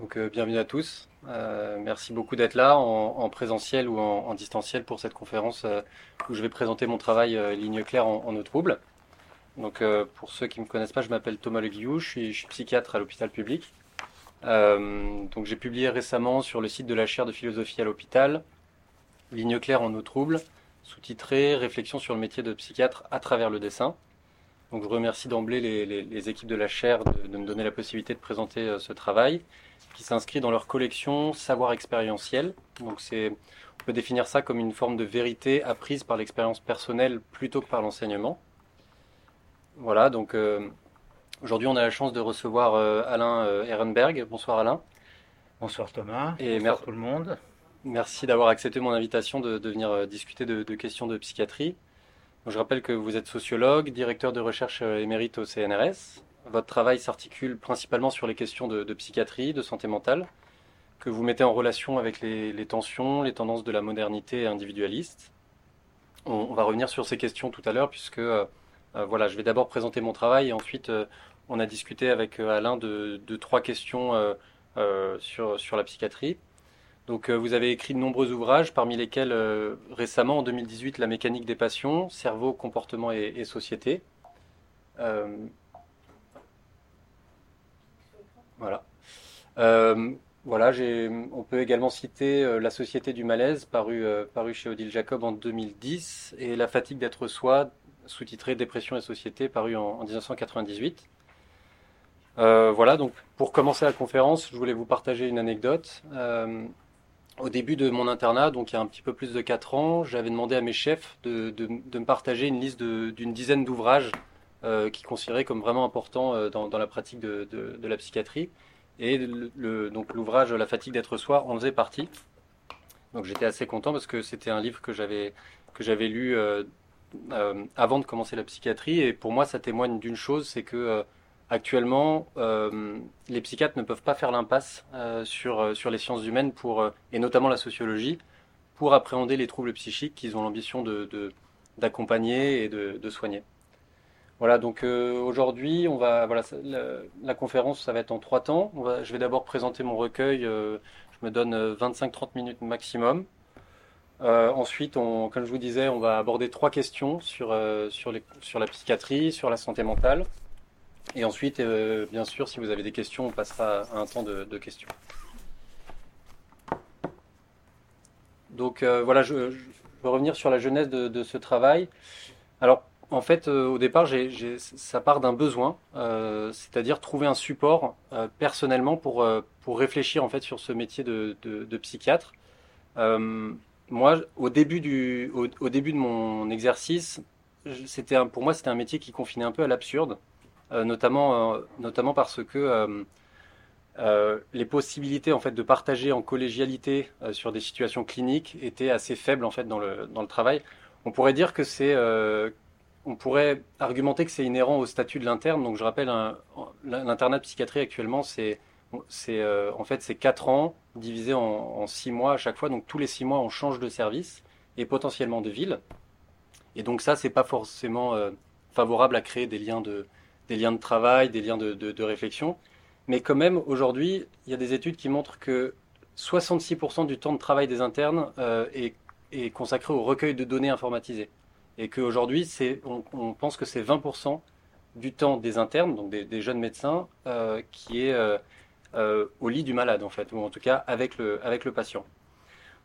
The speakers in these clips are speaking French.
Donc euh, bienvenue à tous. Euh, merci beaucoup d'être là en, présentiel ou en, distanciel pour cette conférence euh, où je vais présenter mon travail ligne claire en, eau trouble. Donc pour ceux qui ne me connaissent pas, je m'appelle Thomas Le Guillou, je suis, je suis psychiatre à l'hôpital public. donc j'ai publié récemment sur le site de la chaire de philosophie à l'hôpital Ligne claire en eau trouble, sous-titré Réflexion sur le métier de psychiatre à travers le dessin. Donc je remercie d'emblée les, équipes de la chaire de, de, me donner la possibilité de présenter ce travail qui s'inscrit dans leur collection savoir expérientiel. Donc c'est, on peut définir ça comme une forme de vérité apprise par l'expérience personnelle plutôt que par l'enseignement. Voilà, donc euh, aujourd'hui on a la chance de recevoir euh, Alain euh, Ehrenberg. Bonsoir Alain. Bonsoir Thomas. Et Bonsoir tout le monde. Merci d'avoir accepté mon invitation de, venir discuter de, questions de psychiatrie. Je rappelle que vous êtes sociologue, directeur de recherche émérite au CNRS, votre travail s'articule principalement sur les questions de, psychiatrie, de santé mentale, que vous mettez en relation avec les, tensions, les tendances de la modernité individualiste. On, va revenir sur ces questions tout à l'heure, puisque euh, euh, voilà, je vais d'abord présenter mon travail et ensuite euh, on a discuté avec Alain de, trois questions sur la psychiatrie. Donc vous avez écrit de nombreux ouvrages, parmi lesquels récemment en 2018 La mécanique des passions, cerveau, comportement et, société. Voilà. Euh, voilà, on peut également citer euh, La Société du malaise, paru, euh, paru chez Odile Jacob en 2010, et La fatigue d'être soi, sous-titré Dépression et société, paru en, 1998. voilà, donc pour commencer la conférence, je voulais vous partager une anecdote. Au début de mon internat, donc il y a un petit peu plus de 4 ans, j'avais demandé à mes chefs de, me partager une liste d'une dizaine d'ouvrages euh, qui considérait comme vraiment important euh, dans, la pratique de, la psychiatrie. Et le, donc l'ouvrage La fatigue d'être soi en faisait partie. Donc j'étais assez content parce que c'était un livre que j'avais lu euh, avant de commencer la psychiatrie et pour moi ça témoigne d'une chose, c'est que actuellement les psychiatres ne peuvent pas faire l'impasse sur sur les sciences humaines et notamment la sociologie pour appréhender les troubles psychiques qu'ils ont l'ambition d'accompagner et de soigner. Voilà, donc euh, aujourd'hui, on va, voilà, la, conférence, ça va être en trois temps. je vais d'abord présenter mon recueil. Euh, je me donne 25-30 euh, minutes maximum. ensuite, comme je vous disais, on va aborder trois questions sur la psychiatrie, sur la santé mentale. Et ensuite, bien sûr, si vous avez des questions, on passera à un temps de, questions. Donc voilà, je, je, vais revenir sur la genèse de, ce travail. Alors, en fait, euh, au départ, ça part d'un besoin, euh, c'est-à-dire trouver un support euh, personnellement pour, pour réfléchir en fait sur ce métier de, psychiatre. moi, au début, du, au, début de mon exercice, pour moi c'était un métier qui confinait un peu à l'absurde, notamment, notamment parce que les possibilités en fait de partager en collégialité sur des situations cliniques étaient assez faibles en fait dans le, dans le travail. On pourrait dire que c'est on pourrait argumenter que c'est inhérent au statut de l'interne. Donc je rappelle, l'internat de psychiatrie actuellement, c'est euh, en fait c'est 4 ans divisé en, 6 mois à chaque fois. Donc tous les 6 mois, on change de service et potentiellement de ville. Et donc ça, c'est pas forcément euh, favorable à créer des liens de, des liens de travail, des liens de, réflexion. Mais quand même, aujourd'hui, il y a des études qui montrent que 66% du temps de travail des internes euh, est consacré au recueil de données informatisées et qu'aujourd'hui, on, on pense que c'est 20% du temps des internes, donc des, jeunes médecins, euh, qui est euh, au lit du malade, en fait, ou en tout cas avec le, patient.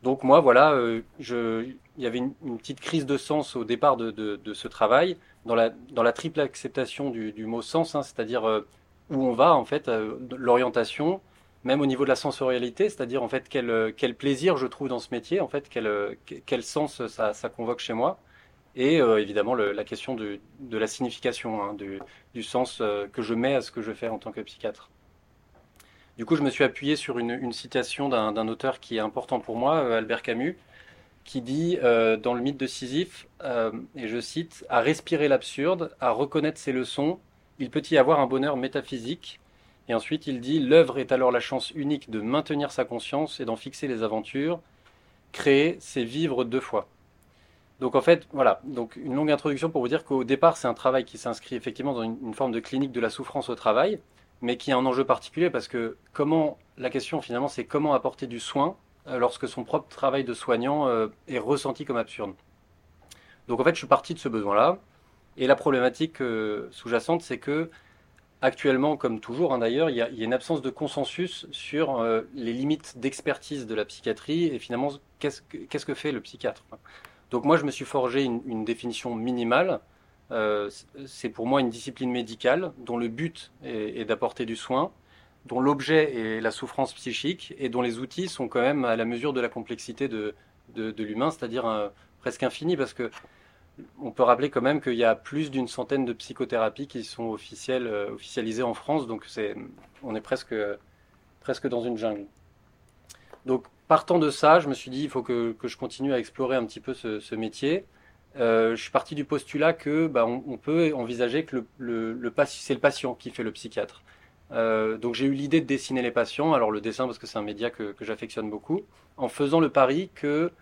Donc moi, voilà, il y avait une, petite crise de sens au départ de, ce travail, dans la, triple acceptation du, mot sens, hein, c'est-à-dire où on va, en fait, l'orientation, même au niveau de la sensorialité, c'est-à-dire en fait quel, quel, plaisir je trouve dans ce métier, en fait quel, sens ça, convoque chez moi et euh, évidemment la question de, la signification, hein, du, sens euh, que je mets à ce que je fais en tant que psychiatre. Du coup, je me suis appuyé sur une, citation d'un auteur qui est important pour moi, euh, Albert Camus, qui dit dans le mythe de Sisyphe, et je cite, À respirer l'absurde, à reconnaître ses leçons, il peut y avoir un bonheur métaphysique. Et ensuite, il dit L'œuvre est alors la chance unique de maintenir sa conscience et d'en fixer les aventures. Créer, c'est vivre deux fois. Donc en fait, voilà, donc une longue introduction pour vous dire qu'au départ, c'est un travail qui s'inscrit effectivement dans une, forme de clinique de la souffrance au travail, mais qui a un enjeu particulier parce que comment la question finalement c'est comment apporter du soin lorsque son propre travail de soignant est ressenti comme absurde. Donc en fait, je suis parti de ce besoin-là. Et la problématique euh, sous-jacente, c'est que actuellement, comme toujours hein, d'ailleurs, il y, a une absence de consensus sur euh, les limites d'expertise de la psychiatrie et finalement qu'est-ce que, fait le psychiatre. Donc moi, je me suis forgé une, définition minimale. Euh, c'est pour moi une discipline médicale dont le but est, d'apporter du soin, dont l'objet est la souffrance psychique et dont les outils sont quand même à la mesure de la complexité de, de, l'humain, c'est-à-dire presque infini, parce que on peut rappeler quand même qu'il y a plus d'une centaine de psychothérapies qui sont officielles, euh, officialisées en France, donc on est presque, presque dans une jungle. Donc partant de ça, je me suis dit il faut que, je continue à explorer un petit peu ce, métier. Euh, je suis parti du postulat que bah, peut envisager que le, le, c'est le patient qui fait le psychiatre. Euh, donc j'ai eu l'idée de dessiner les patients, alors le dessin parce que c'est un média que j'affectionne beaucoup, en faisant le pari que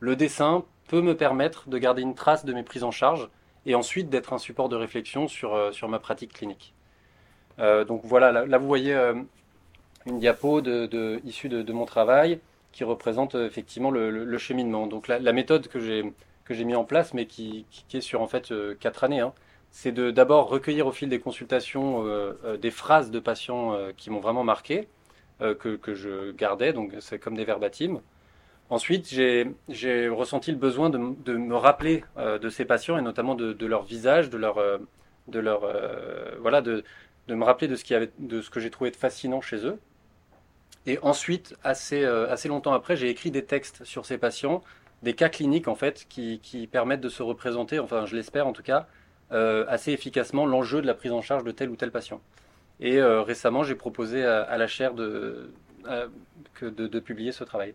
le dessin peut me permettre de garder une trace de mes prises en charge et ensuite d'être un support de réflexion sur, euh, sur ma pratique clinique. Euh, donc voilà, là, vous voyez une diapo issue de, mon travail qui représente effectivement le, cheminement. Donc la, méthode que j'ai que j'ai mis en place, mais qui, qui, est sur en fait quatre années, hein, c'est de d'abord recueillir au fil des consultations des phrases de patients qui m'ont vraiment marqué, que, que, je gardais, donc c'est comme des verbatims. Ensuite, j'ai ressenti le besoin de, me rappeler euh, de ces patients et notamment de, leur visage, de leur, euh, de leur euh, voilà, de, me rappeler de ce, qui avait, de ce que j'ai trouvé de fascinant chez eux. Et ensuite, assez, assez longtemps après, j'ai écrit des textes sur ces patients, des cas cliniques en fait, qui, permettent de se représenter, enfin je l'espère en tout cas, assez efficacement l'enjeu de la prise en charge de tel ou tel patient. Et récemment, j'ai proposé à, la chaire de, de publier ce travail.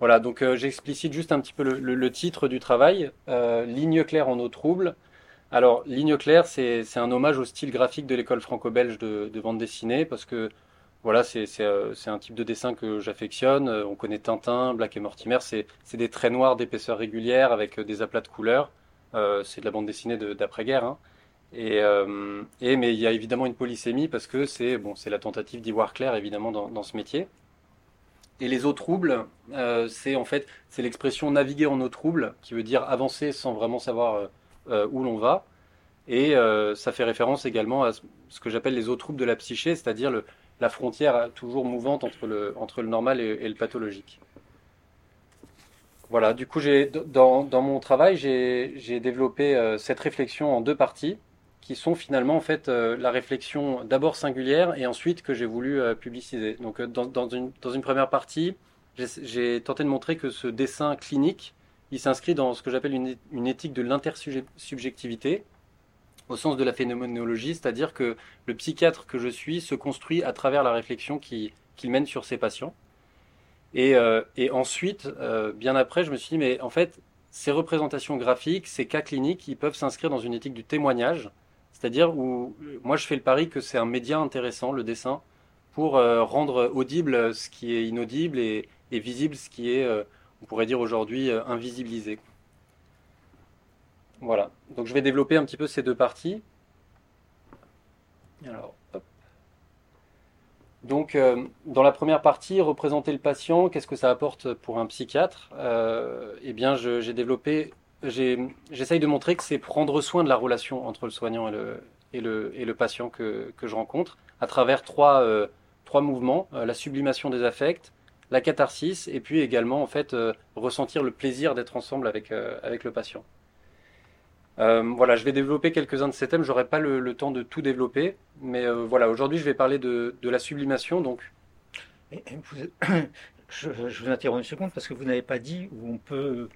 Voilà, donc euh, j'explicite juste un petit peu le, titre du travail, euh, Ligne claire en eau trouble. Alors, Ligne claire, c'est un hommage au style graphique de l'école franco-belge de, bande dessinée, parce que voilà, euh, c'est un type de dessin que j'affectionne. On connaît Tintin, Black et Mortimer, c'est des traits noirs d'épaisseur régulière avec des aplats de couleurs. C'est de la bande dessinée d'après-guerre. Hein. Et, mais il y a évidemment une polysémie parce que c'est bon, la tentative d'y voir clair évidemment dans ce métier. Et les eaux troubles, euh, c'est en fait c'est l'expression naviguer en eau trouble, qui veut dire avancer sans vraiment savoir euh, euh, où l'on va. Et ça fait référence également à ce que j'appelle les eaux troubles de la psyché, c'est-à-dire la frontière toujours mouvante entre le, entre le normal et, le pathologique. Voilà, du coup, dans, dans mon travail, j'ai développé cette réflexion en deux parties qui sont finalement en fait euh, la réflexion d'abord singulière et ensuite que j'ai voulu euh, publiciser. Donc euh, dans, dans, une, dans, une, première partie, j'ai tenté de montrer que ce dessin clinique, il s'inscrit dans ce que j'appelle une, une, éthique de l'intersubjectivité, au sens de la phénoménologie, c'est-à-dire que le psychiatre que je suis se construit à travers la réflexion qu'il mène sur ses patients. Et, et ensuite, bien après, je me suis dit, mais en fait, ces représentations graphiques, ces cas cliniques, ils peuvent s'inscrire dans une éthique du témoignage, c'est-à-dire où moi je fais le pari que c'est un média intéressant, le dessin, pour euh, rendre audible ce qui est inaudible et, visible ce qui est, euh, on pourrait dire aujourd'hui, euh, invisibilisé. Voilà, donc je vais développer un petit peu ces deux parties. Alors, Donc, dans la première partie, représenter le patient, qu'est-ce que ça apporte pour un psychiatre Eh bien, j'ai développé j'essaye de montrer que c'est prendre soin de la relation entre le soignant et le, patient que, je rencontre à travers trois, euh, mouvements euh, la sublimation des affects, la catharsis et puis également en fait euh, ressentir le plaisir d'être ensemble avec, avec le patient. Voilà, je vais développer quelques-uns de ces thèmes. J'aurai pas le, temps de tout développer, mais voilà, aujourd'hui je vais parler de, de la sublimation. Donc, je, je, vous interromps une seconde parce que vous n'avez pas dit où on peut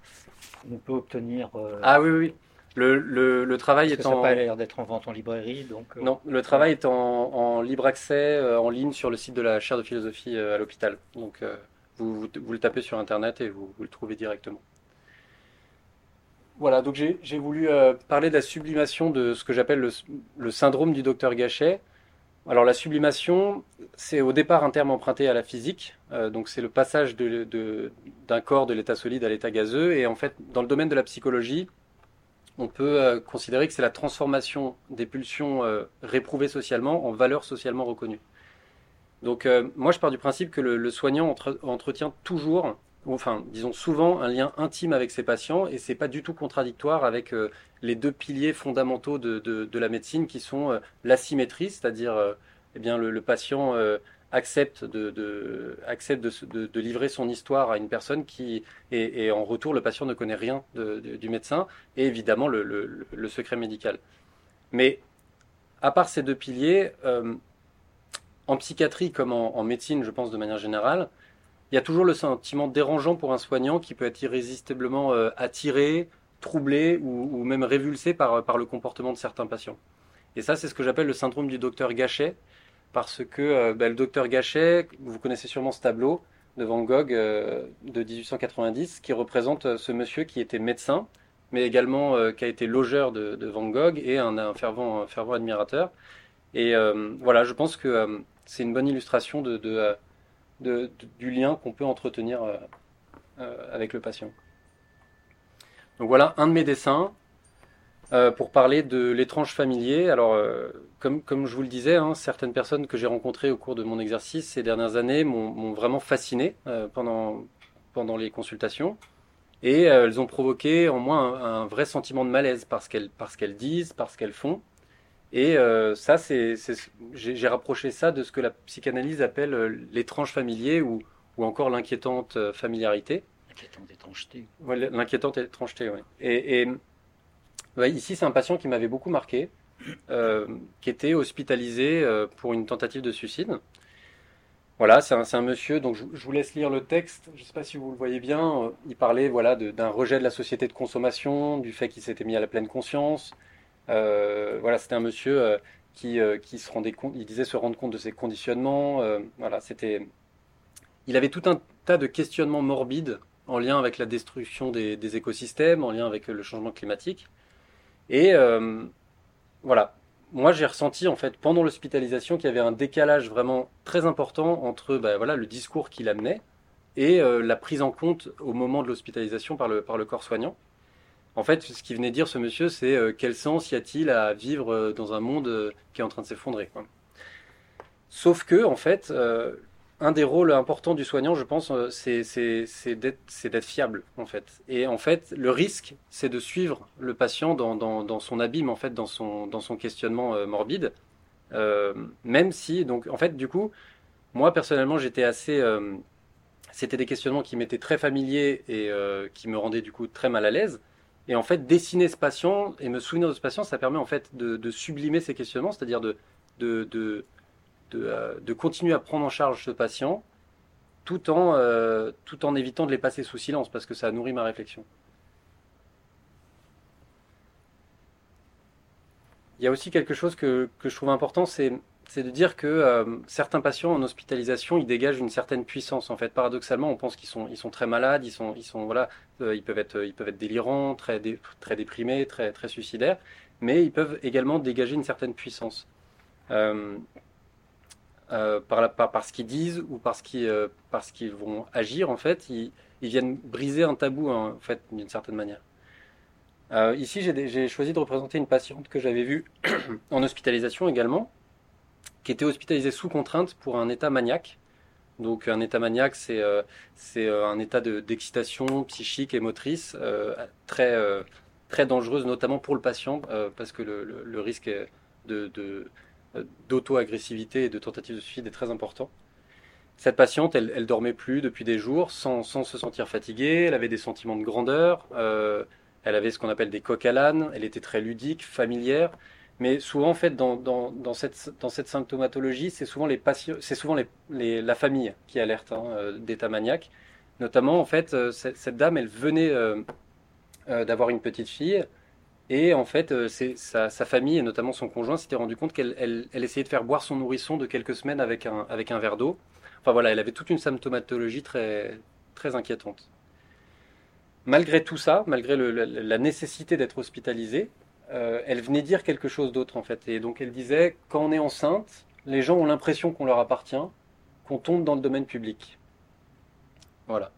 on peut obtenir. Euh, ah oui, oui. Le, le, le travail est en. Ça n'a pas l'air d'être en vente en librairie, donc. Euh, non, le travail est en, en libre accès euh, en ligne sur le site de la chaire de philosophie à l'hôpital. Donc vous, vous, le tapez sur internet et vous, vous le trouvez directement. Voilà, donc j'ai voulu parler de la sublimation de ce que j'appelle le, syndrome du docteur Gachet. Alors la sublimation, c'est au départ un terme emprunté à la physique, euh, donc c'est le passage d'un corps de l'état solide à l'état gazeux, et en fait dans le domaine de la psychologie, on peut considérer que c'est la transformation des pulsions réprouvées socialement en valeurs socialement reconnues. Donc moi je pars du principe que le, soignant entretient toujours enfin, disons souvent un lien intime avec ses patients et c'est pas du tout contradictoire avec euh, les deux piliers fondamentaux de, la médecine qui sont euh, la symétrie, c'est-à-dire euh, eh bien le, patient accepte, de, accepte de, livrer son histoire à une personne qui et, en retour le patient ne connaît rien du médecin et évidemment le, secret médical. Mais à part ces deux piliers, en psychiatrie comme en médecine, je pense de manière générale, il y a toujours le sentiment dérangeant pour un soignant qui peut être irrésistiblement euh, attiré, troublé ou, même révulsé par, par le comportement de certains patients. Et ça, c'est ce que j'appelle le syndrome du docteur Gachet, parce que euh, ben, le docteur Gachet, vous connaissez sûrement ce tableau de Van Gogh euh, de 1890, qui représente ce monsieur qui était médecin, mais également qui a été logeur de, Van Gogh et un, fervent admirateur. Et voilà, je pense que c'est une bonne illustration de du lien qu'on peut entretenir euh, euh, avec le patient. Donc voilà un de mes dessins euh, pour parler de l'étrange familier. Alors, comme, comme, je vous le disais, hein, certaines personnes que j'ai rencontrées au cours de mon exercice ces dernières années m'ont vraiment fasciné pendant, pendant les consultations. Et elles ont provoqué en moi un, vrai sentiment de malaise parce qu'elles qu'elles disent, parce qu'elles font. Et euh, ça, c'est, j'ai rapproché ça de ce que la psychanalyse appelle euh, l'étrange familier ou, ou encore l'inquiétante euh, familiarité. L'inquiétante étrangeté. Ouais, l'inquiétante étrangeté, oui. Et, et ouais, ici, c'est un patient qui m'avait beaucoup marqué, euh, qui était hospitalisé pour une tentative de suicide. Voilà, c'est un, un, monsieur, donc je, je, vous laisse lire le texte, je ne sais pas si vous le voyez bien, il parlait voilà, d'un rejet de la société de consommation, du fait qu'il s'était mis à la pleine conscience, voilà, c'était un monsieur euh, qui, euh, qui, se rendait il disait se rendre compte de ses conditionnements. voilà, c'était, il avait tout un tas de questionnements morbides en lien avec la destruction des, écosystèmes, en lien avec le changement climatique. Et voilà, moi j'ai ressenti en fait pendant l'hospitalisation qu'il y avait un décalage vraiment très important entre ben, voilà, le discours qu'il amenait et la prise en compte au moment de l'hospitalisation par le corps soignant. En fait, ce qu'il venait dire, ce monsieur, c'est euh, quel sens y a-t-il à vivre euh, dans un monde euh, qui est en train de s'effondrer Sauf que, en fait, un des rôles importants du soignant, je pense, c'est d'être fiable, en fait. Et en fait, le risque, c'est de suivre le patient dans, son abîme, en fait, dans son, questionnement morbide. même si, donc, en fait, du coup, moi, personnellement, j'étais assez c'était des questionnements qui m'étaient très familiers et qui me rendaient du coup très mal à l'aise. Et en fait, dessiner ce patient et me souvenir de ce patient, ça permet en fait de, sublimer ces questionnements, c'est-à-dire de, de, euh, de, continuer à prendre en charge ce patient tout en, euh, tout en évitant de les passer sous silence, parce que ça nourrit ma réflexion. Il y a aussi quelque chose que, que je trouve important, c'est c'est de dire que euh, certains patients en hospitalisation, ils dégagent une certaine puissance. En fait, paradoxalement, on pense qu'ils sont, ils sont très malades, ils sont, ils sont, voilà, euh, ils peuvent être, ils peuvent être délirants, très, très déprimés, très, très suicidaires, mais ils peuvent également dégager une certaine puissance. Euh, par, la, par, ce qu'ils disent ou parce qu'ils, parce qu'ils vont agir, en fait, ils, ils viennent briser un tabou, hein, en fait, d'une certaine manière. ici, j'ai choisi de représenter une patiente que j'avais vue en hospitalisation également, qui était hospitalisé sous contrainte pour un état maniaque. Donc un état maniaque, c'est euh, euh, un état d'excitation psychique et motrice euh, très, très dangereuse, notamment pour le patient, parce que le, risque d'auto-agressivité et de tentative de suicide est très important. Cette patiente, elle, elle dormait plus depuis des jours sans, sans, se sentir fatiguée, elle avait des sentiments de grandeur, elle avait ce qu'on appelle des coques à l'âne, elle était très ludique, familière, mais souvent, en fait, dans, cette, symptomatologie, c'est souvent, la famille qui alerte hein, euh, d'état maniaque. Notamment, en fait, euh, cette, dame, elle venait euh, d'avoir une petite fille. Et en fait, sa, famille, et notamment son conjoint, s'était rendu compte qu'elle elle, elle essayait de faire boire son nourrisson de quelques semaines avec un, verre d'eau. Enfin voilà, elle avait toute une symptomatologie très, inquiétante. Malgré tout ça, malgré le, la nécessité d'être hospitalisée, euh, elle venait dire quelque chose d'autre en fait. Et donc elle disait, quand on est enceinte, les gens ont l'impression qu'on leur appartient, qu'on tombe dans le domaine public. Voilà.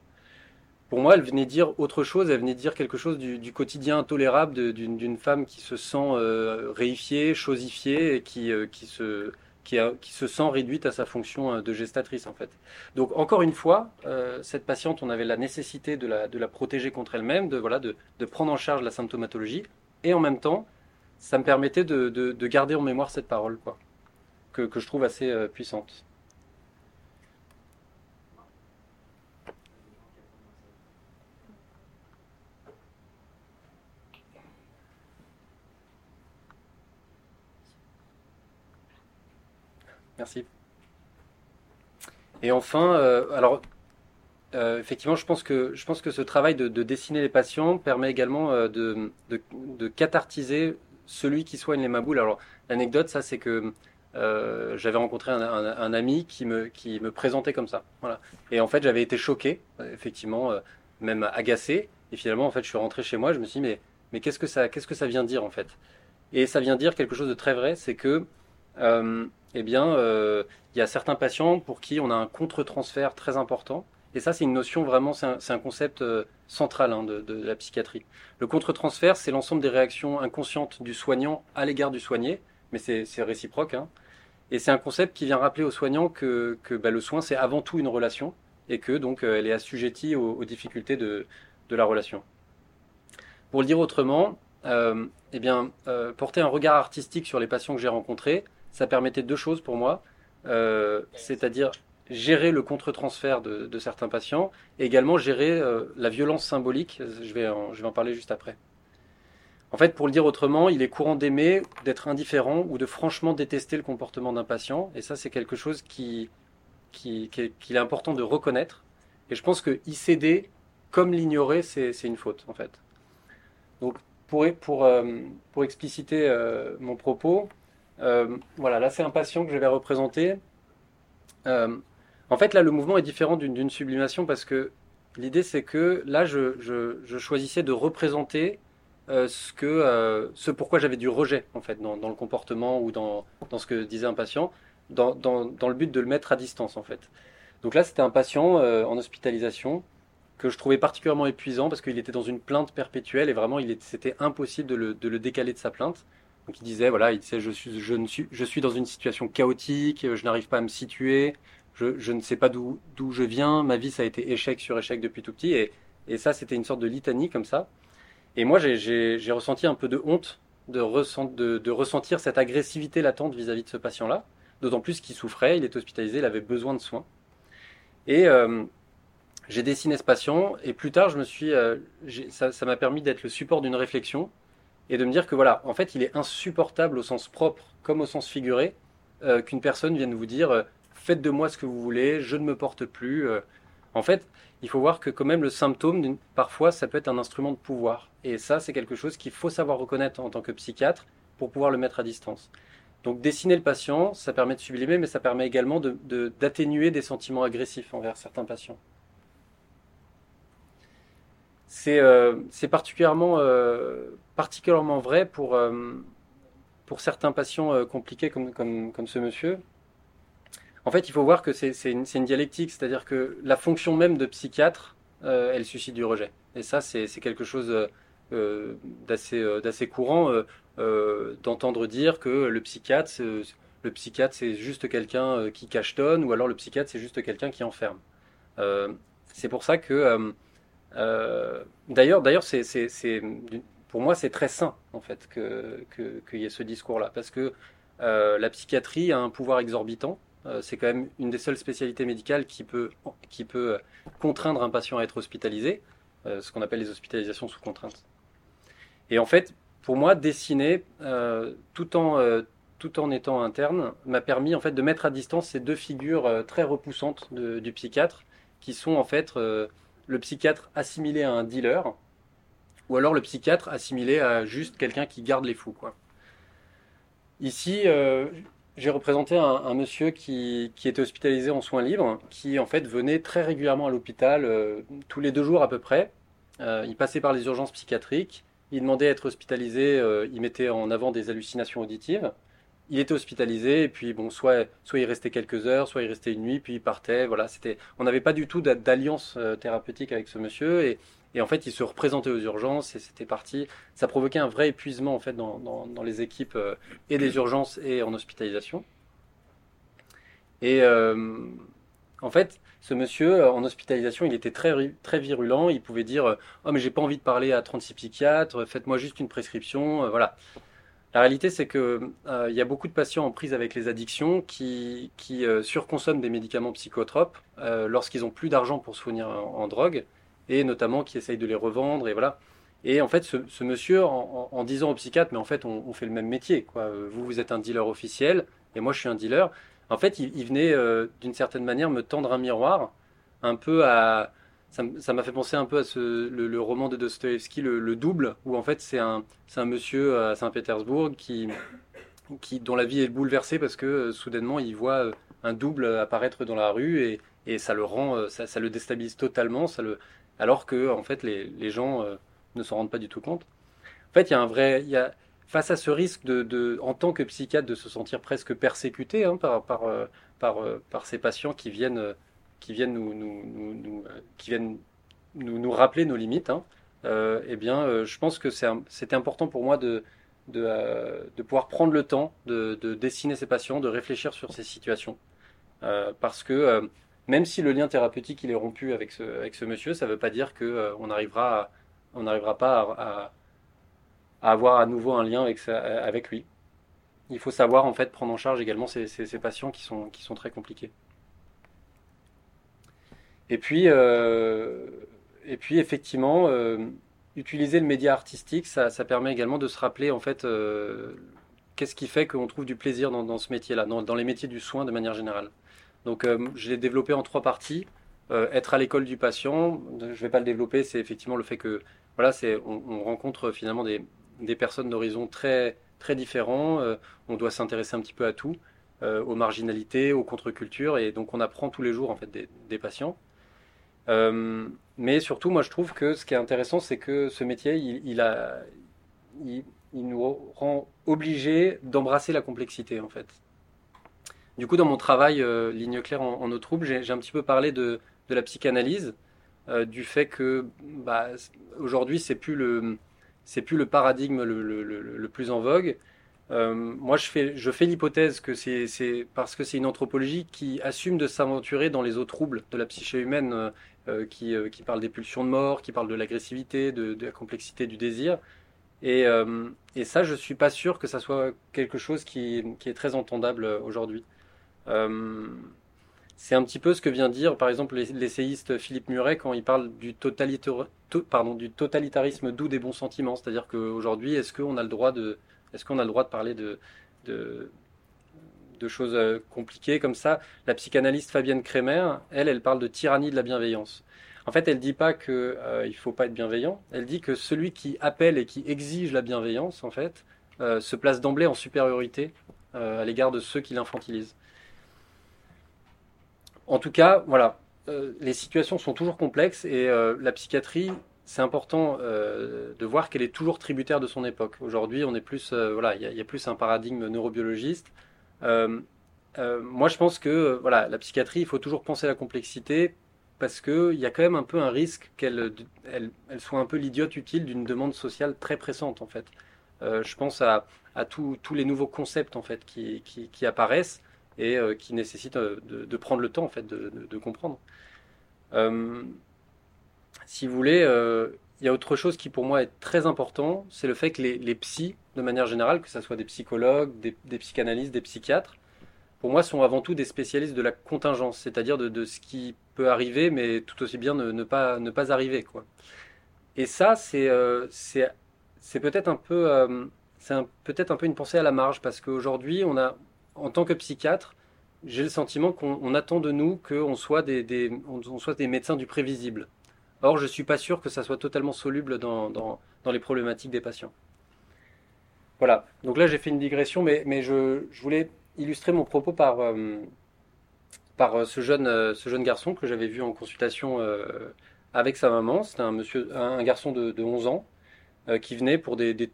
pour moi, elle venait dire autre chose, elle venait dire quelque chose du, quotidien intolérable d'une femme qui se sent euh, réifiée, chosifiée et qui, euh, qui, se, qui, se sent réduite à sa fonction de gestatrice en fait. Donc encore une fois, cette patiente, on avait la nécessité de la, de la protéger contre elle-même, de, voilà, de, de, prendre en charge la symptomatologie, et en même temps, ça me permettait de, de garder en mémoire cette parole, quoi, que, je trouve assez puissante. Merci. Et enfin, euh, alors euh, effectivement, je pense que je pense que ce travail de, dessiner les patients permet également euh, de, de, cathartiser celui qui soigne les maboules. Alors l'anecdote, ça, c'est que j'avais rencontré un, ami qui me qui me présentait comme ça. Voilà. Et en fait, j'avais été choqué, effectivement, même agacé. Et finalement, en fait, je suis rentré chez moi. Je me suis dit, mais mais qu'est-ce que ça qu'est-ce que ça vient dire en fait? Et ça vient dire quelque chose de très vrai, c'est que eh bien, euh, il y a certains patients pour qui on a un contre-transfert très important. Et ça, c'est une notion vraiment, c'est un, concept euh, central hein, de, la psychiatrie. Le contre-transfert, c'est l'ensemble des réactions inconscientes du soignant à l'égard du soigné, mais c'est réciproque. Hein. Et c'est un concept qui vient rappeler aux soignants que, bah, le soin, c'est avant tout une relation, et que donc euh, elle est assujettie aux, difficultés de, la relation. Pour le dire autrement, eh bien, porter un regard artistique sur les patients que j'ai rencontrés, ça permettait deux choses pour moi, euh, c'est-à-dire gérer le contre-transfert de, certains patients et également gérer euh, la violence symbolique. Je vais, en, je vais en parler juste après. En fait, pour le dire autrement, il est courant d'aimer, d'être indifférent ou de franchement détester le comportement d'un patient. Et ça, c'est quelque chose qui, qui, qu'il est important de reconnaître. Et je pense que y céder, comme l'ignorer, c'est, une faute, en fait. Donc, pour, pour, euh, pour expliciter mon propos, euh, voilà, là c'est un patient que je vais représenter. Euh, en fait, là le mouvement est différent d'une sublimation parce que l'idée c'est que là je, choisissais de représenter euh, ce, que, ce pourquoi j'avais du rejet en fait dans, le comportement ou dans, ce que disait un patient, dans, le but de le mettre à distance en fait. Donc là c'était un patient en hospitalisation que je trouvais particulièrement épuisant parce qu'il était dans une plainte perpétuelle et vraiment c'était impossible de le, de le décaler de sa plainte. Donc il disait, voilà, il disait, je suis, je, ne suis, je suis dans une situation chaotique, je n'arrive pas à me situer, je, ne sais pas d'où je viens, ma vie ça a été échec sur échec depuis tout petit, et, ça c'était une sorte de litanie comme ça. Et moi j'ai ressenti un peu de honte de, ressentir cette agressivité latente vis-à-vis de ce patient-là, d'autant plus qu'il souffrait, il était hospitalisé, il avait besoin de soins. Et euh, j'ai dessiné ce patient, et plus tard je me suis, euh, ça m'a permis d'être le support d'une réflexion et de me dire que voilà, en fait, il est insupportable au sens propre comme au sens figuré euh, qu'une personne vienne vous dire faites de moi ce que vous voulez, je ne me porte plus. Euh. En fait, il faut voir que quand même le symptôme, parfois, ça peut être un instrument de pouvoir. Et ça, c'est quelque chose qu'il faut savoir reconnaître en tant que psychiatre pour pouvoir le mettre à distance. Donc dessiner le patient, ça permet de sublimer, mais ça permet également d'atténuer de, des sentiments agressifs envers certains patients. C'est particulièrement particulièrement vrai pour, euh, pour certains patients euh, compliqués comme, comme, comme, ce monsieur. En fait, il faut voir que c'est une, dialectique, c'est-à-dire que la fonction même de psychiatre, euh, elle suscite du rejet. Et ça, c'est quelque chose d'assez courant d'entendre dire que le psychiatre, le psychiatre, c'est juste quelqu'un qui cachetonne, ou alors le psychiatre, c'est juste quelqu'un qui enferme. c'est pour ça que, d'ailleurs, d'ailleurs, c'est pour moi, c'est très sain, en fait, qu'il y ait ce discours-là. Parce que euh, la psychiatrie a un pouvoir exorbitant. Euh, c'est quand même une des seules spécialités médicales qui peut, qui peut contraindre un patient à être hospitalisé, euh, ce qu'on appelle les hospitalisations sous contrainte. Et en fait, pour moi, dessiner, tout, en, tout en étant interne, m'a permis en fait, de mettre à distance ces deux figures très repoussantes du psychiatre, qui sont en fait le psychiatre assimilé à un dealer, ou alors le psychiatre assimilé à juste quelqu'un qui garde les fous. Quoi. Ici, euh, j'ai représenté un, monsieur qui, était hospitalisé en soins libres, qui en fait venait très régulièrement à l'hôpital, euh, tous les deux jours à peu près. Euh, il passait par les urgences psychiatriques, il demandait à être hospitalisé, il mettait en avant des hallucinations auditives. il était hospitalisé et puis bon, soit, soit il restait quelques heures, soit il restait une nuit, puis il partait. Voilà, c'était, on n'avait pas du tout d'alliance euh, thérapeutique avec ce monsieur et, et, en fait, il se représentait aux urgences et c'était parti. Ça provoquait un vrai épuisement en fait dans, dans, dans les équipes euh, et des urgences et en hospitalisation. Et euh, en fait, ce monsieur en hospitalisation, il était très très virulent. Il pouvait dire, oh mais j'ai pas envie de parler à 36 psychiatres, faites-moi juste une prescription, voilà. La réalité, c'est que euh, il y a beaucoup de patients en prise avec les addictions qui, qui euh, surconsomment des médicaments psychotropes euh, lorsqu'ils ont plus d'argent pour se fournir en, drogue, et notamment qui essayent de les revendre, et voilà. Et en fait, ce, monsieur, en, disant au psychiatre, mais en fait, on, fait le même métier, quoi. Vous, vous êtes un dealer officiel, et moi, je suis un dealer. En fait, il, venait d'une certaine manière me tendre un miroir, un peu à ça m'a fait penser un peu à ce, le, roman de Dostoevsky, le, Double, où en fait c'est un, un monsieur à Saint-Pétersbourg qui, qui, dont la vie est bouleversée parce que euh, soudainement il voit euh, un double apparaître dans la rue et, et ça le rend, euh, ça, ça, le déstabilise totalement, ça le, alors que en fait les, gens ne s'en rendent pas du tout compte. En fait, il y a un vrai, y a, face à ce risque de, de, en tant que psychiatre de se sentir presque persécuté hein, par, par, par, par, ces patients qui viennent qui viennent nous, nous, nous, euh, qui viennent nous, rappeler nos limites, hein, euh, eh bien, euh, je pense que c'était important pour moi de, de, de, pouvoir prendre le temps de, de, dessiner ces patients, de réfléchir sur ces situations. parce que même si le lien thérapeutique il est rompu avec ce, avec ce monsieur, ça ne veut pas dire qu'on on n'arrivera pas à, avoir à nouveau un lien avec, avec lui. Il faut savoir en fait prendre en charge également ces, ces, patients qui sont, qui sont très compliqués. Et puis, euh, et puis effectivement, euh, utiliser le média artistique, ça, ça, permet également de se rappeler en fait euh, qu'est-ce qui fait qu'on trouve du plaisir dans, ce métier-là, dans, les métiers du soin de manière générale. Donc, je l'ai développé en trois parties. être à l'école du patient, je ne vais pas le développer, c'est effectivement le fait que voilà, on, on, rencontre finalement des, personnes d'horizons très très différents. on doit s'intéresser un petit peu à tout, aux marginalités, aux contre-cultures, et donc on apprend tous les jours en fait des, patients. Euh, mais surtout, moi, je trouve que ce qui est intéressant, c'est que ce métier, il, il, nous rend obligés d'embrasser la complexité, en fait. Du coup, dans mon travail, euh, ligne claire en, en eau trouble, j'ai un petit peu parlé de, la psychanalyse, euh, du fait que bah, aujourd'hui, c'est plus plus le paradigme le, plus en vogue. Euh, moi, je fais, je fais l'hypothèse que c'est parce que c'est une anthropologie qui assume de s'aventurer dans les eaux troubles de la psyché humaine qui, qui, parle des pulsions de mort, qui parle de l'agressivité, de, la complexité du désir. Et, et, ça, je suis pas sûr que ça soit quelque chose qui, qui est très entendable aujourd'hui. C'est un petit peu ce que vient dire, par exemple, l'essayiste Philippe Muret quand il parle du, totalitarisme doux des bons sentiments. C'est-à-dire qu'aujourd'hui, est-ce qu'on a le droit de, qu'on a le droit de parler de, choses euh, compliquées comme ça? La psychanalyste Fabienne Kremer, elle, elle parle de tyrannie de la bienveillance. En fait, elle dit pas qu'il euh, il faut pas être bienveillant. Elle dit que celui qui appelle et qui exige la bienveillance, en fait, euh, se place d'emblée en supériorité à l'égard de ceux qui l'infantilisent. En tout cas, voilà, les situations sont toujours complexes et la psychiatrie, c'est important de voir qu'elle est toujours tributaire de son époque. Aujourd'hui, on est plus, voilà, il y, a plus un paradigme neurobiologiste. Euh, euh, moi, je pense que euh, voilà, la psychiatrie, il faut toujours penser à la complexité parce qu'il y a quand même un peu un risque qu'elle elle, elle soit un peu l'idiote utile d'une demande sociale très pressante en fait. je pense à, tous les nouveaux concepts en fait qui apparaissent et qui nécessitent de, de, prendre le temps en fait de, comprendre. si vous voulez, il y a autre chose qui pour moi est très important, c'est le fait que les, psys de manière générale, que ce soit des psychologues, des, psychanalystes, des psychiatres, pour moi, sont avant tout des spécialistes de la contingence, c'est-à-dire de, ce qui peut arriver, mais tout aussi bien ne, pas, ne pas arriver. Quoi. Et ça, c'est euh, peut-être un, peu, euh, peut-être un peu une pensée à la marge, parce qu'aujourd'hui, on a, en tant que psychiatre, j'ai le sentiment qu'on attend de nous qu'on soit des, des, on soit des médecins du prévisible. Or, je ne suis pas sûr que ça soit totalement soluble dans, dans, les problématiques des patients. Voilà, donc là j'ai fait une digression, mais, mais je, je, voulais illustrer mon propos par, euh, par euh, ce, jeune, euh, ce jeune garçon que j'avais vu en consultation avec sa maman. C'était un, un garçon de, de 11 ans qui venaient pour des,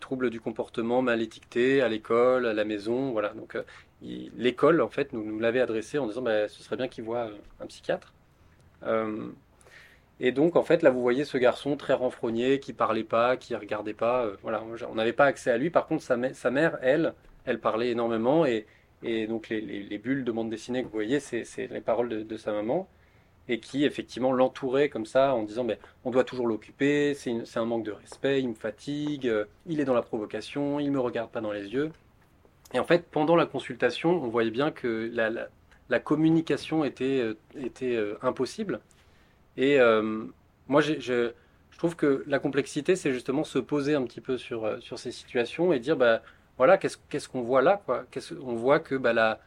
troubles du comportement mal étiquetés à l'école, à la maison. Voilà. Donc l'école, en fait, nous, l'avait adressé en disant bah, ce serait bien qu'il voit un psychiatre. et donc, en fait, là, vous voyez ce garçon très renfrogné, qui parlait pas, qui regardait pas. voilà, on n'avait pas accès à lui. Par contre, sa, mère, elle, elle parlait énormément et, donc les, les, bulles de bande dessinée que vous voyez, c'est les paroles de, sa maman et qui effectivement l'entourait comme ça en disant ben, on doit toujours l'occuper, c'est un manque de respect, il me fatigue, euh, il est dans la provocation, il me regarde pas dans les yeux. Et en fait, pendant la consultation, on voyait bien que la, communication était, euh, était euh, impossible. Et moi, je, je, trouve que la complexité, c'est justement se poser un petit peu sur, sur ces situations et dire bah, voilà, qu'est-ce qu'on voit là quoi? On voit que bah, la,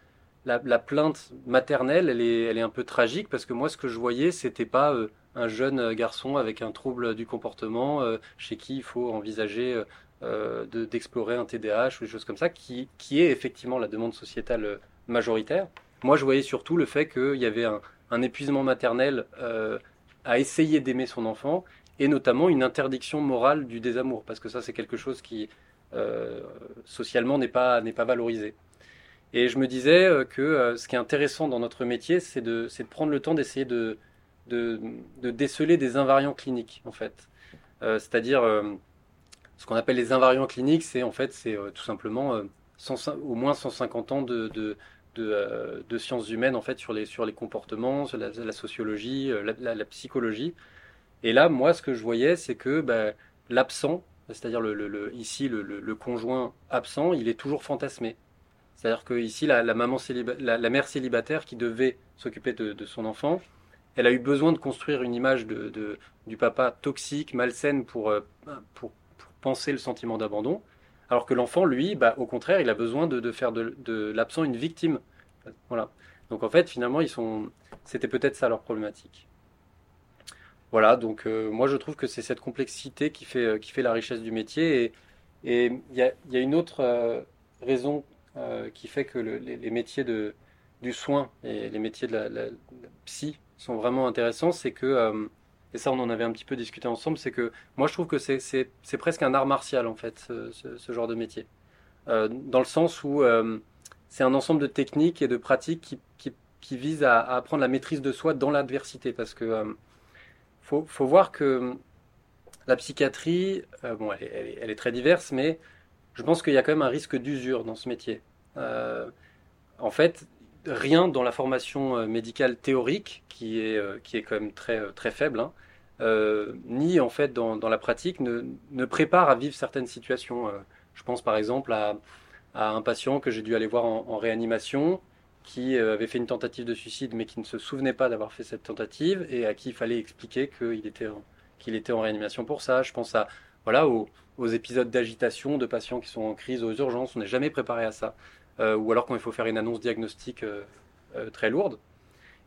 la, plainte maternelle, elle est, elle est un peu tragique parce que moi, ce que je voyais, c'était pas euh, un jeune garçon avec un trouble du comportement euh, chez qui il faut envisager euh, d'explorer un TDAH ou des choses comme ça, qui, qui est effectivement la demande sociétale majoritaire. Moi, je voyais surtout le fait qu'il y avait un, épuisement maternel à essayer d'aimer son enfant et notamment une interdiction morale du désamour parce que ça, c'est quelque chose qui euh, socialement n'est pas, n'est pas valorisé. Et je me disais euh, que euh, ce qui est intéressant dans notre métier, c'est de, prendre le temps d'essayer de, déceler des invariants cliniques, en fait. C'est-à-dire, ce qu'on appelle les invariants cliniques, c'est en fait, c'est tout simplement au moins 150 ans de, sciences humaines, en fait, sur les, sur les comportements, sur la, sociologie, la, psychologie. Et là, moi, ce que je voyais, c'est que bah, l'absent c'est-à-dire ici le, conjoint absent, il est toujours fantasmé. C'est-à-dire que ici la, maman la, mère célibataire qui devait s'occuper de, son enfant, elle a eu besoin de construire une image de, du papa toxique, malsaine pour, euh, pour, penser le sentiment d'abandon, alors que l'enfant, lui, bah, au contraire, il a besoin de, faire de, l'absent une victime. Voilà. Donc en fait, finalement, sont, c'était peut-être ça leur problématique. Voilà, donc euh, moi je trouve que c'est cette complexité qui fait, euh, qui fait la richesse du métier. Et il y a, y a, une autre raison qui fait que les, métiers de, du soin et les métiers de la, psy sont vraiment intéressants, c'est que, et ça on en avait un petit peu discuté ensemble, c'est que moi je trouve que c'est presque un art martial en fait, ce, genre de métier. dans le sens où c'est un ensemble de techniques et de pratiques qui, qui, qui visent à, apprendre la maîtrise de soi dans l'adversité. Parce que faut, faut voir que la psychiatrie, euh, bon, elle est, très diverse, mais je pense qu'il y a quand même un risque d'usure dans ce métier. Euh, en fait, rien dans la formation euh, médicale théorique, qui est, qui est quand même très, très faible, hein, ni en fait dans, dans la pratique, ne, ne, prépare à vivre certaines situations. je pense par exemple à, un patient que j'ai dû aller voir en, réanimation qui euh, avait fait une tentative de suicide mais qui ne se souvenait pas d'avoir fait cette tentative et à qui il fallait expliquer qu'il était, en, qu'il était en réanimation pour ça. Je pense à, voilà, aux, épisodes d'agitation de patients qui sont en crise aux urgences. On n'est jamais préparé à ça. Euh, ou alors quand il faut faire une annonce diagnostique euh, très lourde.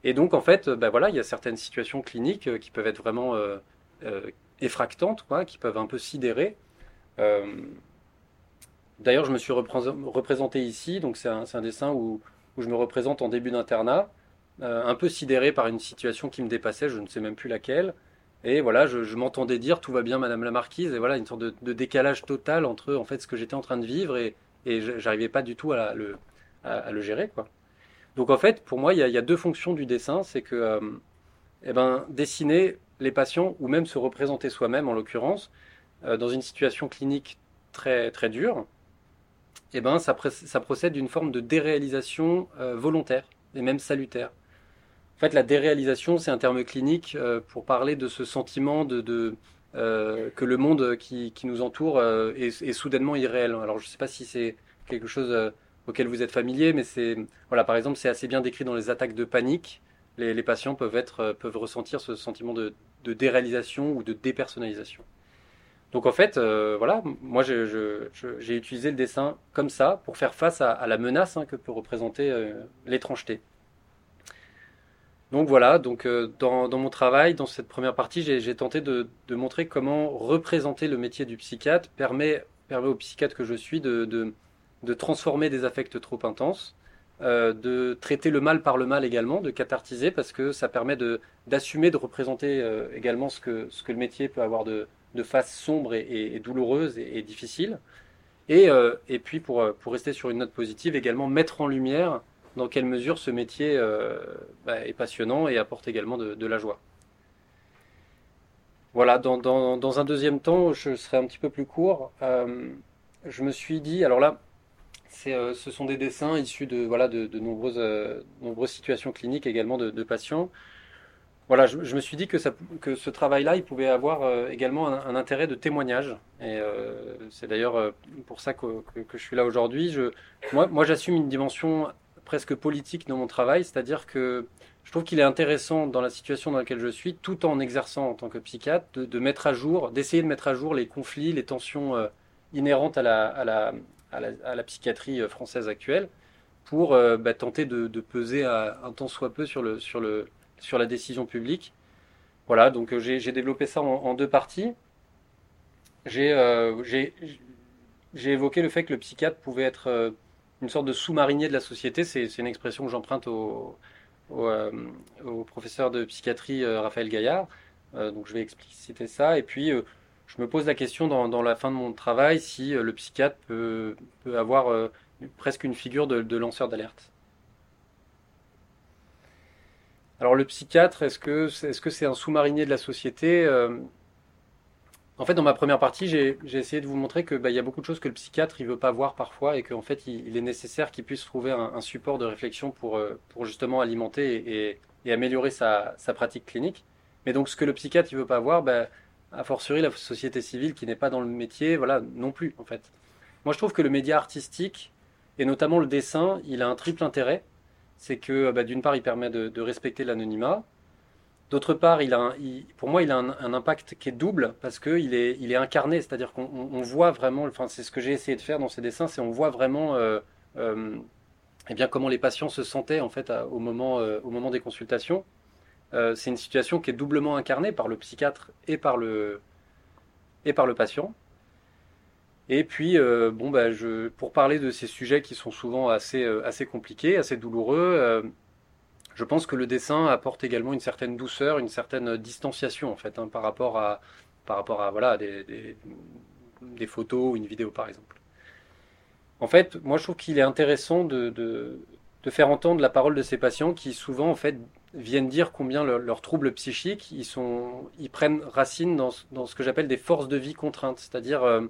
Et donc en fait, ben voilà, il y a certaines situations cliniques qui peuvent être vraiment effractantes, quoi, qui peuvent un peu sidérer. D'ailleurs, je me suis représenté ici, donc c'est un, un, dessin où où je me représente en début d'internat, euh, un peu sidéré par une situation qui me dépassait, je ne sais même plus laquelle. Et voilà, je, m'entendais dire tout va bien, Madame la Marquise, et voilà une sorte de, décalage total entre en fait ce que j'étais en train de vivre et, et j'arrivais pas du tout à, le, gérer. Donc en fait, pour moi, il y a, deux fonctions du dessin, c'est que euh, eh ben, dessiner les patients ou même se représenter soi-même en l'occurrence euh, dans une situation clinique très très dure, eh ben, ça, ça procède d'une forme de déréalisation euh, volontaire et même salutaire. Fait, la déréalisation, c'est un terme clinique euh, pour parler de ce sentiment de, euh, que le monde qui, nous entoure est, soudainement irréel. Alors, je ne sais pas si c'est quelque chose auquel vous êtes familier, mais c'est voilà, par exemple, c'est assez bien décrit dans les attaques de panique. Les, patients peuvent être peuvent ressentir ce sentiment de déréalisation ou de dépersonnalisation. Donc en fait, euh, voilà, moi j'ai utilisé le dessin comme ça pour faire face à, la menace hein, que peut représenter euh, l'étrangeté. Donc voilà, donc euh, dans, mon travail, dans cette première partie, j'ai tenté de, montrer comment représenter le métier du psychiatre permet, au psychiatre que je suis de, transformer des affects trop intenses, de traiter le mal par le mal également, de cathartiser, parce que ça permet d'assumer, de, représenter également ce que, le métier peut avoir de, face sombre et, douloureuse et, difficile. Et, et puis, pour rester sur une note positive, également mettre en lumière dans quelle mesure ce métier bah, est passionnant et apporte également de, la joie. Voilà, dans, un deuxième temps, je serai un petit peu plus court. je me suis dit, alors là, euh, ce sont des dessins issus de, voilà, de, nombreuses, euh, nombreuses situations cliniques également de, patients. Voilà, je, me suis dit que, que ce travail-là, il pouvait avoir euh, également un, intérêt de témoignage. Et c'est d'ailleurs pour ça que, que, je suis là aujourd'hui. Moi, moi j'assume une dimension presque politique dans mon travail, c'est-à-dire que je trouve qu'il est intéressant dans la situation dans laquelle je suis, tout en exerçant en tant que psychiatre, de, mettre à jour, d'essayer de mettre à jour les conflits, les tensions inhérentes à la, psychiatrie euh, française actuelle pour euh, bah, tenter de, peser un tant soit peu sur, la décision publique. Voilà, donc euh, j'ai développé ça en, deux parties. J'ai évoqué le fait que le psychiatre pouvait être une sorte de sous-marinier de la société. C'est une expression que j'emprunte au, au, professeur de psychiatrie Raphaël Gaillard. donc je vais expliciter ça. Et puis je me pose la question dans, la fin de mon travail si euh, le psychiatre peut, avoir euh, presque une figure de, lanceur d'alerte. Alors le psychiatre, est-ce que c'est -ce un sous-marinier de la société? Euh? En fait, dans ma première partie, j'ai essayé de vous montrer qu'il bah, y a beaucoup de choses que le psychiatre ne veut pas voir parfois et qu'en fait, il, est nécessaire qu'il puisse trouver un, support de réflexion pour, pour justement alimenter et, améliorer sa, pratique clinique. Mais donc, ce que le psychiatre ne veut pas voir, bah, a fortiori la société civile qui n'est pas dans le métier, voilà, non plus en fait. Moi je trouve que le média artistique, et notamment le dessin, il a un triple intérêt. C'est que bah, d'une part il permet de, respecter l'anonymat, d'autre part pour moi il a un, impact qui est double parce qu'il est, incarné, c'est-à-dire qu'on voit vraiment, enfin c'est ce que j'ai essayé de faire dans ces dessins, c'est on voit vraiment euh, euh, eh bien, comment les patients se sentaient en fait au, moment, euh, au moment des consultations. C'est une situation qui est doublement incarnée par le psychiatre et par le, patient. Et puis, bon, bah, pour parler de ces sujets qui sont souvent assez compliqués, assez douloureux, je pense que le dessin apporte également une certaine douceur, une certaine distanciation en fait, hein, par rapport à, par rapport à voilà, des, photos ou une vidéo par exemple. En fait, moi je trouve qu'il est intéressant de, de, faire entendre la parole de ces patients qui souvent en fait viennent dire combien leurs troubles psychiques, ils, sont, ils prennent racine dans, dans ce que j'appelle des forces de vie contraintes. C'est-à-dire, euh,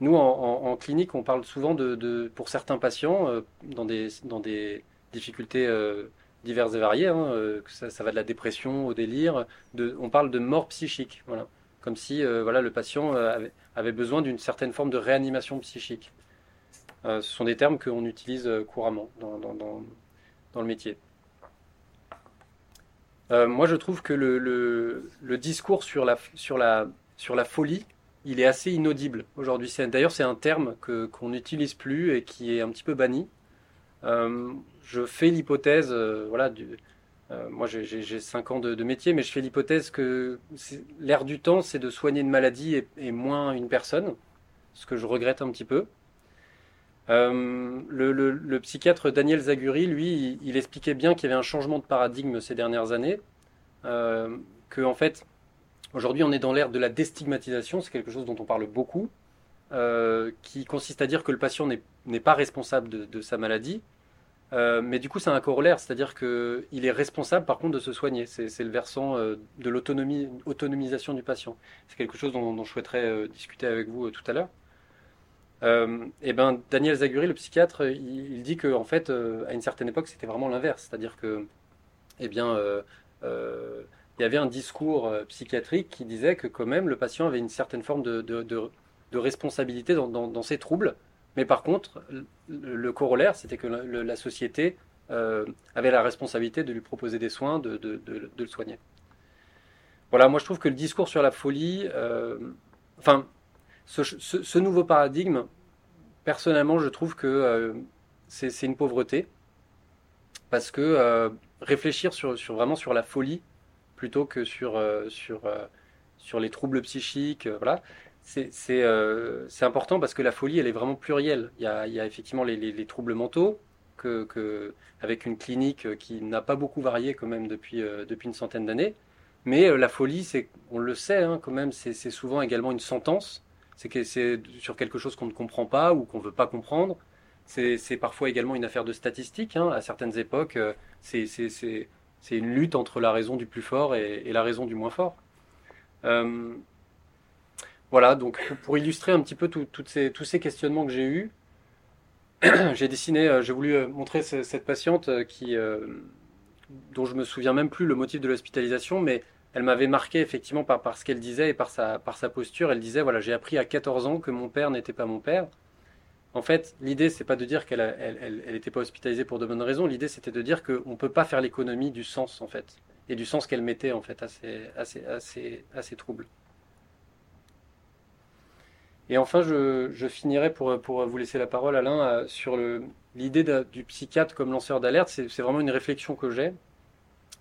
nous, en, clinique, on parle souvent de, pour certains patients, euh, dans, des, dans des difficultés euh, diverses et variées, hein, ça, ça, va de la dépression au délire, on parle de mort psychique. Voilà. Comme si voilà, le patient avait, avait besoin d'une certaine forme de réanimation psychique. ce sont des termes qu'on utilise couramment dans, dans, le métier. Euh, moi, je trouve que le, discours sur la, sur, la, sur la folie, il est assez inaudible aujourd'hui. D'ailleurs, c'est un terme que, qu'on n'utilise plus et qui est un petit peu banni. Euh, je fais l'hypothèse, euh, voilà, du, moi j'ai, j'ai 5 ans de, métier, mais je fais l'hypothèse que l'air du temps, c'est de soigner une maladie et, moins une personne, ce que je regrette un petit peu. Euh, le, psychiatre Daniel Zaguri, lui, il, expliquait bien qu'il y avait un changement de paradigme ces dernières années, euh, que en fait, aujourd'hui, on est dans l'ère de la déstigmatisation, c'est quelque chose dont on parle beaucoup, euh, qui consiste à dire que le patient n'est pas responsable de, sa maladie, mais du coup, c'est un corollaire, c'est-à-dire qu'il est responsable, par contre, de se soigner. C'est le versant de l'autonomie, autonomisation du patient. C'est quelque chose dont, je souhaiterais discuter avec vous tout à l'heure. Euh, et ben Daniel Zaguri, le psychiatre, il, dit que en fait, euh, à une certaine époque, c'était vraiment l'inverse, c'est-à-dire que, eh bien, euh, il y avait un discours psychiatrique qui disait que quand même le patient avait une certaine forme de, de, responsabilité dans, ses troubles, mais par contre, le, corollaire, c'était que la société avait la responsabilité de lui proposer des soins, de, le soigner. Voilà, moi je trouve que le discours sur la folie, enfin, ce, nouveau paradigme, personnellement, je trouve que euh, c'est une pauvreté. Parce que euh, réfléchir sur, vraiment sur la folie plutôt que sur, euh, sur, sur les troubles psychiques, voilà, c'est important parce que la folie, elle est vraiment plurielle. Il y a, effectivement les, les, troubles mentaux, avec une clinique qui n'a pas beaucoup varié quand même depuis, depuis une centaine d'années. Mais la folie, on le sait hein, quand même, c'est souvent également une sentence. C'est sur quelque chose qu'on ne comprend pas ou qu'on ne veut pas comprendre. C'est parfois également une affaire de statistiques. Hein. À certaines époques, c'est une lutte entre la raison du plus fort et, la raison du moins fort. Voilà, donc pour illustrer un petit peu ces, tous ces questionnements que j'ai eus, j'ai dessiné, euh, j'ai voulu euh, montrer cette patiente euh, qui, dont je me souviens même plus le motif de l'hospitalisation, mais elle m'avait marqué effectivement par, ce qu'elle disait et par sa, par sa posture. Elle disait voilà, j'ai appris à 14 ans que mon père n'était pas mon père. En fait, l'idée, c'est pas de dire qu'elle n'était elle, elle, pas hospitalisée pour de bonnes raisons. L'idée, c'était de dire qu'on ne peut pas faire l'économie du sens, en fait, et du sens qu'elle mettait, en fait, à ces, à ces, à ces troubles. Et enfin, je, finirai pour, vous laisser la parole, Alain, euh, sur l'idée du psychiatre comme lanceur d'alerte. C'est vraiment une réflexion que j'ai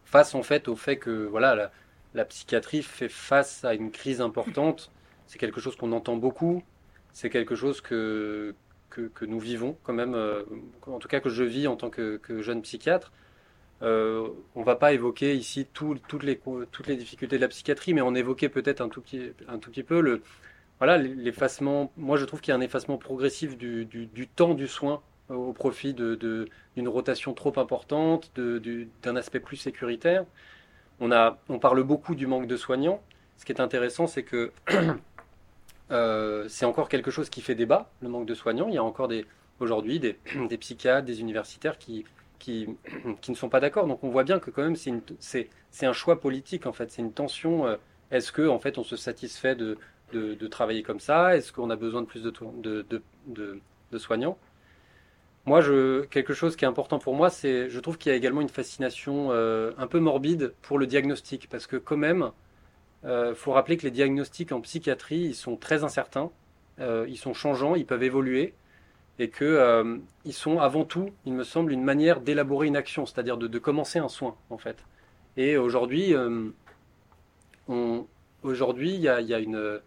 face en fait au fait que voilà, la, psychiatrie fait face à une crise importante. C'est quelque chose qu'on entend beaucoup. C'est quelque chose que, que, nous vivons quand même, euh, en tout cas que je vis en tant que, jeune psychiatre. Euh, on ne va pas évoquer ici toutes, les, toutes les difficultés de la psychiatrie, mais on évoquait peut-être un, un tout petit peu le, voilà, l'effacement. Moi, je trouve qu'il y a un effacement progressif du, temps du soin au profit d'une rotation trop importante, d'un aspect plus sécuritaire. On, a, on parle beaucoup du manque de soignants. Ce qui est intéressant, c'est que euh, c'est encore quelque chose qui fait débat, le manque de soignants. Il y a encore aujourd'hui des, psychiatres, des universitaires qui, qui, ne sont pas d'accord. Donc on voit bien que quand même c'est un choix politique en fait, c'est une tension. Euh, est-ce que en fait on se satisfait de, de, travailler comme ça? Est-ce qu'on a besoin de plus de, de, soignants? Moi, je, quelque chose qui est important pour moi, c'est, je trouve qu'il y a également une fascination euh, un peu morbide pour le diagnostic, parce que quand même, il euh, faut rappeler que les diagnostics en psychiatrie, ils sont très incertains, euh, ils sont changeants, ils peuvent évoluer, et que ils sont avant tout, il me semble, une manière d'élaborer une action, c'est-à-dire de, commencer un soin, en fait. Et aujourd'hui, aujourd'hui, il y y a une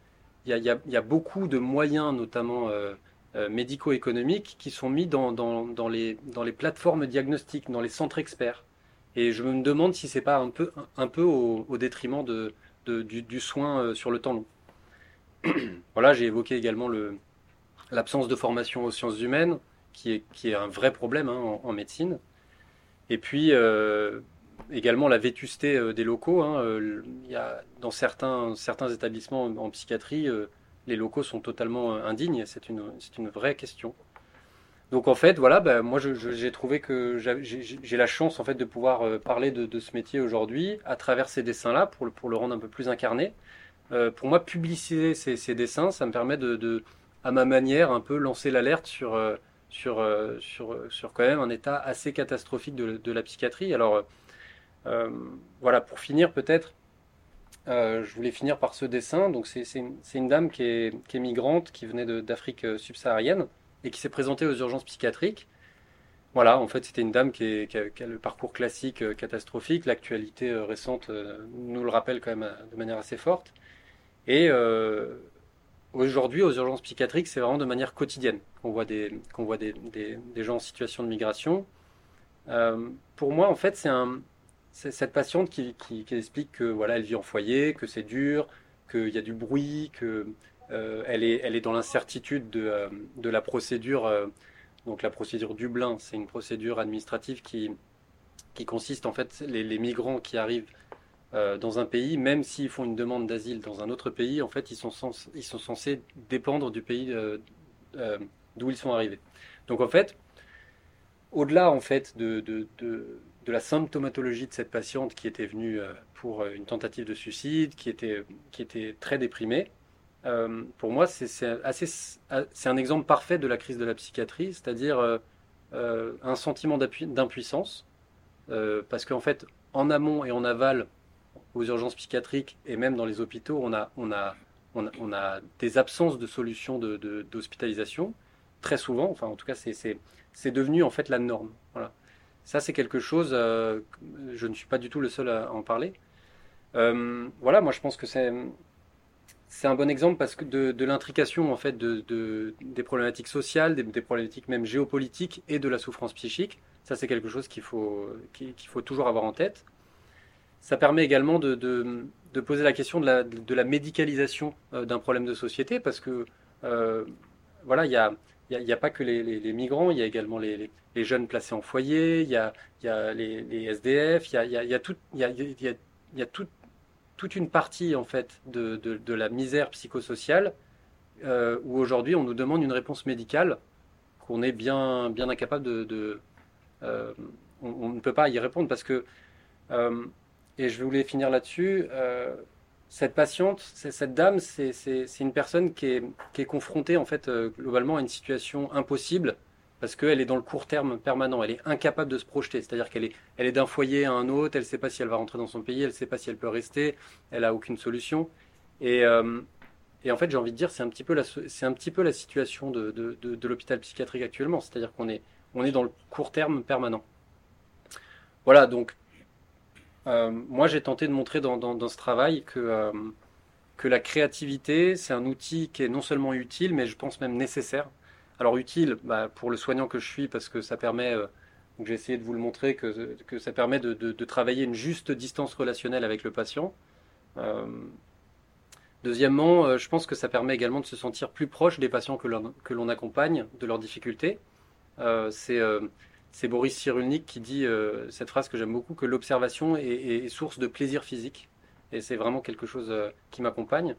il y, a, beaucoup de moyens, notamment euh, euh, médico-économiques, qui sont mis dans, les, plateformes diagnostiques, dans les centres experts. Et je me demande si c'est pas un peu, un peu au, détriment de, du, soin euh, sur le temps long. voilà, j'ai évoqué également l'absence de formation aux sciences humaines, qui est, qui est un vrai problème hein, en, médecine. Et puis, également la vétusté euh, des locaux. Hein, euh, il y a, dans certains, certains établissements en psychiatrie, euh, les locaux sont totalement indignes. C'est une, une vraie question. Donc en fait, voilà, ben, moi j'ai trouvé que j'ai la chance en fait de pouvoir parler de, ce métier aujourd'hui à travers ces dessins-là pour le, pour le rendre un peu plus incarné. pour moi, publiciser ces, dessins, ça me permet de, à ma manière, un peu lancer l'alerte sur, sur, sur, sur quand même un état assez catastrophique de, de la psychiatrie. Alors voilà, pour finir peut-être, euh, je voulais finir par ce dessin. Donc c'est une, dame qui est, migrante, qui venait d'Afrique euh, subsaharienne et qui s'est présentée aux urgences psychiatriques. Voilà, en fait, c'était une dame qui, a, le parcours classique catastrophique. L'actualité récente nous le rappelle quand même de manière assez forte. Et aujourd'hui, aux urgences psychiatriques, c'est vraiment de manière quotidienne qu'on voit, des, voit des, gens en situation de migration. pour moi, en fait, c'est un, cette patiente qui, explique que voilà, elle vit en foyer, que c'est dur, qu'il y a du bruit, que euh, elle, est, elle est dans l'incertitude de, euh, de, la procédure. Euh, donc la procédure Dublin, c'est une procédure administrative qui, qui consiste en fait les, migrants qui arrivent dans un pays, même s'ils font une demande d'asile dans un autre pays, en fait ils sont, ils sont censés dépendre du pays d'où ils sont arrivés. Donc en fait, au-delà en fait de la symptomatologie de cette patiente qui était venue euh, pour euh, une tentative de suicide, qui était, qui était très déprimée. Euh, pour moi, c'est un exemple parfait de la crise de la psychiatrie, c'est-à-dire un sentiment d'impuissance, parce qu'en fait, en amont et en aval, aux urgences psychiatriques et même dans les hôpitaux, on a, on a, on a, des absences de solutions d'hospitalisation, de, très souvent, enfin en tout cas, c'est devenu en fait la norme. Ça, c'est quelque chose, euh, je ne suis pas du tout le seul à en parler. Euh, voilà, moi je pense que c'est un bon exemple parce que de, l'intrication en fait de, des problématiques sociales, des, problématiques même géopolitiques et de la souffrance psychique. Ça, c'est quelque chose qu'il faut qu'il faut toujours avoir en tête. ça permet également de, poser la question de la, médicalisation d'un problème de société, parce que voilà, il y a, y, y a, pas que les, migrants, il y a également les, jeunes placés en foyer, il y a, les, SDF, il y a, toute une partie en fait de, la misère psychosociale euh, où aujourd'hui on nous demande une réponse médicale qu'on est bien, incapable de. Euh, on, ne peut pas y répondre parce que. Euh, et je voulais finir là-dessus. Cette patiente, cette dame, c'est une personne qui est, confrontée en fait globalement à une situation impossible parce qu'elle est dans le court terme permanent, elle est incapable de se projeter, c'est-à-dire qu'elle est, d'un foyer à un autre, elle ne sait pas si elle va rentrer dans son pays, elle ne sait pas si elle peut rester, elle n'a aucune solution. Et, et en fait, j'ai envie de dire, c'est un petit peu la, un petit peu la situation de, l'hôpital psychiatrique actuellement. C'est-à-dire qu'on est, est dans le court terme permanent. Voilà, donc, euh, moi, j'ai tenté de montrer dans, ce travail que, euh, que la créativité, c'est un outil qui est non seulement utile, mais je pense même nécessaire. Alors, utile bah, pour le soignant que je suis, parce que ça permet, euh, j'ai essayé de vous le montrer, que, que ça permet de, travailler une juste distance relationnelle avec le patient. Deuxièmement, euh, je pense que ça permet également de se sentir plus proche des patients que l'on accompagne, de leurs difficultés. Euh, euh, c'est Boris Cyrulnik qui dit cette phrase que j'aime beaucoup, que l'observation est, source de plaisir physique. Et c'est vraiment quelque chose qui m'accompagne.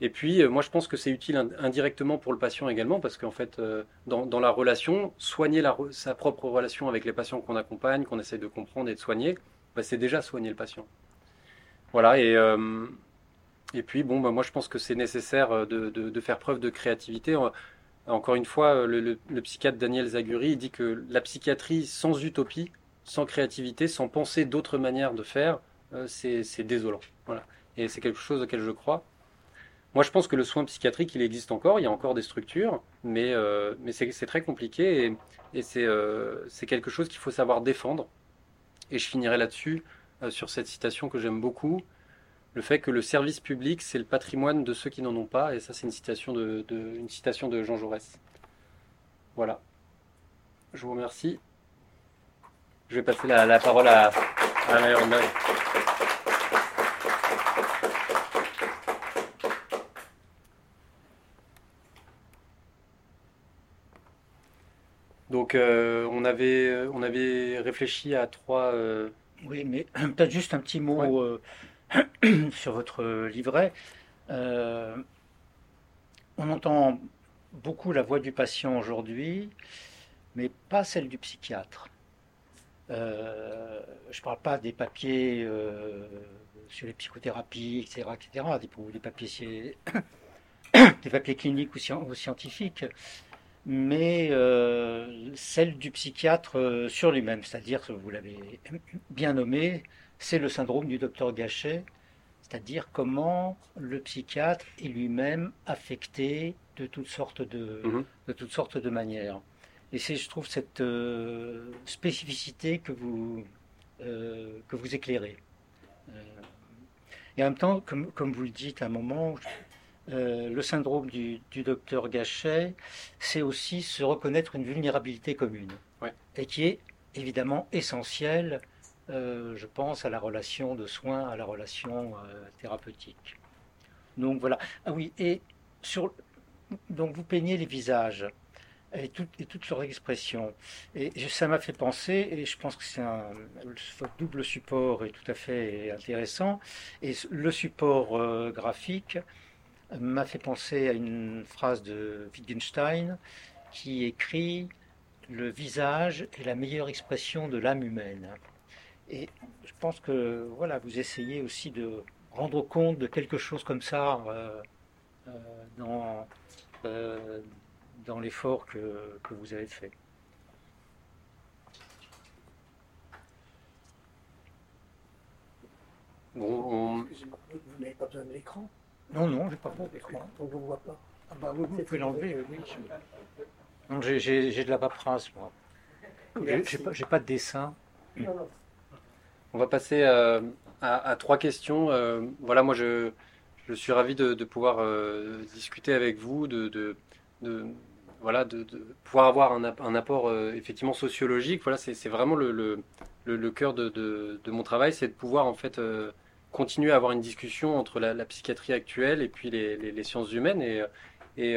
Et puis, moi, je pense que c'est utile indirectement pour le patient également, parce qu'en fait, dans, la relation, soigner sa propre relation avec les patients qu'on accompagne, qu'on essaie de comprendre et de soigner, bah, c'est déjà soigner le patient. Voilà, et et puis, bon, bah, moi, je pense que c'est nécessaire euh, de, faire preuve de créativité. Encore une fois, euh, le, psychiatre Daniel Zaguri dit que la psychiatrie sans utopie, sans créativité, sans penser d'autres manières de faire, euh, c'est désolant. Et c'est quelque chose auquel je crois. Moi, je pense que le soin psychiatrique, il existe encore, il y a encore des structures, mais, mais c'est très compliqué et c'est quelque chose qu'il faut savoir défendre. Et je finirai là-dessus, sur cette citation que j'aime beaucoup le fait que le service public, c'est le patrimoine de ceux qui n'en ont pas. Et ça, c'est une citation de, une citation de Jean Jaurès. Voilà. Je vous remercie. Je vais passer la, parole à, à Donc, euh, on, avait, on avait réfléchi à trois. Euh, oui, mais peut-être juste un petit mot. Euh, sur votre livret, euh, on entend beaucoup la voix du patient aujourd'hui, mais pas celle du psychiatre. Euh, je ne parle pas des papiers euh, sur les psychothérapies, etc., etc., des, des papiers, des papiers cliniques ou, scientifiques, mais celle du psychiatre sur lui-même, c'est-à-dire, vous l'avez bien nommé, c'est le syndrome du docteur Gachet, c'est-à-dire comment le psychiatre est lui-même affecté de toutes sortes de, mhm. de, toutes sortes de manières. Et c'est, je trouve, cette euh, spécificité que vous, euh, que vous éclairez. Euh, et en même temps, comme, comme, vous le dites à un moment, le syndrome du, docteur Gachet, c'est aussi se reconnaître une vulnérabilité commune, et qui est évidemment essentielle je pense à la relation de soins, à la relation euh, thérapeutique. Donc voilà. Ah oui, et sur, donc vous peignez les visages et, toutes leurs expressions. Et ça m'a fait penser, et je pense que c'est un double support est tout à fait intéressant. Et le support euh, graphique m'a fait penser à une phrase de Wittgenstein qui écrit Le visage est la meilleure expression de l'âme humaine. Et je pense que voilà, vous essayez aussi de rendre compte de quelque chose comme ça euh, euh, dans, euh, dans l'effort que, que, vous avez fait. Bon, Vous n'avez pas besoin de l'écran? Non, non, j'ai pas besoin d'écran. On ne vous voit pas. Ah bah oui, vous pouvez l'enlever, oui. Non, j'ai de la paperasse, moi. J'ai pas, pas de dessin. Non, non. On va passer euh, à, trois questions. Euh, voilà, moi je, suis ravi de, pouvoir euh, discuter avec vous, de, voilà, de, pouvoir avoir un, apport effectivement sociologique. Voilà, c'est vraiment le, le, cœur de, mon travail, c'est de pouvoir en fait continuer à avoir une discussion entre la, psychiatrie actuelle et puis les, sciences humaines. Et, et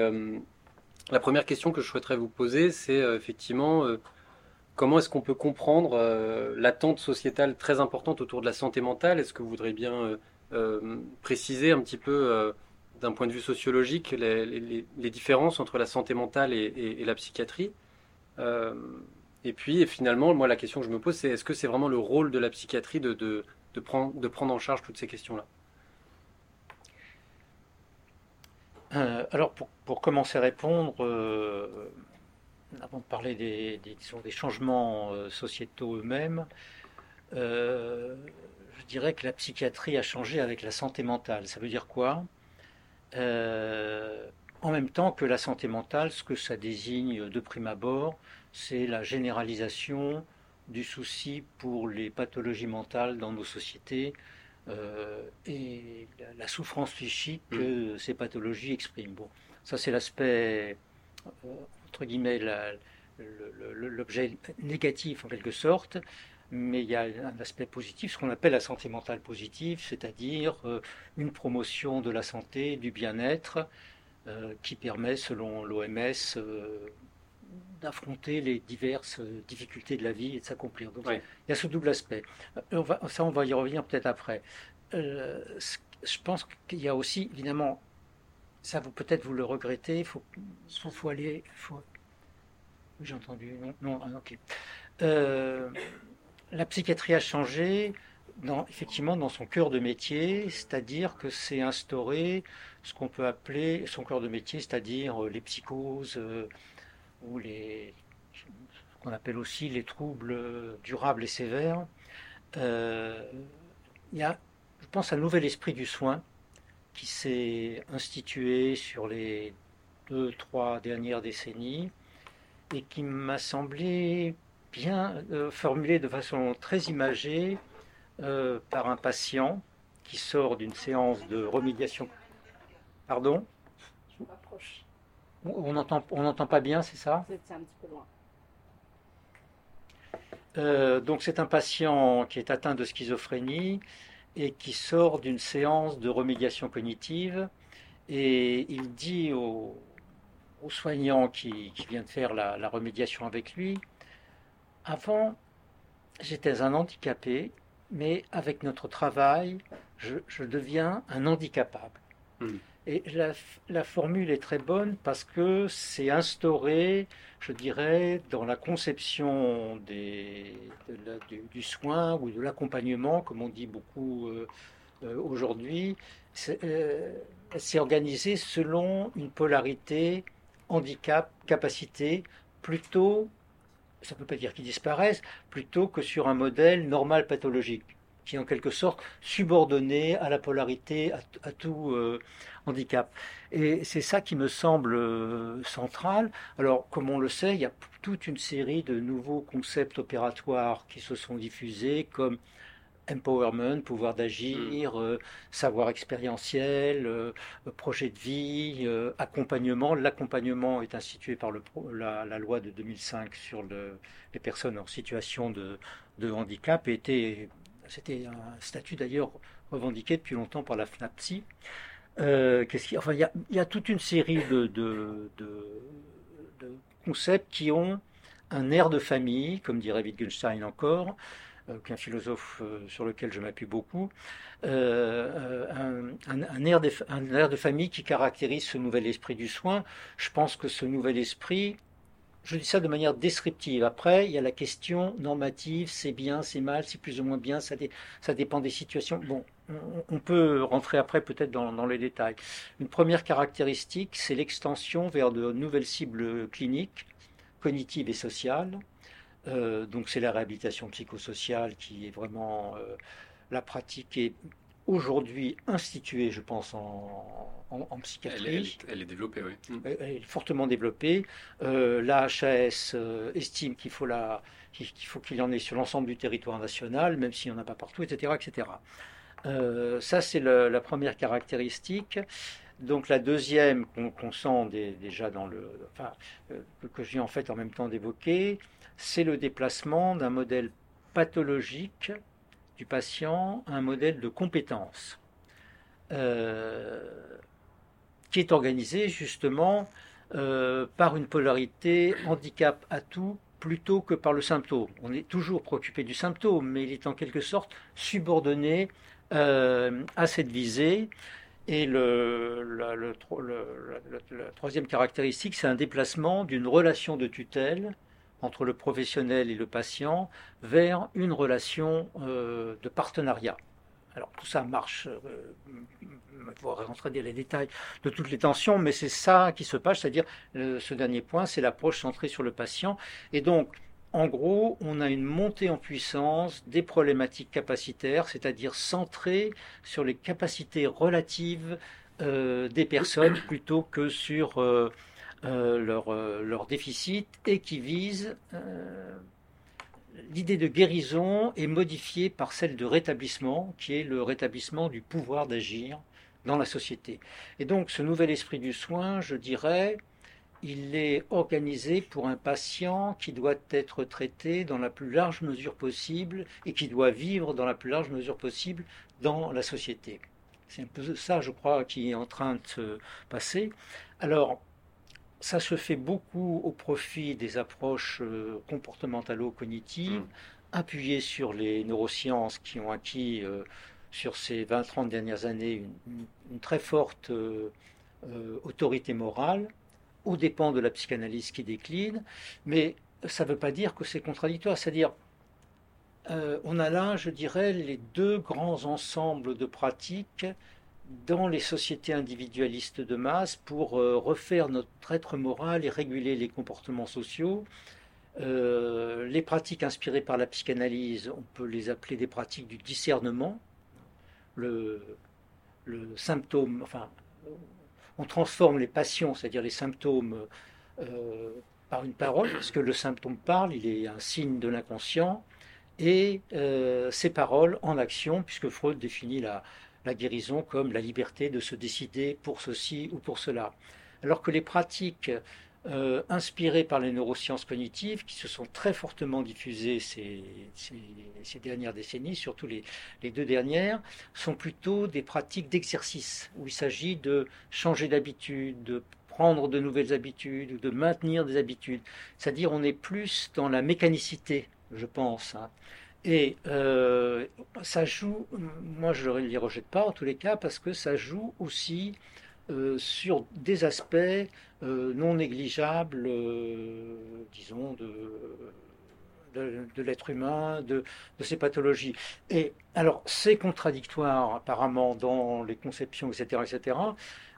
la première question que je souhaiterais vous poser, c'est effectivement comment est-ce qu'on peut comprendre l'attente sociétale très importante autour de la santé mentale? Est-ce que vous voudriez bien préciser un petit peu d'un point de vue sociologique les, différences entre la santé mentale et, la psychiatrie? Euh, et puis finalement, moi la question que je me pose, c'est est-ce que c'est vraiment le rôle de la psychiatrie de, prendre, en charge toutes ces questions-là? Euh, Alors pour, commencer à répondre, euh, avant de parler des, des, des changements sociétaux eux-mêmes, je dirais que la psychiatrie a changé avec la santé mentale. Ça veut dire quoi? Euh, en même temps que la santé mentale, ce que ça désigne de prime abord, c'est la généralisation du souci pour les pathologies mentales dans nos sociétés euh, et la, souffrance psychique que ces pathologies expriment. Bon, ça c'est l'aspect, euh, entre guillemets, l'objet négatif en quelque sorte, mais il y a un aspect positif, ce qu'on appelle la santé mentale positive, c'est-à-dire euh, une promotion de la santé, du bien-être, euh, qui permet, selon l'OMS, euh, d'affronter les diverses difficultés de la vie et de s'accomplir. Donc il y a ce double aspect. ça, on va y revenir peut-être après. je pense qu'il y a aussi, évidemment, ça vous peut-être vous le regrettez, il faut, faut, aller... J'ai entendu, non, non, ah, ok la psychiatrie a changé effectivement dans son cœur de métier, c'est-à-dire que c'est instauré ce qu'on peut appeler son cœur de métier, c'est-à-dire euh, les psychoses euh, ou les qu'on appelle aussi les troubles durables et sévères. Euh, il y a, je pense, un nouvel esprit du soin qui s'est institué sur les deux, trois dernières décennies et qui m'a semblé bien euh, formulé de façon très imagée euh, par un patient qui sort d'une séance de remédiation. Pardon? Je m'approche. On n'entend on pas bien, c'est ça? C'est un petit peu loin. Euh, donc c'est un patient qui est atteint de schizophrénie et qui sort d'une séance de remédiation cognitive et il dit au, soignant qui, vient de faire la remédiation avec lui, avant, j'étais un handicapé, mais avec notre travail, je, deviens un handicapable. Hmm. Et la, formule est très bonne parce que c'est instauré, je dirais, dans la conception du, soin ou de l'accompagnement, comme on dit beaucoup euh, euh, aujourd'hui. Euh, c'est organisé selon une polarité handicap-capacité plutôt ça ne peut pas dire qu'ils disparaissent, plutôt que sur un modèle normal pathologique, qui est en quelque sorte subordonné à la polarité, à, tout euh, handicap. Et c'est ça qui me semble euh, central. Alors, comme on le sait, il y a toute une série de nouveaux concepts opératoires qui se sont diffusés, comme empowerment, pouvoir d'agir, mm. euh, savoir expérientiel, euh, projet de vie, euh, accompagnement. L'accompagnement est institué par le, la, loi de 2005 sur les personnes en situation de, handicap et était, c'était un statut d'ailleurs revendiqué depuis longtemps par la FNAPSI. Qu'est-ce enfin, il y, a, toute une série de, concepts qui ont un air de famille, comme dirait Wittgenstein encore, euh, qu'un philosophe euh, sur lequel je m'appuie beaucoup, euh, un, air de, un, air de, famille qui caractérise ce nouvel esprit du soin. Je pense que ce nouvel esprit, je dis ça de manière descriptive. Après, il y a la question normative, c'est bien, c'est mal, c'est plus ou moins bien, ça, ça dépend des situations. Bon, on, peut rentrer après peut-être dans, dans, les détails. Une première caractéristique, c'est l'extension vers de nouvelles cibles cliniques, cognitives et sociales. Euh, donc c'est la réhabilitation psychosociale qui est vraiment euh, la pratique est aujourd'hui instituée, je pense, en, psychiatrie. Elle, est développée, oui. Elle, est fortement développée. Euh, la HAS estime qu'il faut qu'il faut qu'il y en ait sur l'ensemble du territoire national, même s'il n'y en a pas partout, etc., etc. ça, c'est la première caractéristique. Donc la deuxième qu'on sent déjà dans le, enfin, que j'ai en fait en même temps d'évoquer, c'est le déplacement d'un modèle pathologique du patient un modèle de compétence qui est organisé justement par une polarité handicap à tout plutôt que par le symptôme. On est toujours préoccupé du symptôme, mais il est en quelque sorte subordonné euh, à cette visée. Et le, la, troisième caractéristique, c'est un déplacement d'une relation de tutelle entre le professionnel et le patient vers une relation euh, de partenariat. Alors tout ça marche, euh, je vais rentrer dans les détails de toutes les tensions, mais c'est ça qui se passe, c'est-à-dire euh, ce dernier point, c'est l'approche centrée sur le patient. Et donc, en gros, on a une montée en puissance des problématiques capacitaires, c'est-à-dire centrées sur les capacités relatives euh, des personnes plutôt que sur leur, leur, déficit et qui visent l'idée de guérison est modifiée par celle de rétablissement, qui est le rétablissement du pouvoir d'agir dans la société. Et donc ce nouvel esprit du soin, je dirais, il est organisé pour un patient qui doit être traité dans la plus large mesure possible et qui doit vivre dans la plus large mesure possible dans la société. C'est un peu ça, je crois, qui est en train de se passer. Alors, ça se fait beaucoup au profit des approches euh, comportementalo-cognitives, mm. appuyées sur les neurosciences qui ont acquis euh, sur ces 20-30 dernières années une, très forte euh, autorité morale, aux dépens de la psychanalyse qui décline, mais ça ne veut pas dire que c'est contradictoire, c'est-à-dire on a là, je dirais, les deux grands ensembles de pratiques dans les sociétés individualistes de masse pour euh, refaire notre être moral et réguler les comportements sociaux. Euh, les pratiques inspirées par la psychanalyse, on peut les appeler des pratiques du discernement. Le symptôme, enfin, on transforme les passions, c'est-à-dire les symptômes, euh, par une parole, parce que le symptôme parle, il est un signe de l'inconscient, et ces paroles en action, puisque Freud définit la guérison comme la liberté de se décider pour ceci ou pour cela. Alors que les pratiques euh, par les neurosciences cognitives, qui se sont très fortement diffusées ces, dernières décennies, surtout les, deux dernières, sont plutôt des pratiques d'exercice, où il s'agit de changer d'habitude, de prendre de nouvelles habitudes, ou de maintenir des habitudes. C'est-à-dire on est plus dans la mécanicité, je pense. Hein. Et euh, ça joue, moi je ne les rejette pas en tous les cas, parce que ça joue aussi euh, sur des aspects non négligeables, disons, de, de, l'être humain, de, de, ses pathologies. Et alors, c'est contradictoire apparemment dans les conceptions, etc., etc.,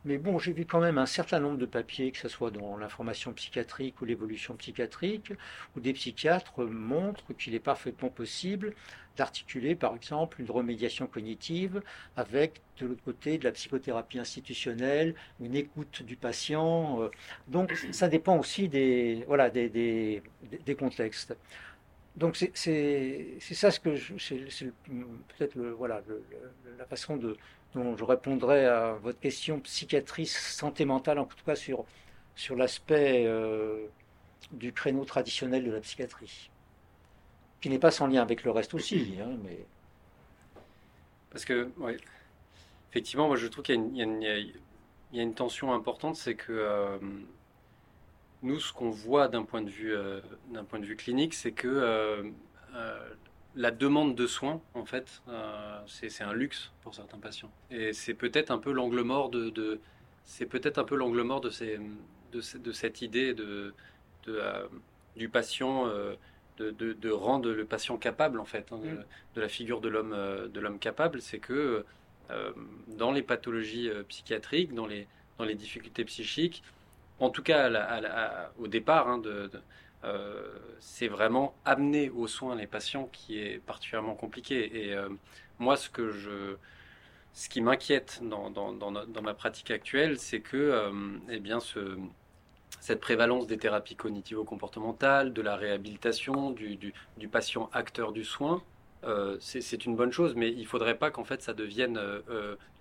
mais bon, j'ai vu quand même un certain nombre de papiers, que ce soit dans l'information psychiatrique ou l'évolution psychiatrique, où des psychiatres montrent qu'il est parfaitement possible d'articuler, par exemple, une remédiation cognitive avec, de l'autre côté, de la psychothérapie institutionnelle, une écoute du patient. Euh. Donc, ça dépend aussi des, voilà, des, des, des contextes. Donc c'est ça ce que c'est peut-être voilà la façon dont je répondrai à votre question psychiatrie santé mentale en tout cas sur sur l'aspect euh, du créneau traditionnel de la psychiatrie qui n'est pas sans lien avec le reste aussi hein, mais parce que ouais, effectivement moi je trouve qu'il y, y, a une tension importante c'est que euh, nous, ce qu'on voit d'un point, de vue, euh, d'un point de vue clinique, c'est que euh, euh, la demande de soins, en fait, c'est, un luxe pour certains patients. Et c'est peut-être un peu l'angle mort de, c'est peut-être un peu l'angle mort de, ces, de, cette idée de, du patient, de, rendre le patient capable, en fait, hein, mm. de, la figure de l'homme, de l'homme capable. C'est que dans les pathologies psychiatriques, dans les, dans les difficultés psychiques, en tout cas au départ, hein, euh, c'est vraiment amener aux soins les patients qui est particulièrement compliqué. Et euh, moi, ce que je, ce qui m'inquiète dans, ma pratique actuelle, c'est que, euh, eh bien, ce, cette prévalence des thérapies cognitivo-comportementales, de la réhabilitation, du, patient acteur du soin, c'est une bonne chose, mais il ne faudrait pas qu'en fait ça devienne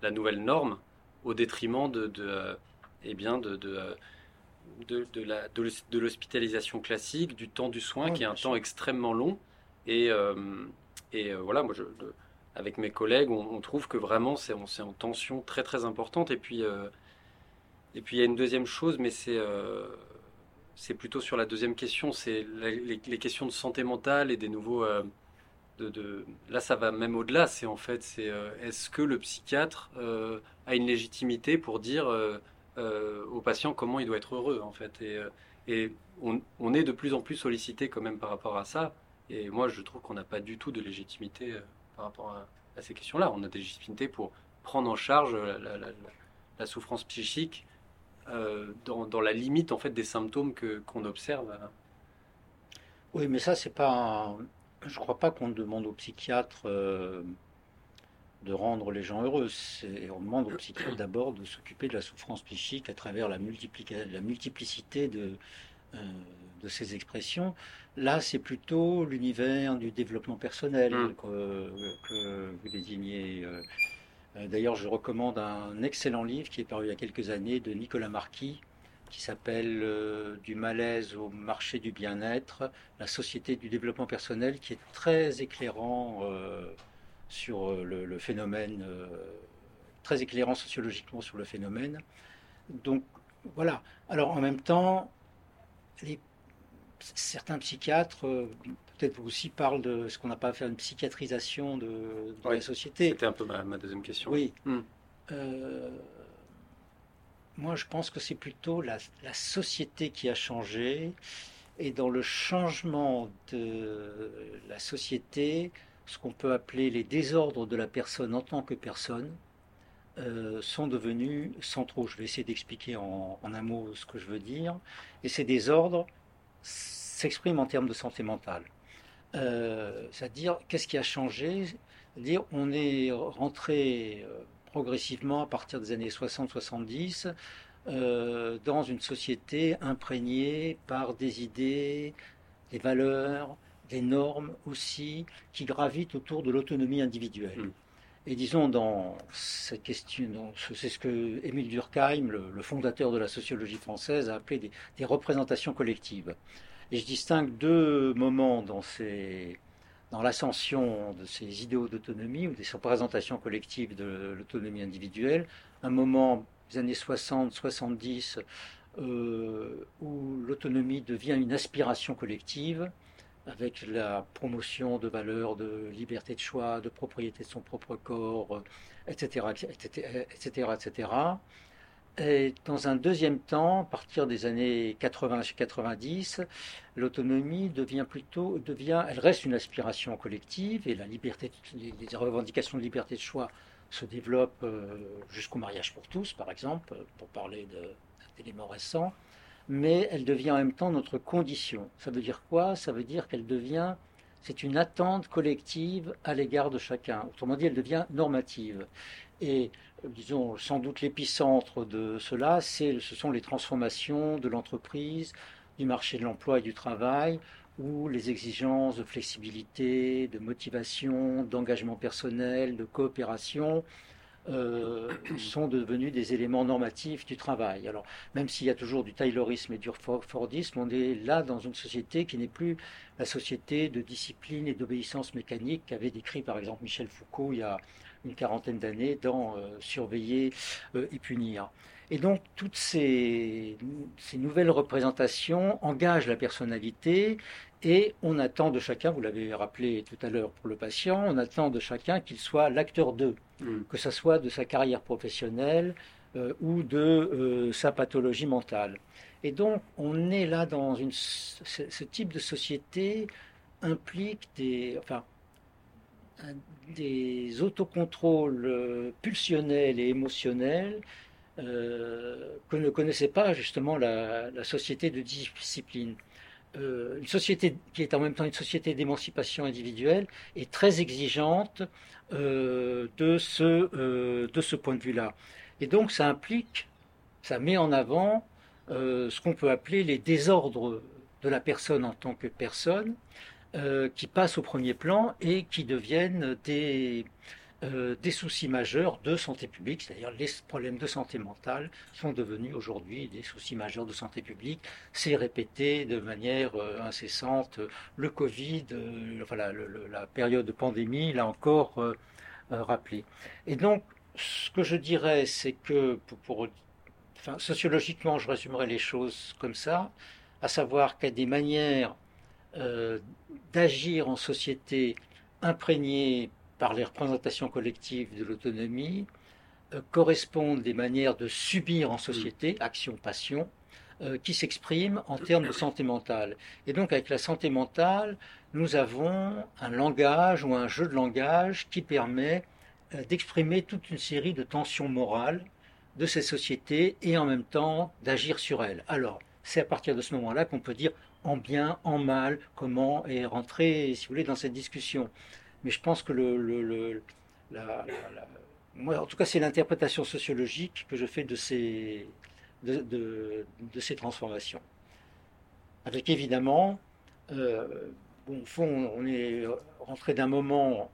la nouvelle norme au détriment de, eh bien, de, de l'hospitalisation classique, du temps du soin, qui est un temps extrêmement long. Et, et voilà, moi, je, avec mes collègues, on, trouve que vraiment c'est en tension très très importante. Et puis, et puis il y a une deuxième chose, mais c'est c'est plutôt sur la deuxième question, c'est les, questions de santé mentale et des nouveaux. Euh, de, là, ça va même au-delà. C'est en fait, c'est euh, est-ce que le psychiatre euh, a une légitimité pour dire au patient comment il doit être heureux, en fait. Et, et on, est de plus en plus sollicité quand même par rapport à ça. Et moi, je trouve qu'on n'a pas du tout de légitimité par rapport à, ces questions-là. On a des légitimités pour prendre en charge la souffrance psychique euh, dans, la limite en fait des symptômes que qu'on observe. Oui, mais ça c'est pas. Je crois pas qu'on demande aux psychiatres euh, de rendre les gens heureux. On demande aux psychiatres d'abord de s'occuper de la souffrance psychique à travers la, la multiplicité de, euh, de ces expressions. Là, c'est plutôt l'univers du développement personnel mmh. que, que, vous désignez. Euh, d'ailleurs, je recommande un excellent livre qui est paru il y a quelques années de Nicolas Marquis, qui s'appelle euh, Du malaise au marché du bien-être, la société du développement personnel, qui est très éclairant euh, sur le, phénomène, très éclairant sociologiquement sur le phénomène. Donc voilà. Alors en même temps, certains psychiatres peut-être vous aussi parle de ce qu'on n'a pas fait une psychiatrisation de, la société. C'était un peu ma, deuxième question. Oui. Hmm. Euh, moi, je pense que c'est plutôt la, société qui a changé. Et dans le changement de la société, ce qu'on peut appeler les désordres de la personne en tant que personne euh, sont devenus centraux. Je vais essayer d'expliquer en, un mot ce que je veux dire. Et ces désordres s'expriment en termes de santé mentale. Euh, c'est-à-dire, qu'est-ce qui a changé? C'est-à-dire, on est rentré euh, progressivement à partir des années 60-70 euh, dans une société imprégnée par des idées, des valeurs, des normes aussi, qui gravitent autour de l'autonomie individuelle. Mm. Et disons, dans cette question, c'est ce que Émile Durkheim, le, fondateur de la sociologie française, a appelé des représentations collectives. Et je distingue deux moments dans, dans l'ascension de ces idéaux d'autonomie ou des représentations collectives de l'autonomie individuelle. Un moment des années 60-70 euh, où l'autonomie devient une aspiration collective avec la promotion de valeurs de liberté de choix, de propriété de son propre corps, etc., etc., etc., etc. Et dans un deuxième temps, à partir des années 80-90, l'autonomie devient plutôt, devient, elle reste une aspiration collective et la liberté, les, revendications de liberté de choix se développent euh, jusqu'au mariage pour tous, par exemple, pour parler d'éléments récents, mais elle devient en même temps notre condition. Ça veut dire quoi? Ça veut dire qu'elle devient, c'est une attente collective à l'égard de chacun. Autrement dit, elle devient normative. Et disons, sans doute l'épicentre de cela, ce sont les transformations de l'entreprise, du marché de l'emploi et du travail, où les exigences de flexibilité, de motivation, d'engagement personnel, de coopération euh, sont devenus des éléments normatifs du travail. Alors, même s'il y a toujours du taylorisme et du Fordisme, on est là dans une société qui n'est plus la société de discipline et d'obéissance mécanique qu'avait décrit par exemple Michel Foucault il y a une quarantaine d'années dans euh, Surveiller euh, et punir. Et donc toutes ces, ces, nouvelles représentations engagent la personnalité et on attend de chacun, vous l'avez rappelé tout à l'heure pour le patient, on attend de chacun qu'il soit l'acteur d'eux, mm. que ce soit de sa carrière professionnelle euh, ou de sa pathologie mentale. Et donc on est là dans une, ce, ce type de société implique des, enfin, des autocontrôles euh, pulsionnels et émotionnels euh, que ne connaissait pas justement la, société de discipline. Euh, une société qui est en même temps une société d'émancipation individuelle est très exigeante de, ce, de ce point de vue-là. Et donc ça implique, ça met en avant ce qu'on peut appeler les désordres de la personne en tant que personne, euh, qui passent au premier plan et qui deviennent des, euh, des soucis majeurs de santé publique, c'est-à-dire les problèmes de santé mentale sont devenus aujourd'hui des soucis majeurs de santé publique. C'est répété de manière euh, incessante. Le Covid, euh, la, période de pandémie l'a encore rappelé. Et donc, ce que je dirais, c'est que sociologiquement, je résumerai les choses comme ça, à savoir qu'il y a des manières d'agir en société imprégnées par les représentations collectives de l'autonomie euh, correspondent des manières de subir en société, mm. action-passion, euh, qui s'expriment en termes de santé mentale. Et donc avec la santé mentale, nous avons un langage ou un jeu de langage qui permet euh, d'exprimer toute une série de tensions morales de ces sociétés et en même temps d'agir sur elles. Alors, c'est à partir de ce moment-là qu'on peut dire en bien, en mal, comment et rentrer, si vous voulez, dans cette discussion. Mais je pense que le, moi, en tout cas, c'est l'interprétation sociologique que je fais de ces, de, ces transformations. Avec évidemment, euh, bon, au fond, on est rentré d'un moment,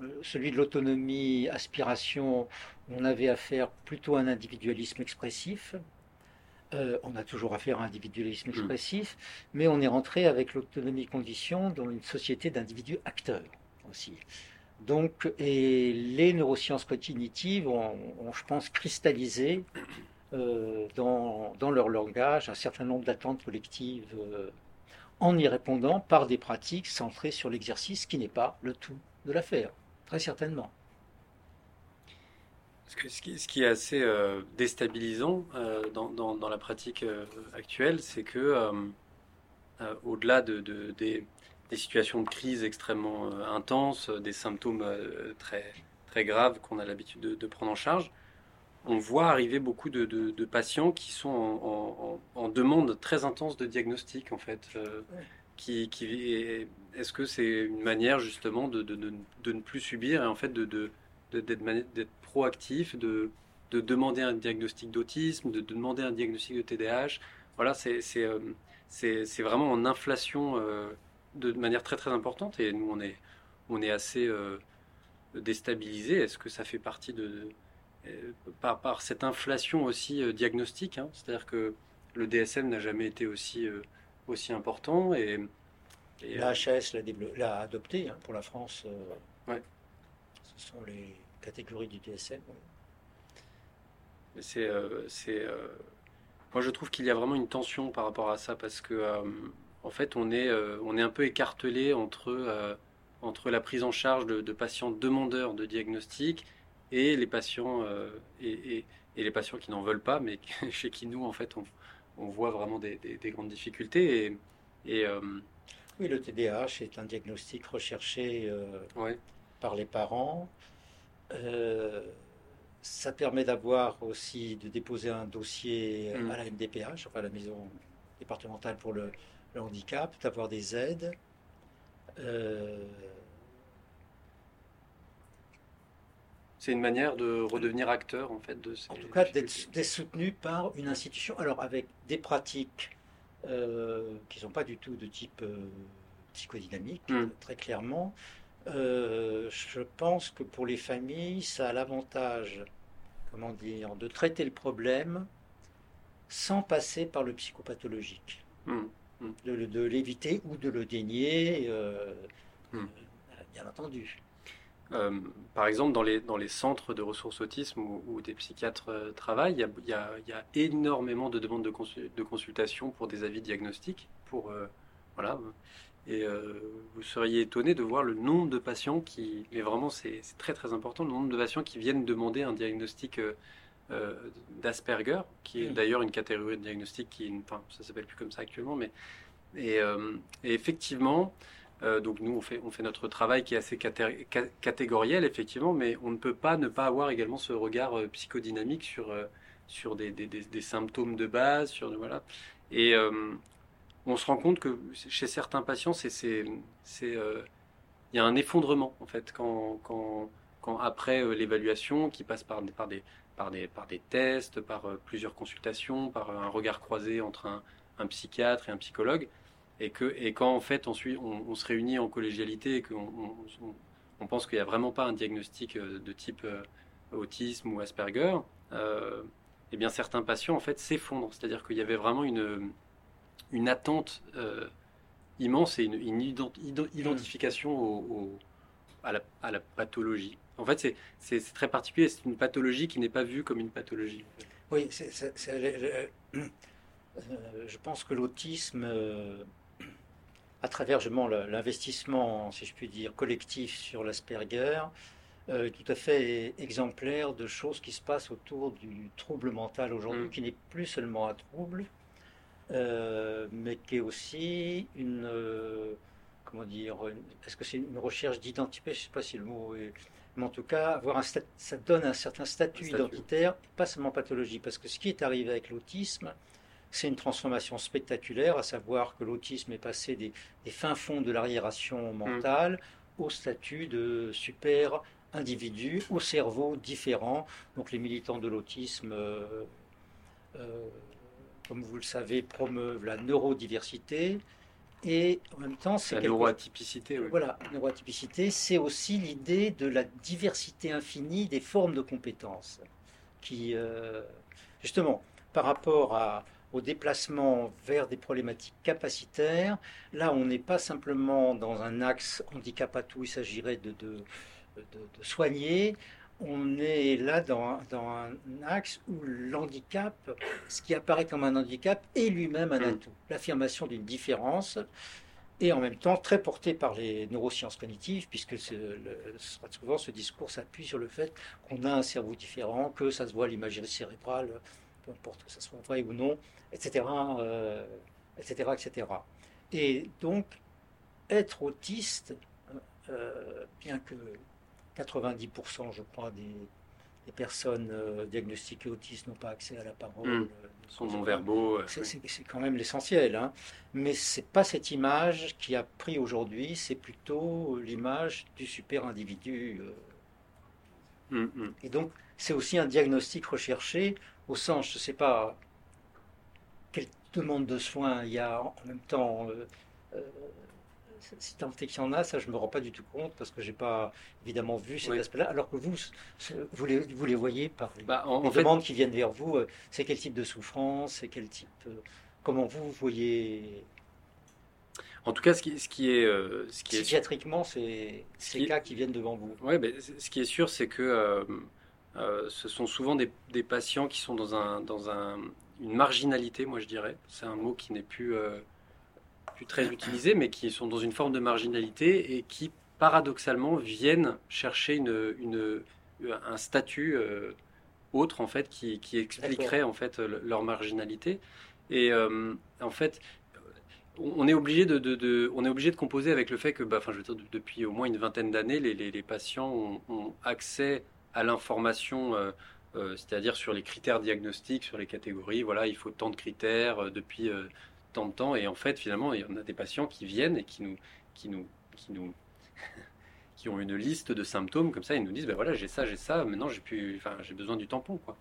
euh, celui de l'autonomie, aspiration, on avait affaire plutôt à un individualisme expressif. Euh, on a toujours affaire à un individualisme mmh. expressif, mais on est rentré avec l'autonomie condition dans une société d'individus acteurs aussi. Donc, et les neurosciences cognitives ont, je pense, cristallisé euh, dans, leur langage un certain nombre d'attentes collectives euh, en y répondant par des pratiques centrées sur l'exercice qui n'est pas le tout de l'affaire, très certainement. Ce qui, est assez euh, déstabilisant dans, la pratique actuelle, c'est que au-delà de, de, des, des situations de crise extrêmement euh, intenses, euh, des symptômes euh, très, très graves qu'on a l'habitude de, prendre en charge, on voit arriver beaucoup de, de, patients qui sont en, en, demande très intense de diagnostic, en fait. qui, qui Est-ce que c'est une manière, justement, de, de, ne plus subir et, en fait, de, d'être proactif, de, de demander un diagnostic d'autisme, de, demander un diagnostic de TDAH Voilà, c'est, vraiment en inflation de manière très très importante et nous on est, on est assez euh, déstabilisé. Est-ce que ça fait partie de, euh, par, par, cette inflation aussi euh, diagnostique hein? C'est-à-dire que le DSM n'a jamais été aussi, aussi important et, la HAS l'a adopté hein, pour la France. ouais. Ce sont les catégories du DSM. C'est, c'est, moi je trouve qu'il y a vraiment une tension par rapport à ça parce que en fait, on est, euh, on est un peu écartelé entre, euh, entre la prise en charge de, patients demandeurs de diagnostic et les patients, euh, et, les patients qui n'en veulent pas, mais chez qui nous, en fait, on, voit vraiment des, grandes difficultés. Et, oui, le TDAH est un diagnostic recherché par les parents. ça permet d'avoir aussi, de déposer un dossier mm. à la MDPH, enfin la maison départementale pour le, le handicap, d'avoir des aides. Euh, C'est une manière de redevenir acteur, en fait, de En tout cas, d'être soutenu par une institution. Alors, avec des pratiques euh, qui ne sont pas du tout de type euh, psychodynamique, hmm. très clairement. je pense que pour les familles, ça a l'avantage, comment dire, de traiter le problème sans passer par le psychopathologique. Hmm de, l'éviter ou de le dénier, euh, hmm. euh, bien entendu. Euh, par exemple, dans les, dans les centres de ressources autisme où, des psychiatres travaillent, il y, a, énormément de demandes de, de consultation pour des avis diagnostiques. Pour, voilà. Et vous seriez étonné de voir le nombre de patients qui, mais vraiment c'est très très important, le nombre de patients qui viennent demander un diagnostic euh, d'Asperger, qui est d'ailleurs une catégorie de diagnostic qui, enfin, ça s'appelle plus comme ça actuellement, mais et, euh, effectivement, euh, donc nous on fait, on fait notre travail qui est assez catégoriel effectivement, mais on ne peut pas ne pas avoir également ce regard psychodynamique sur sur des, des, des, symptômes de base, sur voilà. Et on se rend compte que chez certains patients, c'est c'est il y a un effondrement en fait quand quand, quand après l'évaluation qui passe par, par des par des, tests, par euh, plusieurs consultations, par un regard croisé entre un, psychiatre et un psychologue. Et, que, et quand en fait on, se réunit en collégialité et qu'on on, on pense qu'il n'y a vraiment pas un diagnostic de type autisme ou Asperger, eh bien certains patients en fait s'effondrent. C'est-à-dire qu'il y avait vraiment une, une attente immense et une, identification à, la, pathologie. En fait, c'est très particulier. C'est une pathologie qui n'est pas vue comme une pathologie. Oui, euh, je pense que l'autisme, euh, à travers l'investissement, si je puis dire, collectif sur l'Asperger, euh, est tout à fait exemplaire de choses qui se passent autour du trouble mental aujourd'hui, mm. qui n'est plus seulement un trouble, mais qui est aussi une. Comment dire Est-ce que c'est une recherche d'identité? Je ne sais pas si le mot est. Mais en tout cas, avoir un ça donne un certain statut, identitaire, pas seulement pathologique, parce que ce qui est arrivé avec l'autisme, c'est une transformation spectaculaire, à savoir que l'autisme est passé des, fins fonds de l'arriération mentale au statut de super individu, au cerveau différent. Donc les militants de l'autisme euh, comme vous le savez, promeuvent la neurodiversité. Et en même temps, c'est. La neuroatypicité, oui. Voilà, neuroatypicité, c'est aussi l'idée de la diversité infinie des formes de compétences. Qui, euh, justement, par rapport à, au déplacement vers des problématiques capacitaires, là, on n'est pas simplement dans un axe handicap à tout, il s'agirait de, de, de soigner on est là dans, un axe où l'handicap, ce qui apparaît comme un handicap, est lui-même un mm. atout. L'affirmation d'une différence et en même temps très porté par les neurosciences cognitives, puisque souvent ce discours s'appuie sur le fait qu'on a un cerveau différent, que ça se voit l'imagerie cérébrale, peu importe que ça soit vrai ou non, etc., etc., etc. Et donc, être autiste, euh, bien que 90%, je crois, des, personnes euh, diagnostiquées autistes n'ont pas accès à la parole. Mmh. sont non-verbaux. Euh, c'est quand même l'essentiel. Hein. Mais ce n'est pas cette image qui a pris aujourd'hui, c'est plutôt l'image du super individu. Euh. Mmh, mmh. Et donc, c'est aussi un diagnostic recherché au sens, je ne sais pas quelle demande de soins il y a en même temps si tant est qu'il y en a, ça je me rends pas du tout compte parce que j'ai pas évidemment vu cet aspect-là. Alors que vous, vous les, vous les voyez par les, bah, demandes qui viennent vers vous. Euh, c'est quel type de souffrance, c'est quel type, euh, comment vous, voyez? En tout cas, ce qui, ce qui est, euh, ce qui psychiatriquement, c'est ces cas qui viennent devant vous. Oui, mais ce qui est sûr, c'est que ce sont souvent des, des, patients qui sont dans un, dans un, une marginalité, moi je dirais. C'est un mot qui n'est plus très utilisés, mais qui sont dans une forme de marginalité et qui, paradoxalement, viennent chercher une, un statut euh, autre, en fait, qui, expliquerait, en fait, leur marginalité. Et euh, en fait, on est obligé de, on est obligé de composer avec le fait que, bah, je veux dire, depuis au moins une vingtaine d'années, les, les, patients ont, accès à l'information, euh, c'est-à-dire sur les critères diagnostiques, sur les catégories. Voilà, il faut tant de critères depuis tant de temps. Et en fait, finalement, en a des patients qui viennent et qui nous, qui nous, qui nous, qui ont une liste de symptômes comme ça. Ils nous disent, ben voilà, j'ai ça, j'ai ça. Maintenant, j'ai plus, enfin, j'ai besoin du tampon, quoi.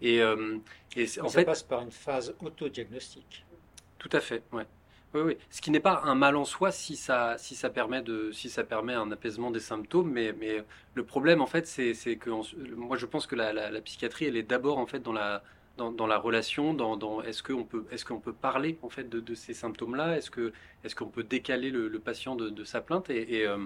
Et, euh, et en ça fait, passe par une phase autodiagnostique. Tout à fait, ouais. Oui, oui. Ce qui n'est pas un mal en soi si ça, si ça permet de, si ça permet un apaisement des symptômes, mais, mais le problème en fait, c'est, que moi je pense que la, la, la, psychiatrie, elle est d'abord en fait dans la, dans, la relation, dans, est-ce qu'on peut, est qu'on peut parler en fait de, ces symptômes-là? Est-ce que, est qu'on peut décaler le, patient de, sa plainte? Et, euh,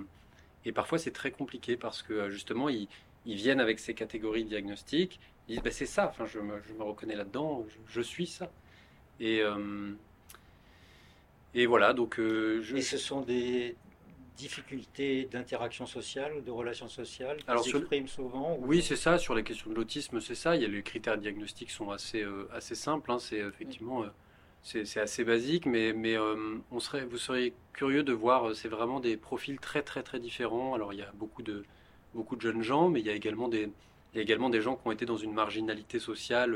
et, parfois c'est très compliqué parce que justement ils, viennent avec ces catégories diagnostiques, ils disent bah, c'est ça, enfin, je, me, je me reconnais là-dedans, je, suis ça. Et, euh, et voilà, donc. Euh, je... Et ce sont des, difficultés d'interaction sociale ou de relations sociales qui s'expriment souvent Oui, c'est ça. Sur les questions de l'autisme, c'est ça. Il y a les critères diagnostiques sont assez, euh, assez simples. Hein. C'est effectivement. Euh, c'est assez basique, mais, mais euh, on serait, vous seriez curieux de voir, c'est vraiment des profils très très très différents. Alors il y a beaucoup de, beaucoup de jeunes gens, mais il y a également des, il y a également des gens qui ont été dans une marginalité sociale,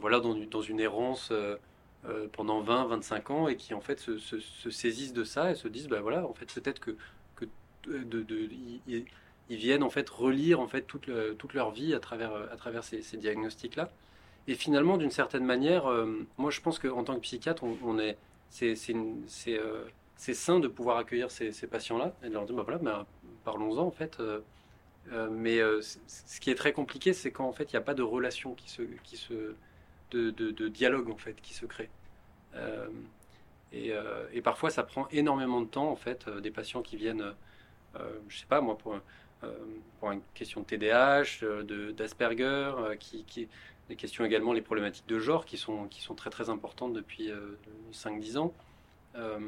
voilà, dans, dans, une errance euh, pendant 20, 25 ans et qui en fait se, saisissent de ça et se disent bah voilà en fait peut-être que, que de, de, ils, viennent en fait relire en fait toute, toute leur vie à travers, à travers ces, diagnostics là et finalement d'une certaine manière euh, moi je pense qu'en tant que psychiatre on, est c'est c'est euh, sain de pouvoir accueillir ces, patients là et de leur dire bah voilà parlons-en en fait. mais ce qui est très compliqué, c'est qu'en fait, il n'y a pas de relation qui se, qui se, de, de, dialogue en fait qui se crée. Et, et, parfois, ça prend énormément de temps en fait. des patients qui viennent, je sais pas moi, pour pour une question de TDAH, d'Asperger, qui, qui, des questions également, les problématiques de genre qui sont, qui sont très très importantes depuis 5-10 ans. Euh,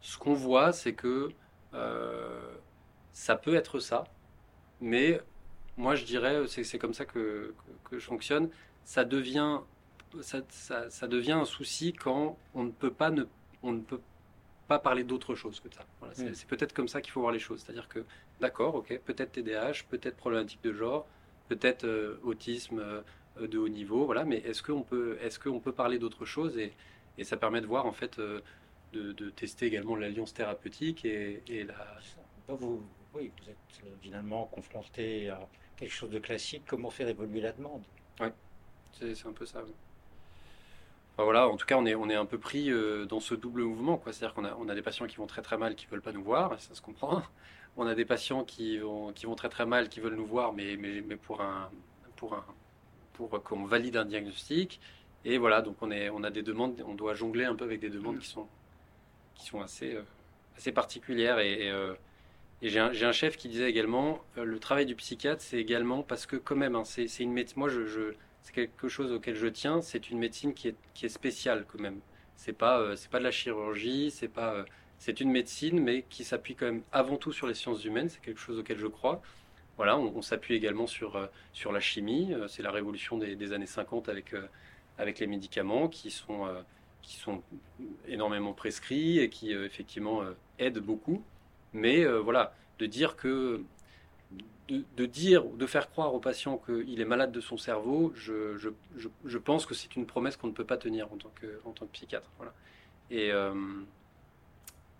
ce qu'on voit, c'est que euh, ça peut être ça, mais moi je dirais, c'est comme ça que, que, je fonctionne, ça devient, ça, ça, devient un souci quand on ne peut pas, ne, on ne peut pas parler d'autre chose que ça. Mm. c'est peut-être comme ça qu'il faut voir les choses. C'est-à-dire que, d'accord, ok, peut-être TDAH, peut-être problématique de genre, peut-être euh, autisme de haut niveau, voilà, mais est-ce qu'on peut, est qu'on peut parler d'autre chose et, et ça permet de voir en fait euh, de, tester également l'alliance thérapeutique et, la. Vous, oui, vous êtes euh, finalement confronté à quelque chose de classique. Comment faire évoluer la demande? Oui, c'est un peu ça. voilà, en tout cas, on est, on est un peu pris euh, dans ce double mouvement. C'est-à-dire qu'on a, on a des patients qui vont très très mal, qui ne veulent pas nous voir, ça se comprend. On a des patients qui vont, qui vont très très mal, qui veulent nous voir, mais, mais, mais pour un, pour un, pour qu'on valide un diagnostic. Et voilà, donc on, est, on a des demandes, on doit jongler un peu avec des demandes qui sont, qui sont assez, euh, assez particulières. Et, euh, et j'ai un, un, chef qui disait également, euh, le travail du psychiatre, c'est également parce que quand même, hein, c'est une médecine, moi je, je c'est quelque chose auquel je tiens, c'est une médecine qui est, qui est spéciale quand même. C'est pas, c'est pas de la chirurgie, c'est pas, c'est une médecine, mais qui s'appuie quand même avant tout sur les sciences humaines, c'est quelque chose auquel je crois. Voilà, on, s'appuie également sur, sur la chimie, c'est la révolution des, des, années 50 avec avec les médicaments qui sont, euh, qui sont énormément prescrits et qui euh, effectivement euh, aident beaucoup. Mais voilà, de dire que de, dire ou de faire croire au patient qu'il est malade de son cerveau, je, je, je, pense que c'est une promesse qu'on ne peut pas tenir en tant que, en tant que psychiatre. Voilà. Et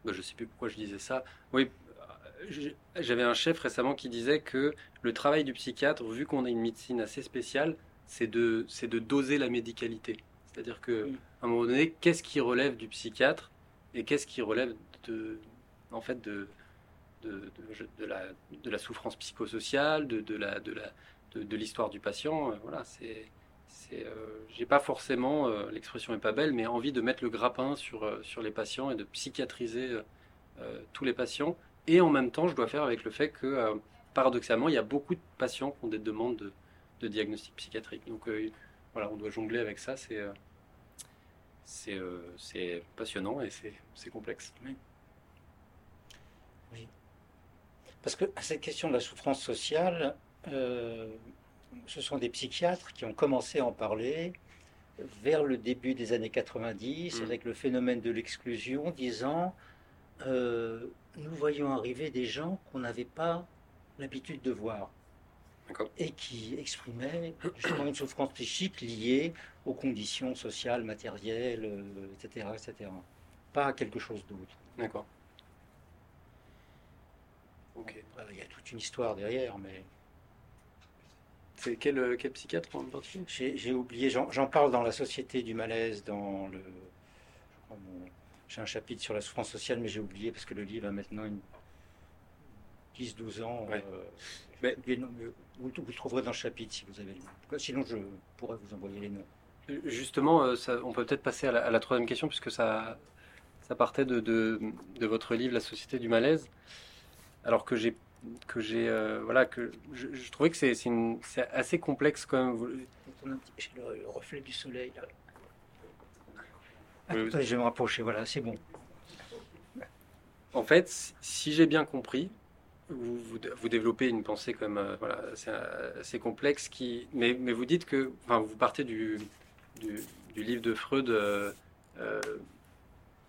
bah, je ne sais plus pourquoi je disais ça. Oui, j'avais un chef récemment qui disait que le travail du psychiatre, vu qu'on a une médecine assez spéciale, c'est de, c'est de doser la médicalité. C'est-à-dire que, à un moment donné, qu'est-ce qui relève du psychiatre et qu'est-ce qui relève de, en fait, de, de, la, souffrance psychosociale, de, l'histoire du patient. Euh, voilà, c'est, c'est, euh, j'ai pas forcément, euh, l'expression est pas belle, mais envie de mettre le grappin sur, les patients et de psychiatriser tous les patients. Et en même temps, je dois faire avec le fait que, paradoxalement, il y a beaucoup de patients qui ont des demandes de, diagnostic psychiatrique. Donc voilà, on doit jongler avec ça, c'est c'est passionnant et c'est complexe. Oui. oui. Parce que cette question de la souffrance sociale, ce sont des psychiatres qui ont commencé à en parler vers le début des années 90 mm. avec le phénomène de l'exclusion, disant nous voyons arriver des gens qu'on n'avait pas l'habitude de voir et qui exprimait justement une souffrance psychique liée aux conditions sociales, matérielles, etc., euh, etc. Pas à quelque chose d'autre. D'accord. Ok. Il y a toute une histoire derrière, mais. C'est quel, euh, quel psychiatre en J'ai oublié, j'en parle dans La Société du malaise, dans le. J'ai un chapitre sur la souffrance sociale, mais j'ai oublié parce que le livre a maintenant une 10-12 ans. Euh, mais, vous, le trouverez dans le chapitre si vous avez le Sinon, je pourrais vous envoyer les noms. Justement, euh, ça, on peut peut-être passer à la, troisième question, puisque ça, ça partait de, de, votre livre La Société du malaise. Alors que j'ai que j'ai euh, voilà que je, trouvais que c'est assez complexe quand même. J'ai le, reflet du soleil là. je vais me rapprocher. Voilà, c'est bon. En fait, si j'ai bien compris, vous, vous, développez une pensée comme euh, voilà, assez, complexe, qui, mais, mais, vous dites que, enfin, vous partez du, du, livre de Freud, euh, euh,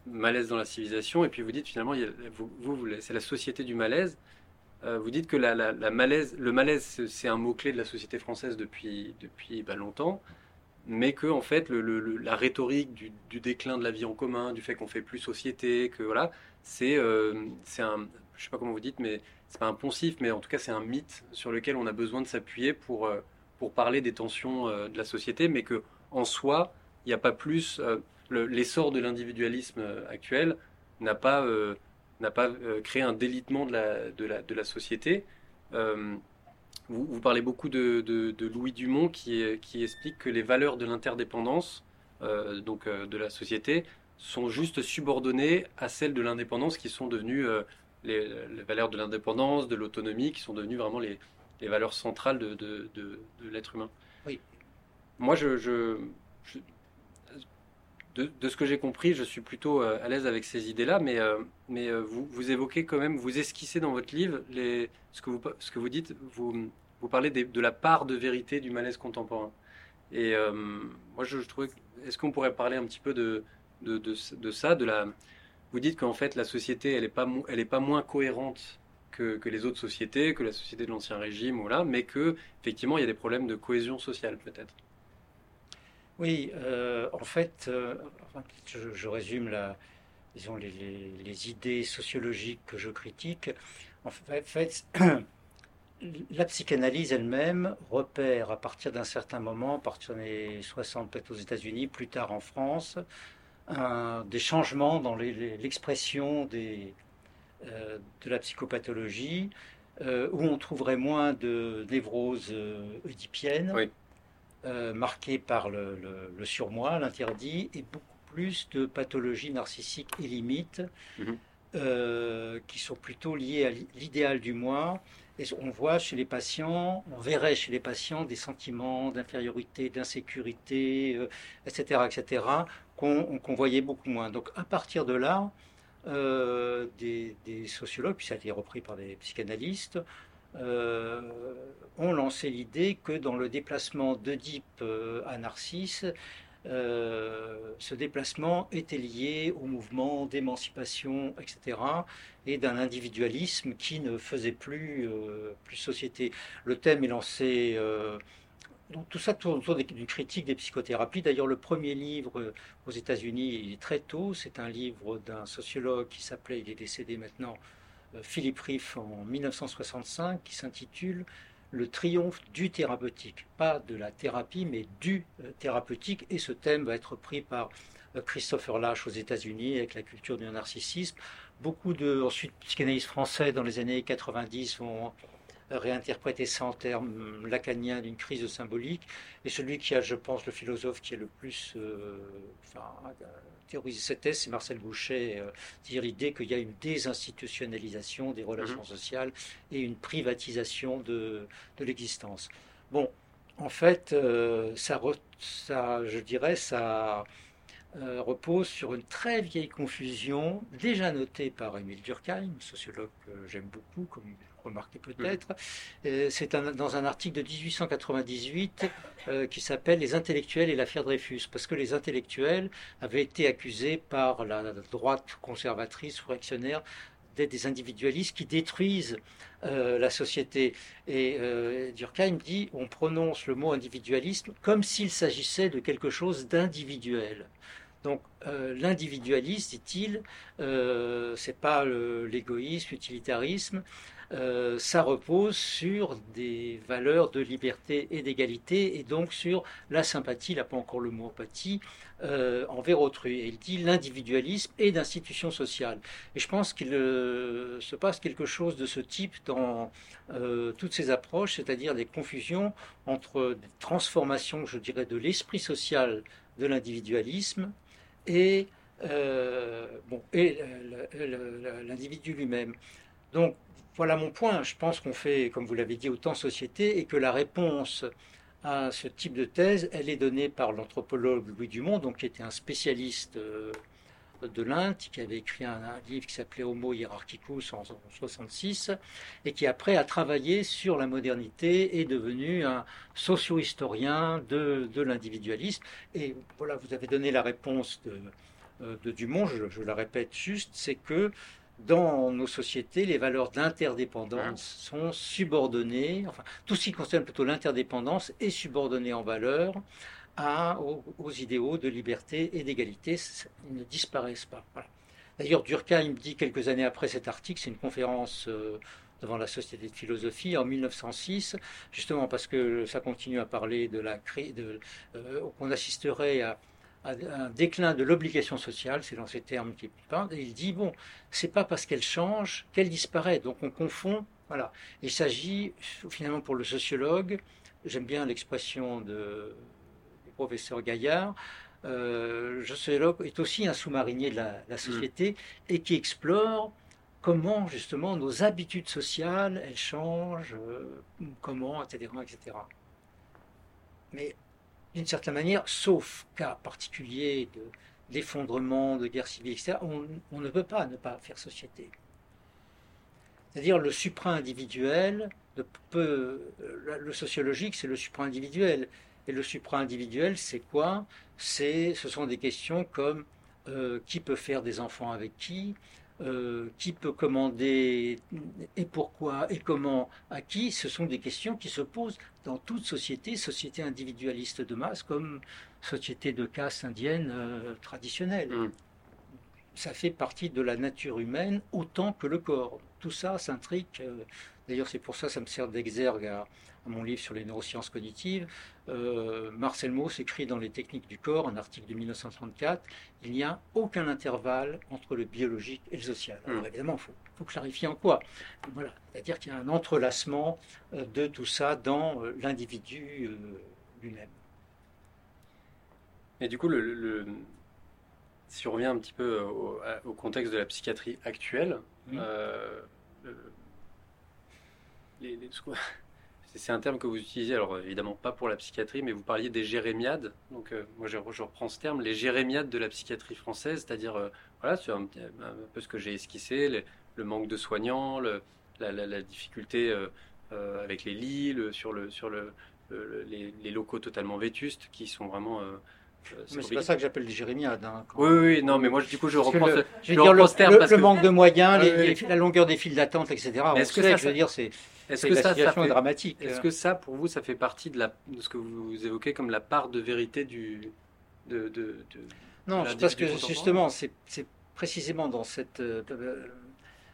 Malaise dans la civilisation, et puis vous dites finalement, vous, c'est la société du malaise. vous dites que la, la, malaise, le malaise, c'est un mot-clé de la société française depuis, depuis bah, longtemps, mais que en fait, la rhétorique du, déclin de la vie en commun, du fait qu'on fait plus société, que voilà, c'est c'est un, je sais pas comment vous dites, mais c'est pas un poncif, mais en tout cas c'est un mythe sur lequel on a besoin de s'appuyer pour, euh, pour parler des tensions euh, de la société, mais que en soi, il n'y a pas plus. Euh, l'essor de l'individualisme actuel n'a pas, n'a pas créé un délitement de la, de la, de la société. Vous, parlez beaucoup de, de, Louis Dumont qui, qui, explique que les valeurs de l'interdépendance, donc de la société, sont juste subordonnées à celles de l'indépendance qui sont devenues les, valeurs de l'indépendance, de l'autonomie, qui sont devenues vraiment les, les valeurs centrales de, de, de l'être humain. Oui. Moi, je, je, de, ce que j'ai compris, je suis plutôt euh, à l'aise avec ces idées-là, mais, euh, euh, vous, vous, évoquez quand même, vous esquissez dans votre livre ce, que vous, dites, vous, parlez de la part de vérité du malaise contemporain. Et moi, je, je trouvais, est-ce qu'on pourrait parler un petit peu de, ça, de la, vous dites qu'en fait la société, elle n'est pas, pas moins cohérente que, les autres sociétés, que la société de l'ancien régime, voilà, mais que effectivement il y a des problèmes de cohésion sociale peut-être. Oui, euh, en fait, euh, je, résume la, disons, les, les, idées sociologiques que je critique. En fait, la psychanalyse elle-même repère à partir d'un certain moment, à partir des 60 peut-être aux États-Unis, plus tard en France, des changements dans l'expression euh, de la psychopathologie, où on trouverait moins de névroses euh, oedipiennes, marquées par le, surmoi, l'interdit, et beaucoup plus de pathologies narcissiques et limites, mhm. qui sont plutôt liées à l'idéal du moi. Et on voit chez les patients, on verrait chez les patients des sentiments d'infériorité, d'insécurité, etc., etc., qu'on voyait beaucoup moins. Donc à partir de là, euh, des, sociologues, puis ça a été repris par des psychanalystes, euh, ont lancé l'idée que dans le déplacement d'Oedipe euh, à Narcisse, ce déplacement était lié au mouvement d'émancipation, etc., et d'un individualisme qui ne faisait plus, plus société. Le thème est lancé tout ça tourne autour d'une critique des psychothérapies. D'ailleurs, le premier livre euh, aux États-Unis, il est très tôt. C'est un livre d'un sociologue qui s'appelait, il est décédé maintenant, euh, Philippe Riff en 1965, qui s'intitule Le triomphe du thérapeutique. Pas de la thérapie, mais du euh, thérapeutique. Et ce thème va être pris par Christopher Lash aux États-Unis avec la culture du narcissisme. Beaucoup de ensuite psychanalystes français dans les années 90 vont réinterpréter ça en termes lacaniens d'une crise de symbolique. Et celui qui a, je pense, le philosophe qui est le plus euh, enfin, théorisé cette thèse, c'est Marcel Boucher, euh, dire l'idée qu'il y a une désinstitutionnalisation des relations mhm. sociales et une privatisation de, de l'existence. Bon, en fait, euh, ça, ça, je dirais, ça repose sur une très vieille confusion, déjà notée par Émile Durkheim, sociologue que j'aime beaucoup, comme remarqué peut-être. Euh, c'est dans un article de 1898 euh, qui s'appelle Les intellectuels et l'affaire Dreyfus, parce que les intellectuels avaient été accusés par la droite conservatrice ou réactionnaire d'être des individualistes qui détruisent euh, la société. Et Durkheim dit on prononce le mot individualisme comme s'il s'agissait de quelque chose d'individuel. Donc l'individualisme, dit-il, c'est pas l'égoïsme, l'utilitarisme, euh, ça repose sur des valeurs de liberté et d'égalité et donc sur la sympathie, là pas encore le mot empathie, euh, envers autrui. Et il dit l'individualisme et d'institution sociale. Et je pense qu'il euh, se passe quelque chose de ce type dans toutes ces approches, c'est-à-dire des confusions entre des transformations, je dirais, de l'esprit social de l'individualisme et, bon, et l'individu lui-même. Donc, voilà mon point. Je pense qu'on fait, comme vous l'avez dit, autant société et que la réponse à ce type de thèse, elle est donnée par l'anthropologue Louis Dumont, donc qui était un spécialiste euh, de l'Inde, qui avait écrit un, livre qui s'appelait Homo Hierarchicus en 1966, et qui après a travaillé sur la modernité, est devenu un socio-historien de, l'individualisme. Et voilà, vous avez donné la réponse de, euh, Dumont, je, je, la répète juste, c'est que dans nos sociétés, les valeurs d'interdépendance sont subordonnées, enfin, tout ce qui concerne plutôt l'interdépendance est subordonné en valeur à, aux, idéaux de liberté et d'égalité. Ils ne disparaissent pas. D'ailleurs, Durkheim dit quelques années après cet article, c'est une conférence euh, devant la Société de philosophie en 1906, justement parce que ça continue à parler de la crise, euh, qu'on assisterait à un déclin de l'obligation sociale, c'est dans ces termes qu'il parle, et il dit, bon, c'est pas parce qu'elle change qu'elle disparaît, donc on confond, voilà. Il s'agit, finalement, pour le sociologue, j'aime bien l'expression de, du professeur Gaillard, euh, le sociologue est aussi un sous-marinier de la, la société et qui explore comment justement nos habitudes sociales, elles changent, euh, comment, etc., etc. Mais d'une certaine manière, sauf cas particulier d'effondrement, de, guerre civile, etc., on, ne peut pas ne pas faire société. C'est-à-dire le supra-individuel, le sociologique, c'est le supra-individuel. Et le supra-individuel, c'est quoi? Ce sont des questions comme euh, qui peut faire des enfants avec qui? Euh, qui peut commander et pourquoi et comment à qui, ce sont des questions qui se posent dans toute société, société individualiste de masse comme société de caste indienne euh, traditionnelle. Mm. Ça fait partie de la nature humaine autant que le corps. Tout ça s'intrique. Euh, d'ailleurs, c'est pour ça que ça me sert d'exergue à, mon livre sur les neurosciences cognitives, euh, Marcel Mauss écrit dans Les techniques du corps, un article de 1934, il n'y a aucun intervalle entre le biologique et le social. Alors hmm. évidemment, il faut, clarifier en quoi. Voilà. C'est-à-dire qu'il y a un entrelacement euh, de tout ça dans euh, l'individu lui-même. Et du coup, le, si on revient un petit peu au, contexte de la psychiatrie actuelle, les, c'est un terme que vous utilisez, alors évidemment pas pour la psychiatrie, mais vous parliez des jérémiades. Donc euh, moi je, reprends ce terme, les jérémiades de la psychiatrie française, c'est-à-dire euh, voilà, c'est un, peu ce que j'ai esquissé, le manque de soignants, la, difficulté euh, avec les lits, sur, le, sur le, les, locaux totalement vétustes qui sont vraiment mais c'est pas ça que j'appelle des jérémiades. Hein, oui, oui, non, mais moi du coup je reprends, le, je veux dire, le, terme le, manque de moyens, la longueur des files d'attente, etc. Est-ce que ça, je veux dire, c'est est-ce que ça, ça fait, dramatique. Est-ce que ça, pour vous, ça fait partie de, la, de ce que vous évoquez comme la part de vérité du. De, de, de non, parce que justement, c'est précisément dans cette. Euh,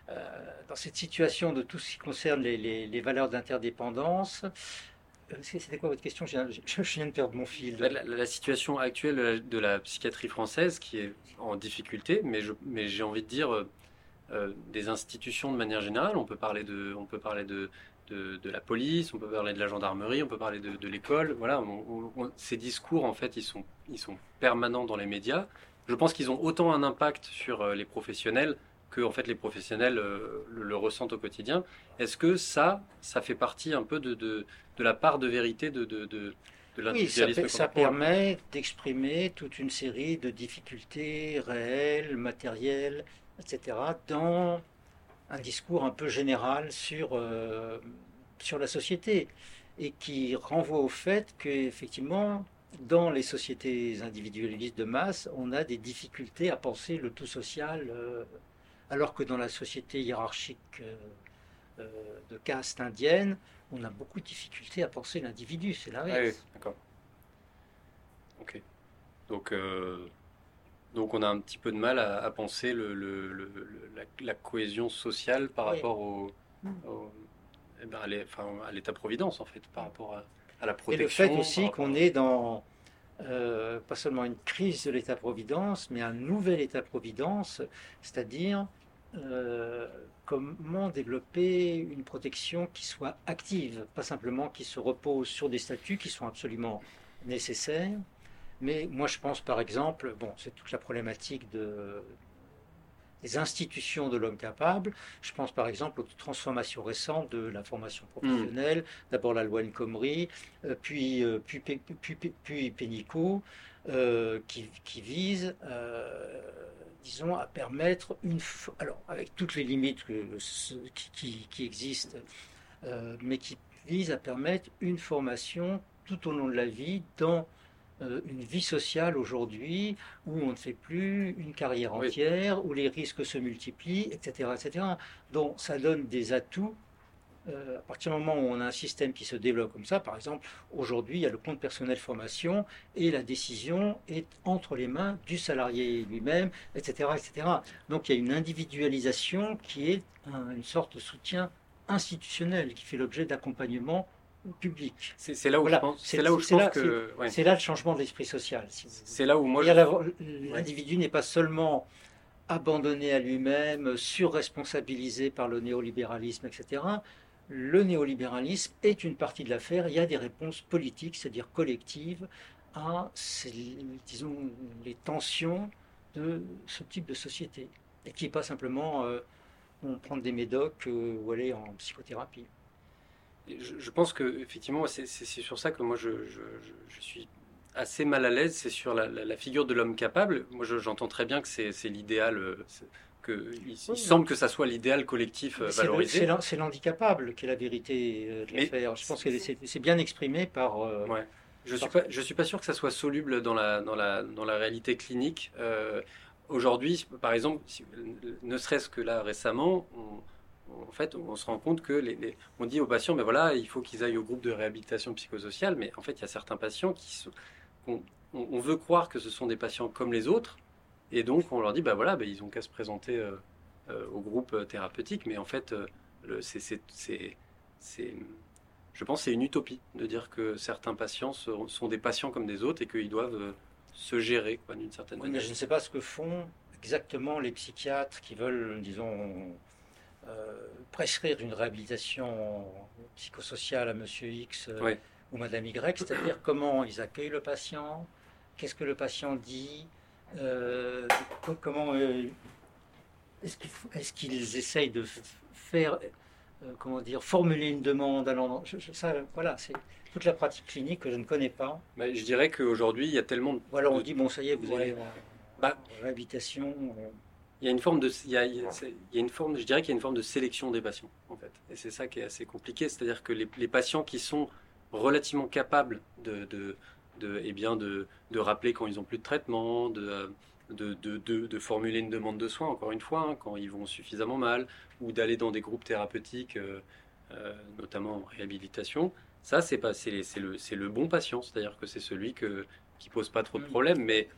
euh, dans cette situation de tout ce qui concerne les, les, les valeurs d'interdépendance, euh, c'était quoi votre question? Je viens, de perdre mon fil. La, situation actuelle de la, psychiatrie française qui est en difficulté, mais j'ai mais envie de dire euh, des institutions de manière générale. On peut parler de, on peut parler de, de, la police, on peut parler de la gendarmerie, on peut parler de, l'école. Voilà, ces discours en fait, ils sont, ils sont permanents dans les médias. Je pense qu'ils ont autant un impact sur euh, les professionnels que en fait les professionnels euh, le, ressentent au quotidien. Est-ce que ça, ça fait partie un peu de, de, la part de vérité de, de, de oui, ça, ça permet d'exprimer toute une série de difficultés réelles, matérielles, etc., dans un discours un peu général sur, euh, sur la société et qui renvoie au fait qu'effectivement, dans les sociétés individualistes de masse, on a des difficultés à penser le tout social, euh, alors que dans la société hiérarchique euh, de caste indienne, on a beaucoup de difficultés à penser l'individu, c'est l'inverse. Ah oui, d'accord. Ok. Donc, donc on a un petit peu de mal à, penser le, la, cohésion sociale par rapport au, mm. eh ben, à l'état-providence en fait, par rapport à, la protection. Et le fait aussi qu'on est dans euh, pas seulement une crise de l'état-providence, mais un nouvel état-providence, c'est-à-dire euh, comment développer une protection qui soit active, pas simplement qui se repose sur des statuts qui sont absolument nécessaires, mais moi, je pense par exemple, bon, c'est toute la problématique de, des institutions de l'homme capable. Je pense par exemple aux transformations récentes de la formation professionnelle. Hmm. D'abord la loi El Khomri, euh, puis, euh, puis, puis, puis, Pénicaud, euh, qui, qui, vise, disons, à permettre une. Alors, avec toutes les limites qui, qui, qui, existent, mais qui vise à permettre une formation tout au long de la vie dans euh, une vie sociale aujourd'hui où on ne fait plus une carrière entière, où les risques se multiplient, etc. etc. Donc ça donne des atouts. Euh, à partir du moment où on a un système qui se développe comme ça, par exemple, aujourd'hui, il y a le compte personnel formation et la décision est entre les mains du salarié lui-même, etc., etc. Donc il y a une individualisation qui est une sorte de soutien institutionnel qui fait l'objet d'accompagnement public. C'est là où je pense, c'est là où je pense que c'est là le changement de l'esprit social. c'est là où moi l'individu n'est pas seulement abandonné à lui-même, surresponsabilisé par le néolibéralisme, etc. Le néolibéralisme est une partie de l'affaire. Il y a des réponses politiques, c'est-à-dire collectives, à disons, les tensions de ce type de société. Et qui n'est pas simplement euh, prendre des médocs euh, ou aller en psychothérapie. Je, pense que effectivement, c'est sur ça que moi je, suis assez mal à l'aise. C'est sur la, figure de l'homme capable. Moi, j'entends très bien que c'est l'idéal. Euh, que, il, semble que ça soit l'idéal collectif euh, valorisé. C'est l'handicapable qui est la vérité euh, de l'affaire. Je pense que c'est bien exprimé par. ouais. Je ne suis, pas, je suis pas sûr que ça soit soluble dans la, dans la, dans la réalité clinique. Aujourd'hui, par exemple, ne serait-ce que là récemment, on, en fait, on se rend compte que les, on dit aux patients, mais voilà, il faut qu'ils aillent au groupe de réhabilitation psychosociale, mais en fait, il y a certains patients qui sont, on, veut croire que ce sont des patients comme les autres, et donc on leur dit, bah voilà, bah, ils ont qu'à se présenter euh, euh, au groupe thérapeutique, mais en fait, euh, c'est, je pense, c'est une utopie de dire que certains patients sont, des patients comme des autres et qu'ils doivent se gérer d'une certaine manière. Mais je ne sais pas ce que font exactement les psychiatres qui veulent, disons, euh, prescrire une réhabilitation psychosociale à Monsieur X euh, ou Madame Y, c'est-à-dire comment ils accueillent le patient, qu'est-ce que le patient dit, euh, comment est-ce qu'ils essayent de faire, comment dire, formuler une demande à l'endroit. Ça, voilà, c'est toute la pratique clinique que je ne connais pas. Mais je dirais qu'aujourd'hui, il y a tellement de... Voilà, on dit, bon, ça y est, vous allez en, bah, réhabilitation. Il y a une forme de, il y a, il y a une forme, je dirais qu'il y a une forme de sélection des patients en fait, et c'est ça qui est assez compliqué, c'est-à-dire que les, les, patients qui sont relativement capables de, de, de eh bien de, de, rappeler quand ils ont plus de traitement, de, de, de, de, formuler une demande de soins, encore une fois, hein, quand ils vont suffisamment mal, ou d'aller dans des groupes thérapeutiques, euh, euh, notamment en réhabilitation. Ça, c'est pas, c'est, le, c'est le bon patient, c'est-à-dire que c'est celui que, qui pose pas trop de problèmes, mais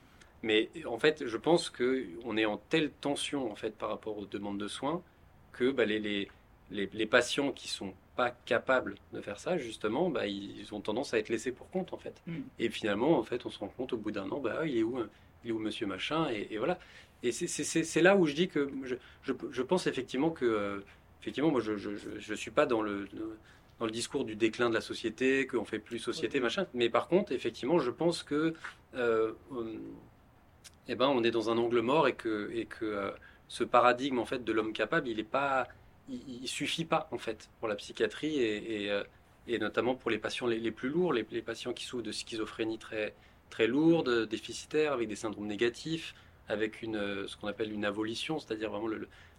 mais en fait, je pense qu'on est en telle tension en fait par rapport aux demandes de soins que bah, les, les, les, patients qui sont pas capables de faire ça, justement, bah, ils ont tendance à être laissés pour compte en fait. Mm. Et finalement, en fait, on se rend compte au bout d'un an, bah, il est où, il est où Monsieur Machin et, voilà. Et c'est là où je dis que je, je, je pense effectivement que euh, effectivement, moi, je ne suis pas dans le, dans le discours du déclin de la société, qu'on fait plus société, machin. Mais par contre, effectivement, je pense que euh, eh ben, on est dans un angle mort et que, et que euh, ce paradigme en fait de l'homme capable, il est pas, il, suffit pas en fait pour la psychiatrie et, et, euh, notamment pour les patients les, plus lourds, les, patients qui souffrent de schizophrénie très très lourde, déficitaire, avec des syndromes négatifs, avec une euh, ce qu'on appelle une avolition, c'est-à-dire vraiment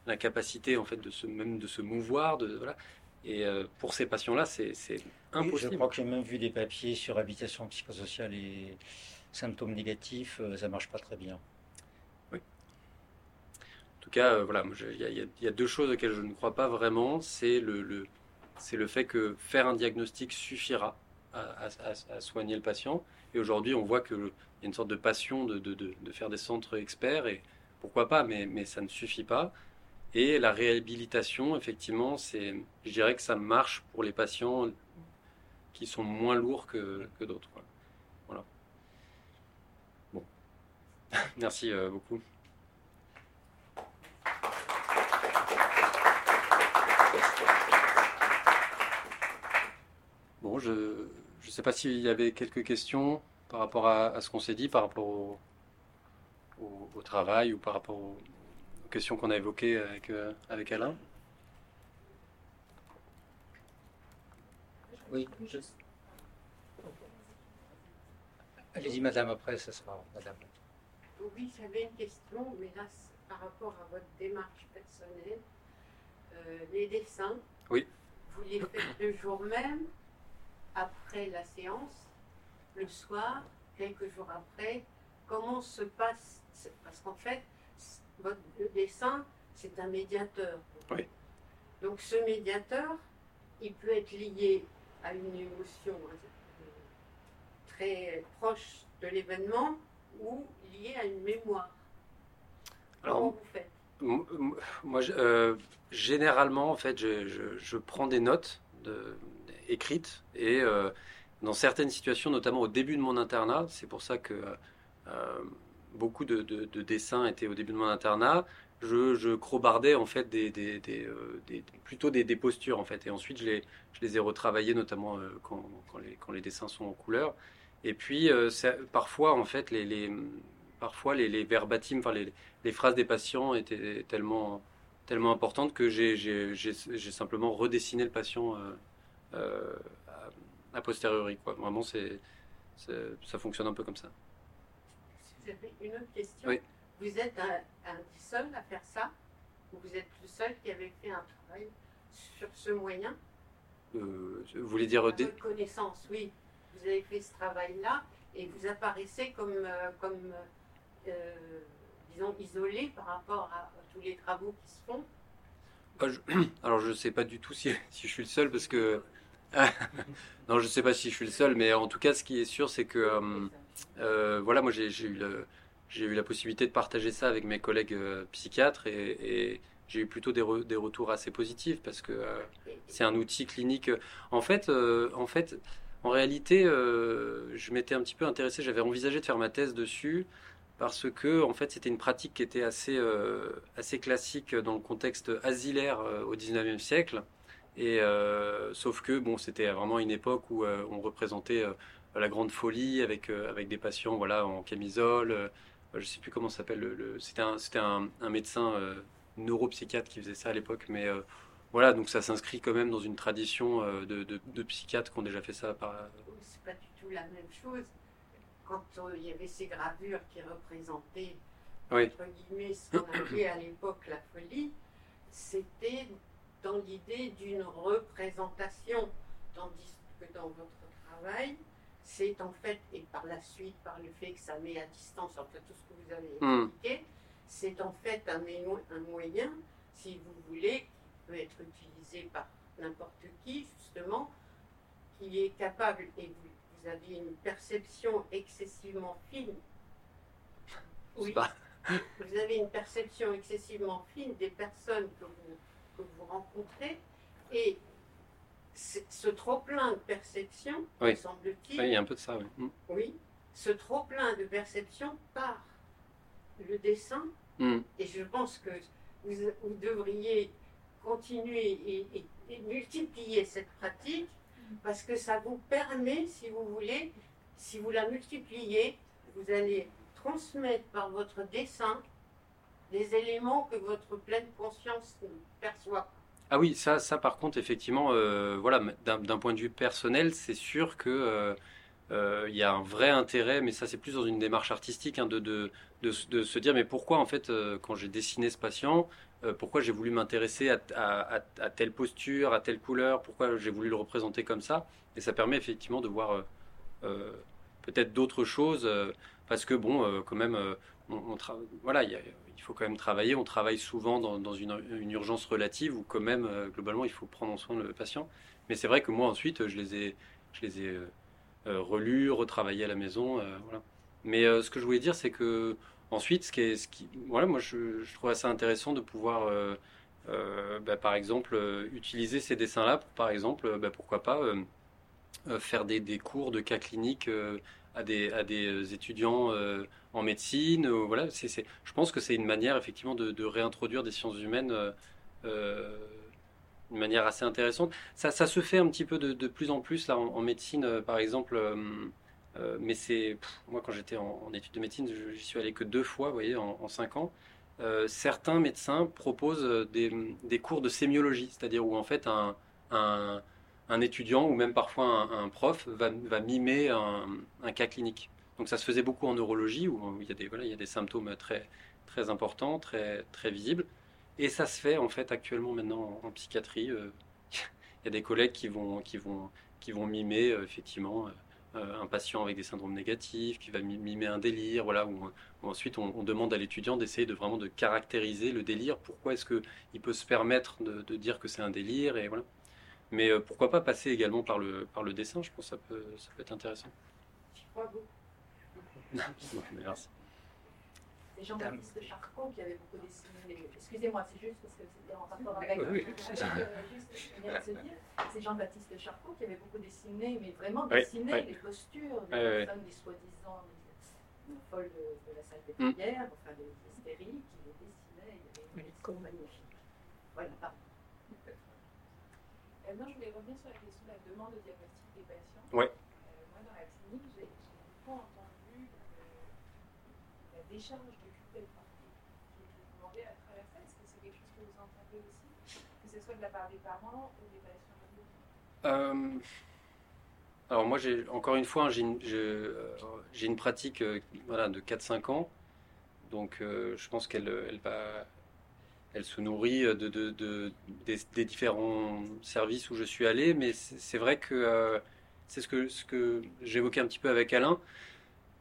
l'incapacité en fait de se même de se mouvoir, de voilà. Et pour ces patients-là, c'est impossible. je crois que j'ai même vu des papiers sur habitation psychosociale et symptômes négatifs, euh, ça marche pas très bien. Oui. En tout cas, euh, voilà, il y, a deux choses auxquelles je ne crois pas vraiment. C'est le, c'est le fait que faire un diagnostic suffira à, soigner le patient. Et aujourd'hui, on voit qu'il y a une sorte de passion de, de, de, faire des centres experts, et pourquoi pas, mais, mais ça ne suffit pas. Et la réhabilitation, effectivement, c'est, je dirais que ça marche pour les patients qui sont moins lourds que, que d'autres. Merci euh, beaucoup. Bon, je ne sais pas s'il y avait quelques questions par rapport à, ce qu'on s'est dit, par rapport au, travail ou par rapport aux, questions qu'on a évoquées avec, euh, avec Alain. Oui, Allez-y, madame, après, ça sera madame. Oui, j'avais une question, mais là, par rapport à votre démarche personnelle, euh, les dessins, oui. vous les faites le jour même, après la séance, le soir, quelques jours après? Comment se passe Parce qu'en fait, votre dessin, c'est un médiateur. Oui. Donc ce médiateur, il peut être lié à une émotion euh, très proche de l'événement ou lié à une mémoire Alors, Comment vous faites? moi, euh, généralement, en fait, je, je, prends des notes de, écrite et dans certaines situations, notamment au début de mon internat, c'est pour ça que beaucoup de, dessins étaient au début de mon internat. Je, je crobardais en fait des, plutôt des, postures en fait, et ensuite je les, je les ai retravaillés notamment quand, les, quand, les, dessins sont en couleur. Et puis parfois en fait les, parfois les, les verbatim, enfin les, les, phrases des patients étaient tellement, tellement importantes que j'ai simplement redessiné le patient euh, euh, a, posteriori. Quoi. Vraiment, c'est ça fonctionne un peu comme ça. Avez une autre question Vous êtes un, seul à faire ça? Ou vous êtes le seul qui avait fait un travail sur ce moyen? Euh, Vous voulez dire... Des... connaissance, oui. Vous avez fait ce travail-là et vous apparaissez comme, comme euh, disons, isolé par rapport à, tous les travaux qui se font Alors, je ne sais pas du tout si, si, je suis le seul, parce que... non, je ne sais pas si je suis le seul, mais en tout cas, ce qui est sûr, c'est que... Euh, euh, voilà, moi, j'ai eu, eu la possibilité de partager ça avec mes collègues psychiatres et, j'ai eu plutôt des, des, retours assez positifs parce que c'est un outil clinique. En fait, en fait, en réalité, je m'étais un petit peu intéressé, j'avais envisagé de faire ma thèse dessus parce que en fait c'était une pratique qui était assez, euh, assez classique dans le contexte asilaire euh, au 19e siècle. Et euh, sauf que bon, c'était vraiment une époque où on représentait la grande folie avec, avec des patients voilà, en camisole. je ne sais plus comment s'appelle. Le, c'était un, c'était un, médecin neuropsychiatre qui faisait ça à l'époque, mais voilà, donc ça s'inscrit quand même dans une tradition de, de, de psychiatres qui ont déjà fait ça. Par... C'est pas du tout la même chose quand il y avait ces gravures qui représentaient, entre guillemets, ce qu'on appelait à l'époque la folie, c'était dans l'idée d'une représentation, tandis que dans votre travail, c'est en fait, et par la suite, par le fait que ça met à distance, en fait, tout ce que vous avez hmm. expliqué, c'est en fait un, un moyen, si vous voulez, qui peut être utilisé par n'importe qui, justement, qui est capable, et vous vous avez une perception excessivement fine. Oui. Vous avez une perception excessivement fine des personnes que vous, que vous rencontrez et ce trop-plein de perception, oui. semble-t-il. Oui, il y a un peu de ça, oui. Mm. Oui, ce trop-plein de perception par le dessin. Mm. Et je pense que vous, devriez continuer et multiplier cette pratique parce que ça vous permet, si vous voulez, si vous la multipliez, vous allez transmettre par votre dessin des éléments que votre pleine conscience perçoit. Ah oui, ça, ça par contre, effectivement, euh, voilà, d'un point de vue personnel, c'est sûr que euh, euh, y a un vrai intérêt, mais ça c'est plus dans une démarche artistique, hein, de, se dire mais pourquoi en fait quand j'ai dessiné ce patient, euh, pourquoi j'ai voulu m'intéresser à, telle posture, à telle couleur, pourquoi j'ai voulu le représenter comme ça. Et ça permet effectivement de voir euh, euh, peut-être d'autres choses, parce que bon, quand même, voilà, il faut quand même travailler. On travaille souvent dans, une, urgence relative où quand même, globalement, il faut prendre en soin le patient. Mais c'est vrai que moi ensuite, je les ai, je les ai relus, retravaillés à la maison. Mais ce que je voulais dire, c'est que Ensuite, ce qui est, ce qui, voilà, moi je, trouve assez intéressant de pouvoir, euh, euh, bah, par exemple, euh, utiliser ces dessins-là, pour, par exemple, bah, pourquoi pas faire des, des, cours de cas cliniques à des, à des étudiants en médecine. voilà, je pense que c'est une manière effectivement de, réintroduire des sciences humaines. d'une manière assez intéressante. Ça, ça, se fait un petit peu de, de plus en plus là en, médecine, par exemple. Euh, mais c'est moi quand j'étais en, études de médecine, j'y suis allé que deux fois, vous voyez, en, cinq ans. Euh, certains médecins proposent des, cours de sémiologie, c'est-à-dire où en fait un, étudiant ou même parfois un, prof va, mimer un, cas clinique. Donc ça se faisait beaucoup en neurologie où il y a des, voilà, il y a des symptômes très, très importants, très, très visibles. Et ça se fait en fait actuellement maintenant en, psychiatrie. Euh, il y a des collègues qui vont, qui vont, qui vont mimer effectivement euh, un patient avec des syndromes négatifs, qui va mimer un délire, voilà, où, ensuite on, demande à l'étudiant d'essayer de vraiment de caractériser le délire. Pourquoi est-ce qu'il peut se permettre de, dire que c'est un délire et voilà. Mais euh, pourquoi pas passer également par le, par le dessin Je pense que ça peut, ça peut être intéressant. Merci. C'est Jean-Baptiste Charcot qui avait beaucoup dessiné. Excusez-moi, c'est juste parce que c'était en rapport avec. Oui, c'est Jean-Baptiste Charcot qui avait beaucoup dessiné, mais vraiment dessiné les postures des personnes, des soi-disant folles de, la salle des mm. prières, enfin des hystériques, qui les dessinait. Il y avait une magnifique. Voilà, pardon. Euh, non, je voulais revenir sur la question de la demande de diagnostic des patients. Ouais. Euh, moi, dans la clinique, j'ai beaucoup entendu euh, la décharge de culpabilité qui est demandée à travers ça. Est-ce que c'est quelque chose que vous entendez aussi Que ce soit de la part des parents ou des patients euh, alors moi, j'ai encore une fois, j'ai une, j'ai une pratique voilà, de 4-5 ans. Donc je pense qu'elle elle va, elle se nourrit de, de, des, différents services où je suis allé, mais c'est vrai que euh, c'est ce que, ce que j'évoquais un petit peu avec Alain.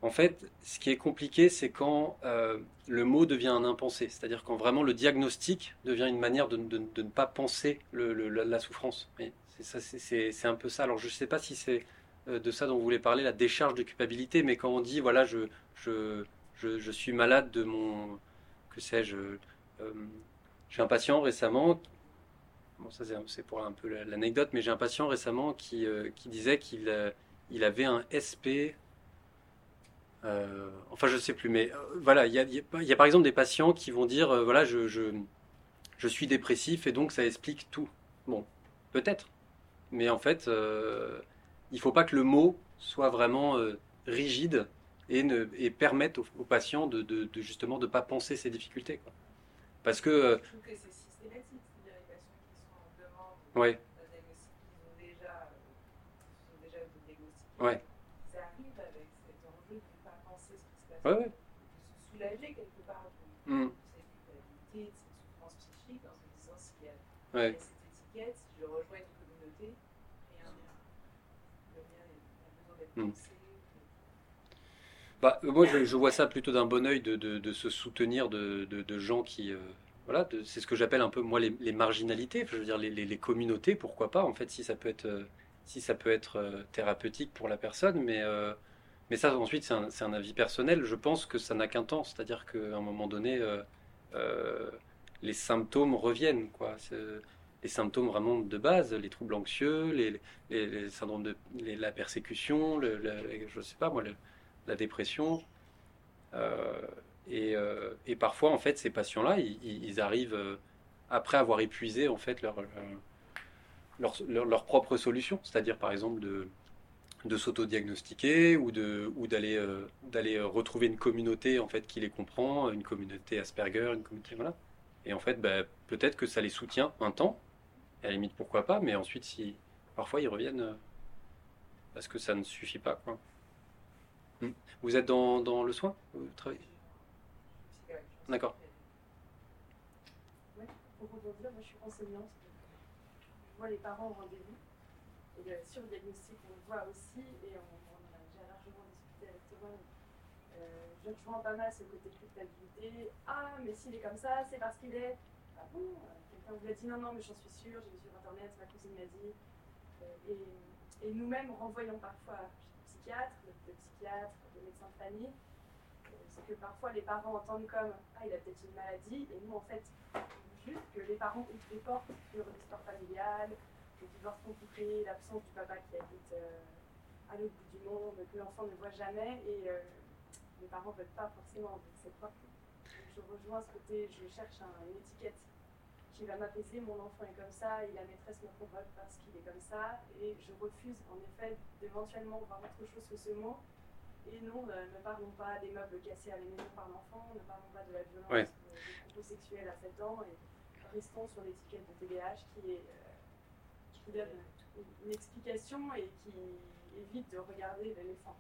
En fait, ce qui est compliqué, c'est quand euh, le mot devient un impensé, c'est-à-dire quand vraiment le diagnostic devient une manière de, ne pas penser la souffrance. C'est un peu ça. Alors je ne sais pas si c'est euh, de ça dont vous voulez parler, la décharge de culpabilité, mais quand on dit, voilà, je, suis malade de mon, que sais-je, j'ai un patient récemment, bon ça c'est pour un peu l'anecdote, mais j'ai un patient récemment qui, euh, disait qu'il euh, il avait un SP. Euh, enfin, je sais plus, mais voilà, il y a, y a, par exemple des patients qui vont dire voilà, je, je, je, suis dépressif et donc ça explique tout. Bon, peut-être, mais en fait, il faut pas que le mot soit vraiment rigide et, ne, et permette aux, patients de, de, de, justement de pas penser ses difficultés. Quoi. Parce que. Euh, que c'est systématique, les patients qui sont en demande ouais. déjà. Ouais. Ça arrive avec cet enjeu de ne pas penser ce qui se passe, ouais, ouais. soulager quelque part de, mm. cette culpabilité, de cette souffrance psychique en se disant s'il y a, ouais. cette étiquette, si je rejoins une communauté, rien n'est. Le mien a besoin d'être mm. pensé. Bah, moi, je, je, vois ça plutôt d'un bon oeil de, de, de, se soutenir de, de gens qui. Euh, voilà, c'est ce que j'appelle un peu, moi, les, les, marginalités. Je veux dire, les, les, communautés, pourquoi pas, en fait, si ça peut être, euh, si ça peut être euh, thérapeutique pour la personne. Mais, mais ça, ensuite, c'est un, avis personnel. Je pense que ça n'a qu'un temps. C'est-à-dire qu'à un moment donné, les symptômes reviennent, quoi les symptômes vraiment de base, les troubles anxieux, les, syndromes de la persécution, le, je sais pas moi, la dépression. Euh, euh, et, parfois, en fait, ces patients-là, ils, arrivent euh, après avoir épuisé en fait leur, leur, leur, propre solution, c'est-à-dire par exemple de, de s'auto-diagnostiquer ou de ou d'aller d'aller retrouver une communauté en fait qui les comprend, une communauté Asperger, une communauté voilà. Et en fait, bah, peut-être que ça les soutient un temps, à la limite pourquoi pas, mais ensuite si parfois ils reviennent parce que ça ne suffit pas quoi. Hmm. Vous êtes dans, dans le soin? Vous travaillez? D'accord. Je suis enseignante. Je vois les parents au rendez-vous. Et le diagnostic, on le voit aussi, et on, a déjà largement discuté avec Thomas. Euh, je vois pas mal ce côté culpabilité. Ah, mais s'il est comme ça, c'est parce qu'il est. Ah bon euh, Quelqu'un vous a dit non, non, mais j'en suis sûre, j'ai vu sur internet, ma cousine m'a dit. Euh, et, nous-mêmes renvoyons parfois psychiatre, de psychiatre, de médecin de famille, c'est que parfois les parents entendent comme Ah, il a peut-être une maladie, et nous en fait, juste que les parents ouvrent des portes sur l'histoire familiale, le divorce compliqué, l'absence du papa qui habite euh, à l'autre bout du monde, que l'enfant ne voit jamais, et euh, les parents ne veulent pas forcément ouvrir cette porte. je rejoins ce côté, je cherche une étiquette qui va m'apaiser, mon enfant est comme ça, et la maîtresse me convoque parce qu'il est comme ça, et je refuse en effet d'éventuellement voir autre chose que ce mot. Et non, euh, ne parlons pas des meubles cassés à la maison par l'enfant, ne parlons pas de la violence ouais. Euh, sexuels à 7 ans, et restons sur l'étiquette de TDAH qui, est, euh, qui donne une explication et qui évite de regarder l'éléphant.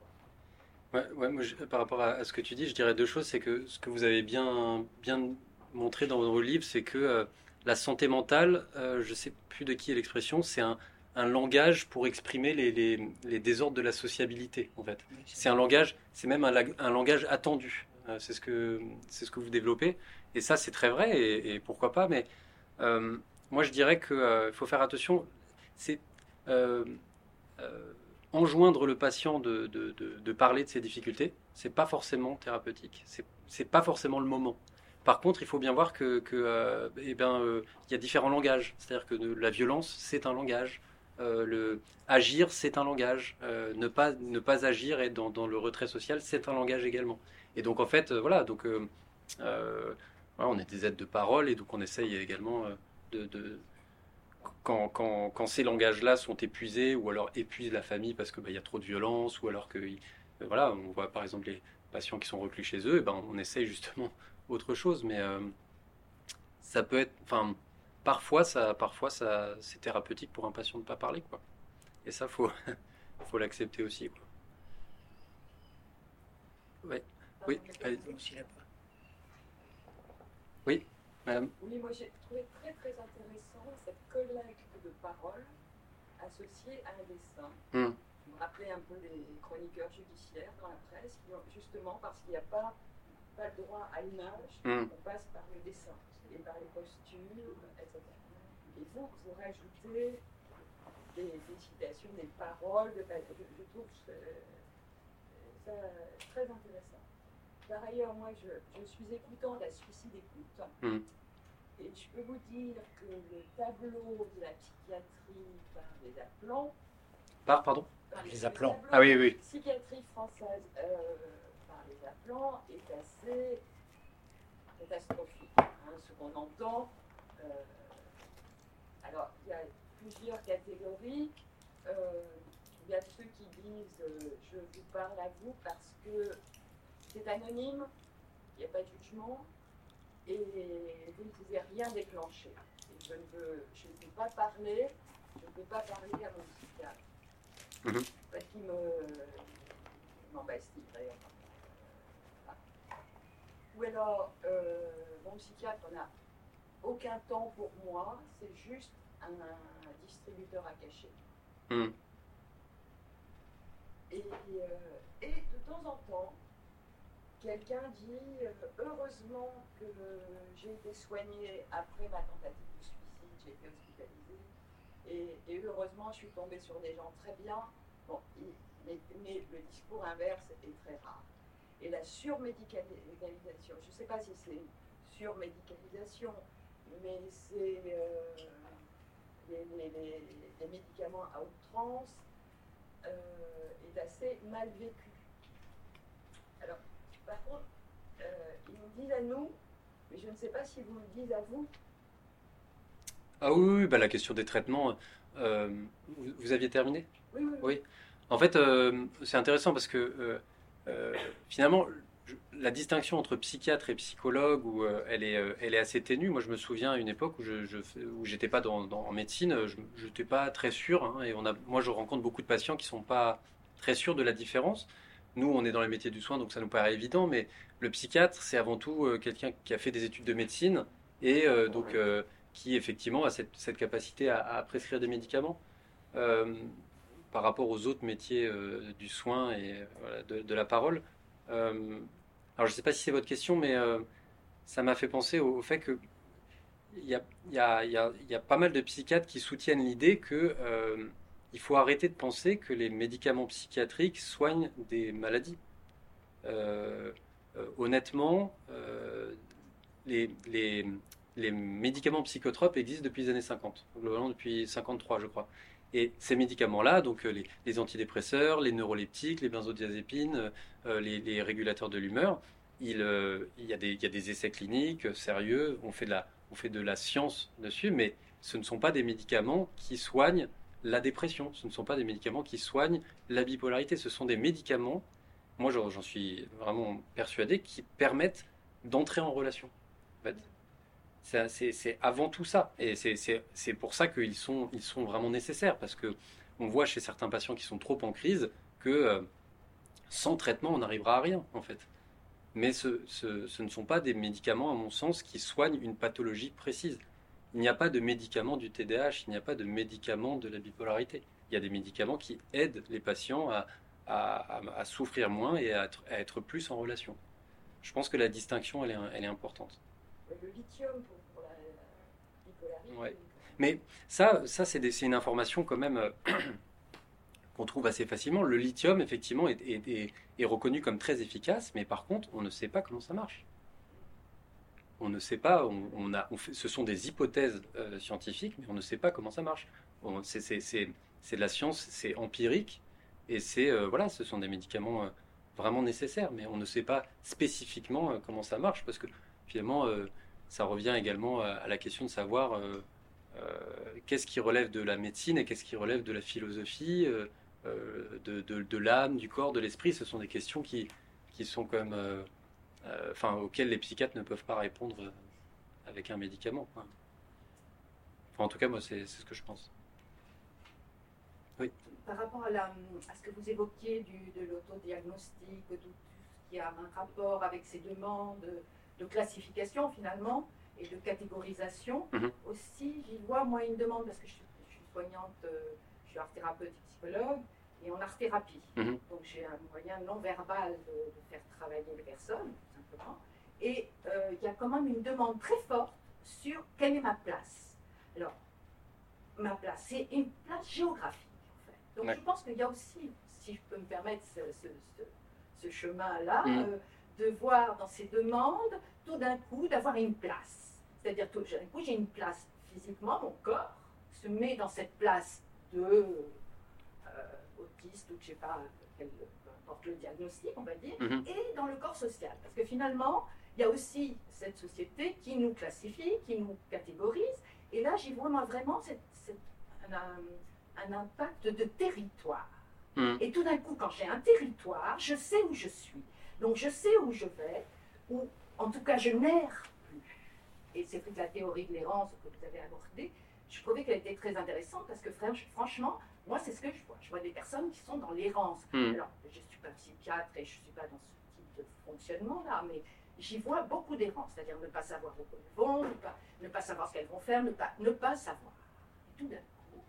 Ouais, ouais, moi, je, par rapport à, à, ce que tu dis, je dirais deux choses. C'est que ce que vous avez bien, bien montré dans vos livres, c'est que euh, la santé mentale, euh, je ne sais plus de qui est l'expression, c'est un, un, langage pour exprimer les, les, les, désordres de la sociabilité, en fait. C'est un langage, c'est même un, un, langage attendu. Euh, c'est ce que c'est ce que vous développez, et ça c'est très vrai, et, et, pourquoi pas. Mais euh, moi je dirais qu'il euh, faut faire attention. C'est euh, enjoindre le patient de, parler de ses difficultés, c'est pas forcément thérapeutique. c'est pas forcément le moment. Par contre, il faut bien voir que, eh ben, y a différents langages. C'est-à-dire que la violence, c'est un langage. agir, c'est un langage. ne pas ne pas agir et dans, dans le retrait social, c'est un langage également. Et donc en fait, voilà, donc on est des aides de parole et donc on essaye également de, quand, quand, quand, ces langages-là sont épuisés ou alors épuisent la famille parce qu'il bah, y a trop de violence ou alors que voilà, on voit par exemple les patients qui sont reclus chez eux, et ben, on essaye justement autre chose. Mais euh, ça peut être, enfin, parfois, ça, parfois ça, c'est thérapeutique pour un patient de ne pas parler, quoi. Et ça, faut, faut l'accepter aussi, quoi. Ouais. Oui, allez. Oui, madame. Oui, moi j'ai trouvé très très intéressant cette collecte de paroles associée à un dessin. Hmm rappeler un peu les chroniqueurs judiciaires dans la presse, justement parce qu'il n'y a pas, pas le droit à l'image, mm. on passe par le dessin et par les postures, etc. Et vous, vous rajoutez des, citations, des paroles, de, je, trouve ça très intéressant. Par ailleurs, moi, je, je suis écoutant la suicide écoute. Mm. Et je peux vous dire que le tableau de la psychiatrie par les appelants. Par, pardon? Les appelants. Ah oui, oui. Psychiatrie française euh, par les appelants est assez catastrophique. Hein, ce qu'on entend. Euh, alors, il y a plusieurs catégories. Euh, il y a ceux qui disent je vous parle à vous parce que c'est anonyme, il n'y a pas de jugement et vous ne pouvez rien déclencher. je, ne veux, je ne peux pas parler, je ne peux pas parler à mon psychiatre. Mhm. Parce qu'il m'embastille d'ailleurs. Ou alors, euh, mon psychiatre n'a aucun temps pour moi, c'est juste un, distributeur à cacher. Mhm. Et, euh, et, de temps en temps, quelqu'un dit euh, heureusement que j'ai été soignée après ma tentative de suicide, j'ai été hospitalisée et, heureusement, je suis tombée sur des gens très bien. Bon, mais, le discours inverse est très rare. Et la surmédicalisation, je ne sais pas si c'est surmédicalisation, mais c'est euh, les, médicaments à outrance euh, est assez mal vécu. Par contre, euh, ils nous disent à nous, mais je ne sais pas si vous le disent à vous, ah oui, bah, la question des traitements, euh, vous, aviez terminé? Oui, oui, oui. En fait, euh, c'est intéressant parce que finalement, la distinction entre psychiatre et psychologue, où, elle, est, elle est assez ténue. Moi, je me souviens à une époque où je, où j'étais pas dans, en médecine, je n'étais pas très sûr. Hein, et on a, moi, je rencontre beaucoup de patients qui sont pas très sûrs de la différence. Nous, on est dans les métiers du soin, donc ça nous paraît évident, mais le psychiatre, c'est avant tout quelqu'un qui a fait des études de médecine et donc qui effectivement a cette, capacité à, prescrire des médicaments euh, par rapport aux autres métiers euh, du soin et de, la parole. Euh, alors je ne sais pas si c'est votre question, mais ça m'a fait penser au, fait que il y, a, pas mal de psychiatres qui soutiennent l'idée que il faut arrêter de penser que les médicaments psychiatriques soignent des maladies. honnêtement, les, les médicaments psychotropes existent depuis les années 50, globalement depuis 53 je crois. Et ces médicaments-là, donc euh, les, antidépresseurs, les neuroleptiques, les benzodiazépines, euh, les, régulateurs de l'humeur, il, euh, il, y a des, il, y a des, essais cliniques sérieux, on fait, de la, on fait de la science dessus, mais ce ne sont pas des médicaments qui soignent la dépression, ce ne sont pas des médicaments qui soignent la bipolarité, ce sont des médicaments, moi j'en suis vraiment persuadé, qui permettent d'entrer en relation. C'est avant tout ça. Et c'est pour ça qu'ils sont, ils sont vraiment nécessaires. Parce que on voit chez certains patients qui sont trop en crise que euh, sans traitement, on n'arrivera à rien, en fait. Mais ce, ne sont pas des médicaments, à mon sens, qui soignent une pathologie précise. Il n'y a pas de médicaments du TDAH, il n'y a pas de médicaments de la bipolarité. Il y a des médicaments qui aident les patients à, à, à, souffrir moins et à être, à être, plus en relation. Je pense que la distinction, elle est, elle est importante le lithium pour, la, bipolarité. Ouais. Mais ça, ça c'est une information quand même euh, qu'on trouve assez facilement. Le lithium, effectivement, est, est, reconnu comme très efficace, mais par contre, on ne sait pas comment ça marche. On ne sait pas, on, a, ce sont des hypothèses euh, scientifiques, mais on ne sait pas comment ça marche. C'est de la science, c'est empirique, et euh, voilà, ce sont des médicaments euh, vraiment nécessaires, mais on ne sait pas spécifiquement comment ça marche, parce que finalement, ça revient également à, la question de savoir qu'est-ce qui relève de la médecine et qu'est-ce qui relève de la philosophie. De, l'âme, du corps, de l'esprit, ce sont des questions qui, qui sont comme, enfin, auxquelles les psychiatres ne peuvent pas répondre avec un médicament. en tout cas, moi, c'est ce que je pense. Oui. Par rapport à, la, ce que vous évoquiez du, de l'autodiagnostic, tout, ce qui a un rapport avec ces demandes de classification finalement et de catégorisation, mhm. aussi, j'y vois moi une demande parce que je suis, je suis soignante, je suis art thérapeute psychologue et en art-thérapie. Mhm. Donc j'ai un moyen non verbal de, faire travailler les personnes, simplement. Et euh, il y a quand même une demande très forte sur quelle est ma place. Alors, ma place, c'est une place géographique, en fait. Donc je pense qu'il y a aussi, si je peux me permettre ce, chemin-là, mhm. euh, de voir dans ces demandes, tout d'un coup, d'avoir une place. C'est-à-dire, tout d'un coup, j'ai une place physiquement, mon corps se met dans cette place de autiste ou je sais pas, quel, le diagnostic, on va dire, mhm. et dans le corps social. Parce que finalement, il y a aussi cette société qui nous classifie, qui nous catégorise, et là, j'y vois moi vraiment cette, un, impact de territoire. Mhm. Et tout d'un coup, quand j'ai un territoire, je sais où je suis. Donc je sais où je vais, ou en tout cas, je n'erre plus. Et c'est que la théorie de l'errance que vous avez abordée, je trouvais qu'elle était très intéressante parce que franchement, moi, c'est ce que je vois. Je vois des personnes qui sont dans l'errance. Hmm. Alors, je ne suis pas psychiatre et je ne suis pas dans ce type de fonctionnement-là, mais j'y vois beaucoup d'errance. C'est-à-dire ne pas savoir où elles vont, ne pas, ne pas savoir ce qu'elles vont faire, ne pas, ne pas savoir. Et tout d'un coup,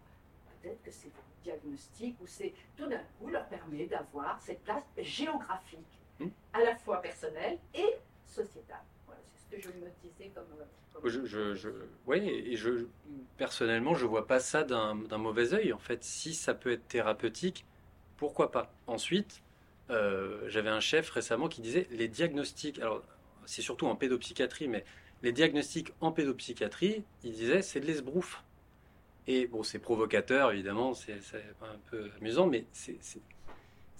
peut-être que c'est un diagnostic ou c'est tout d'un coup leur permet d'avoir cette place géographique, hmm. à la fois personnelle et sociétale. Je me disais comme euh, je, je, oui, et je, personnellement, je vois pas ça d'un mauvais œil. En fait, si ça peut être thérapeutique, pourquoi pas? Ensuite, euh, j'avais un chef récemment qui disait les diagnostics, alors c'est surtout en pédopsychiatrie, mais les diagnostics en pédopsychiatrie, il disait c'est de l'esbrouf. Et bon, c'est provocateur, évidemment, c'est un peu amusant, mais c'est.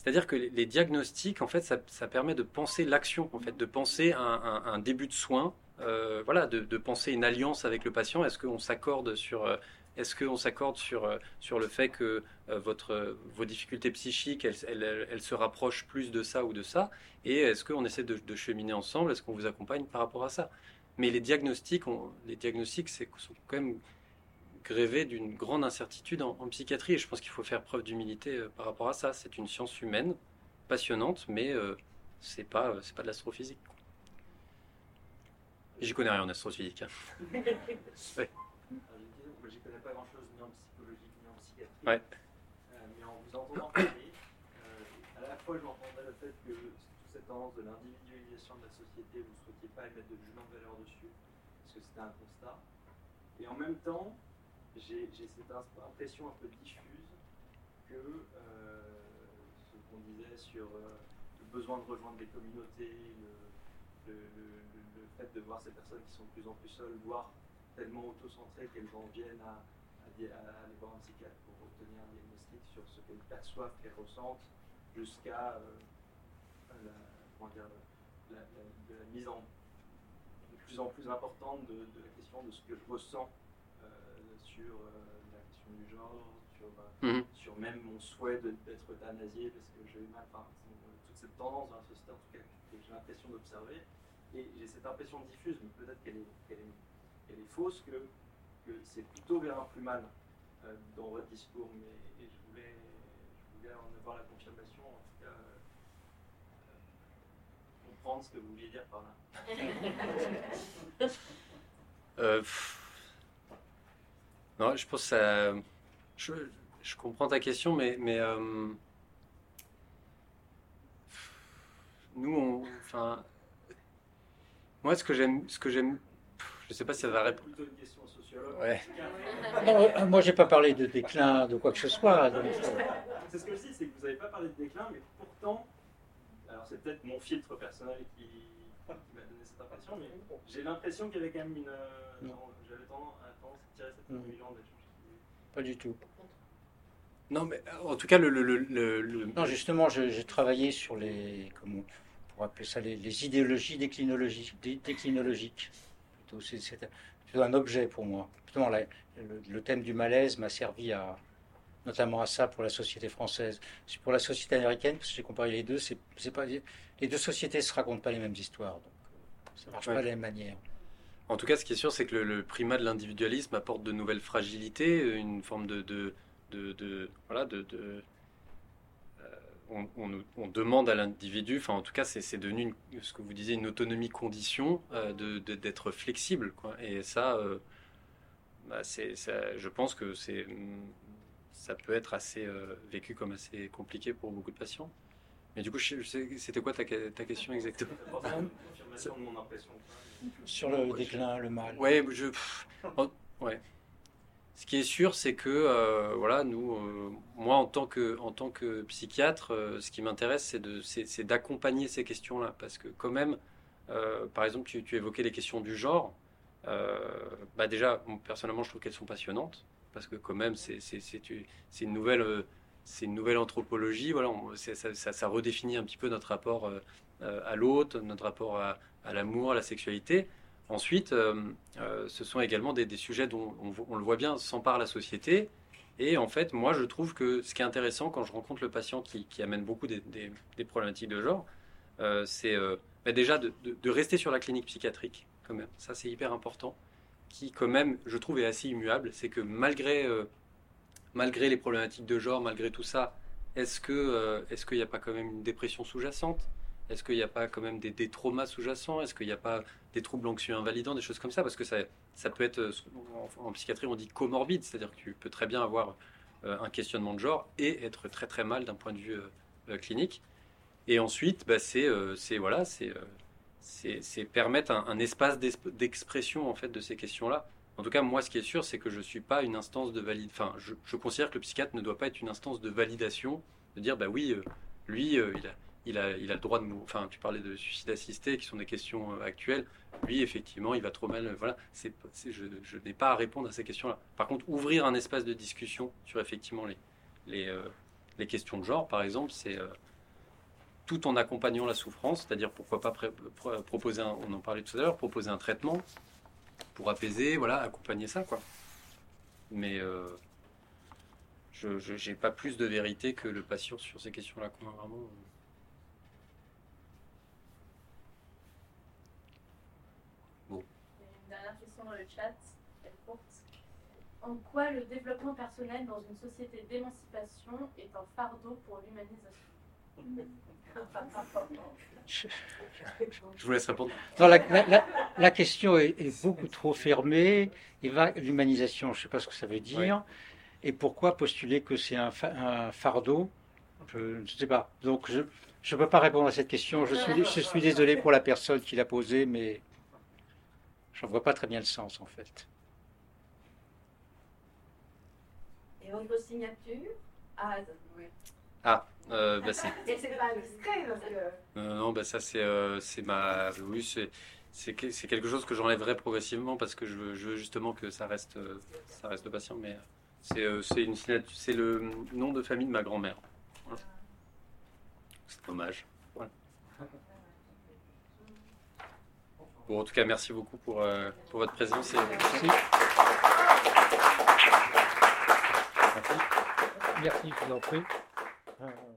C'est-à-dire que les, diagnostics, en fait, ça, permet de penser l'action, en fait, de penser un, début de soin euh, voilà, de, penser une alliance avec le patient. Est-ce qu'on s'accorde sur euh, est-ce qu'on s'accorde sur, euh, sur le fait que votre, vos difficultés psychiques, elles, se rapprochent plus de ça ou de ça? Et est-ce qu'on essaie de, cheminer ensemble? Est-ce qu'on vous accompagne par rapport à ça? Mais les diagnostics, les diagnostics sont quand même grévés d'une grande incertitude en, psychiatrie. Et je pense qu'il faut faire preuve d'humilité par rapport à ça. C'est une science humaine, passionnante, mais c'est pas, c'est pas de l'astrophysique. J'y connais rien en astrophysique. Hein. ouais. J'y connais pas grand chose ni en psychologie ni en psychiatrie. Ouais. Euh, mais en vous entendant parler, euh, à la fois je m'entendais le fait que toute cette tendance de l'individualisation de la société, vous ne souhaitiez pas émettre de jugement de valeur dessus, parce que c'était un constat. Et en même temps, j'ai cette impression un peu diffuse que euh, ce qu'on disait sur le besoin de rejoindre des communautés, le, le de voir ces personnes qui sont de plus en plus seules, voire tellement auto-centrées qu'elles en viennent à, aller voir un psychiatre pour obtenir un diagnostic sur ce qu'elles perçoivent, qu'elles ressentent, jusqu'à euh, la, la, mise en de plus en plus importante de, la question de ce que je ressens euh, sur euh, la question du genre, sur, mhm. sur même mon souhait d'être euthanasié, parce que j'ai mal, enfin, toute cette tendance dans la société en tout cas que j'ai l'impression d'observer. Et j'ai cette impression diffuse, mais peut-être qu'elle est, est, est, fausse, que, que c'est plutôt vers un plus mal euh, dans votre discours. Mais je, voulais, je voulais en avoir la confirmation, en tout cas, euh, comprendre ce que vous vouliez dire par là. euh, non, je pense que ça. Je, je, comprends ta question, mais. mais euh, nous, on, enfin, moi, ce que j'aime, ce que j'aime, je sais pas si ça va répondre. Plutôt une question sociologue. Ouais. non, euh, moi, j'ai pas parlé de déclin de quoi que ce soit. Donc... c'est ce que je dis, c'est que vous n'avez pas parlé de déclin, mais pourtant, alors c'est peut-être mon filtre personnel qui, m'a donné cette impression, mais j'ai l'impression qu'il y avait quand même une. Euh, j'avais tendance choses. Pas du tout. Non, mais en tout cas, le. le, le, Non, justement, j'ai travaillé sur les. Comment on pourrait appeler ça les, idéologies déclinologiques. déclinologiques. Plutôt, c'est un objet pour moi. Plutôt, le, thème du malaise m'a servi à, notamment à ça pour la société française. Pour la société américaine, parce que j'ai comparé les deux, c'est, pas, les deux sociétés ne se racontent pas les mêmes histoires. Donc, euh, ça ne marche pas de la même manière. En tout cas, ce qui est sûr, c'est que le, primat de l'individualisme apporte de nouvelles fragilités, une forme de, voilà, euh, on, demande à l'individu, enfin en tout cas c'est devenu ce que vous disiez une autonomie condition euh, d'être flexible. Et ça, bah, c'est je pense que c'est ça peut être assez euh, vécu comme assez compliqué pour beaucoup de patients. Mais du coup, c'était quoi ta, ta, question exactement? Sur le déclin, le mal. Ouais, je, ouais. Ce qui est sûr, c'est que euh, voilà, nous, euh, moi en tant que en tant que psychiatre, ce qui m'intéresse, c'est de c'est d'accompagner ces questions-là, parce que quand même, par exemple, tu, tu, évoquais les questions du genre. bah déjà, personnellement, je trouve qu'elles sont passionnantes parce que quand même, c'est une nouvelle euh, c'est une nouvelle anthropologie. Voilà, ça, redéfinit un petit peu notre rapport euh, euh, à l'autre, notre rapport à, l'amour, à la sexualité. Ensuite, ce sont également des, sujets dont on, le voit bien s'empare la société. Et en fait, moi, je trouve que ce qui est intéressant quand je rencontre le patient qui, amène beaucoup des, problématiques de genre, c'est bah, déjà de, rester sur la clinique psychiatrique, quand même. Ça, c'est hyper important qui quand même, je trouve, est assez immuable, c'est que malgré, euh, malgré les problématiques de genre, malgré tout ça, est-ce euh, est-ce qu'il n'y a pas quand même une dépression sous-jacente? Est-ce qu'il n'y a pas quand même des, traumas sous-jacents? Est-ce qu'il n'y a pas des troubles anxieux invalidants, des choses comme ça? Parce que ça, ça peut être, euh, en, psychiatrie, on dit comorbide, c'est-à-dire que tu peux très bien avoir un questionnement de genre et être très très mal d'un point de vue clinique. Et ensuite, bah, c'est voilà, c'est permettre un, espace d'expression en fait de ces questions-là. En tout cas, moi, ce qui est sûr, c'est que je ne suis pas une instance de validation. Enfin, je, considère que le psychiatre ne doit pas être une instance de validation, de dire, bah oui, euh, lui, euh, il, a, il, a, le droit de nous. Enfin, tu parlais de suicide assisté, qui sont des questions euh, actuelles. Lui, effectivement, il va trop mal. Voilà, c'est je, n'ai pas à répondre à ces questions-là. Par contre, ouvrir un espace de discussion sur effectivement les, les, les questions de genre, par exemple, c'est tout en accompagnant la souffrance, c'est-à-dire pourquoi pas proposer, un, on en parlait tout à l'heure, proposer un traitement pour apaiser, voilà, accompagner ça, quoi. Mais euh, je n'ai pas plus de vérité que le patient sur ces questions-là, vraiment. Euh. Bon. Une dernière En quoi le développement personnel dans une société d'émancipation est un fardeau pour l'humanisation je vous laisse répondre. la, question est, beaucoup trop fermée. L'humanisation, je ne sais pas ce que ça veut dire. Et pourquoi postuler que c'est un, fardeau? Je ne sais pas. Donc, je ne peux pas répondre à cette question. Je suis, je suis désolé pour la personne qui l'a posée, mais je n'en vois pas très bien le sens, en fait. Et votre signature Ah, oui. Ah, euh, bah c'est. pas discret parce que. non, bah ça c'est euh, c'est ma. Oui, c'est c'est quelque chose que j'enlèverai progressivement parce que je veux, je veux, justement que ça reste euh, ça reste patient, mais c'est c'est une c'est le nom de famille de ma grand-mère. C'est dommage. Bon, en tout cas, merci beaucoup pour, pour votre présence et merci. Merci, je vous en prie. Uh,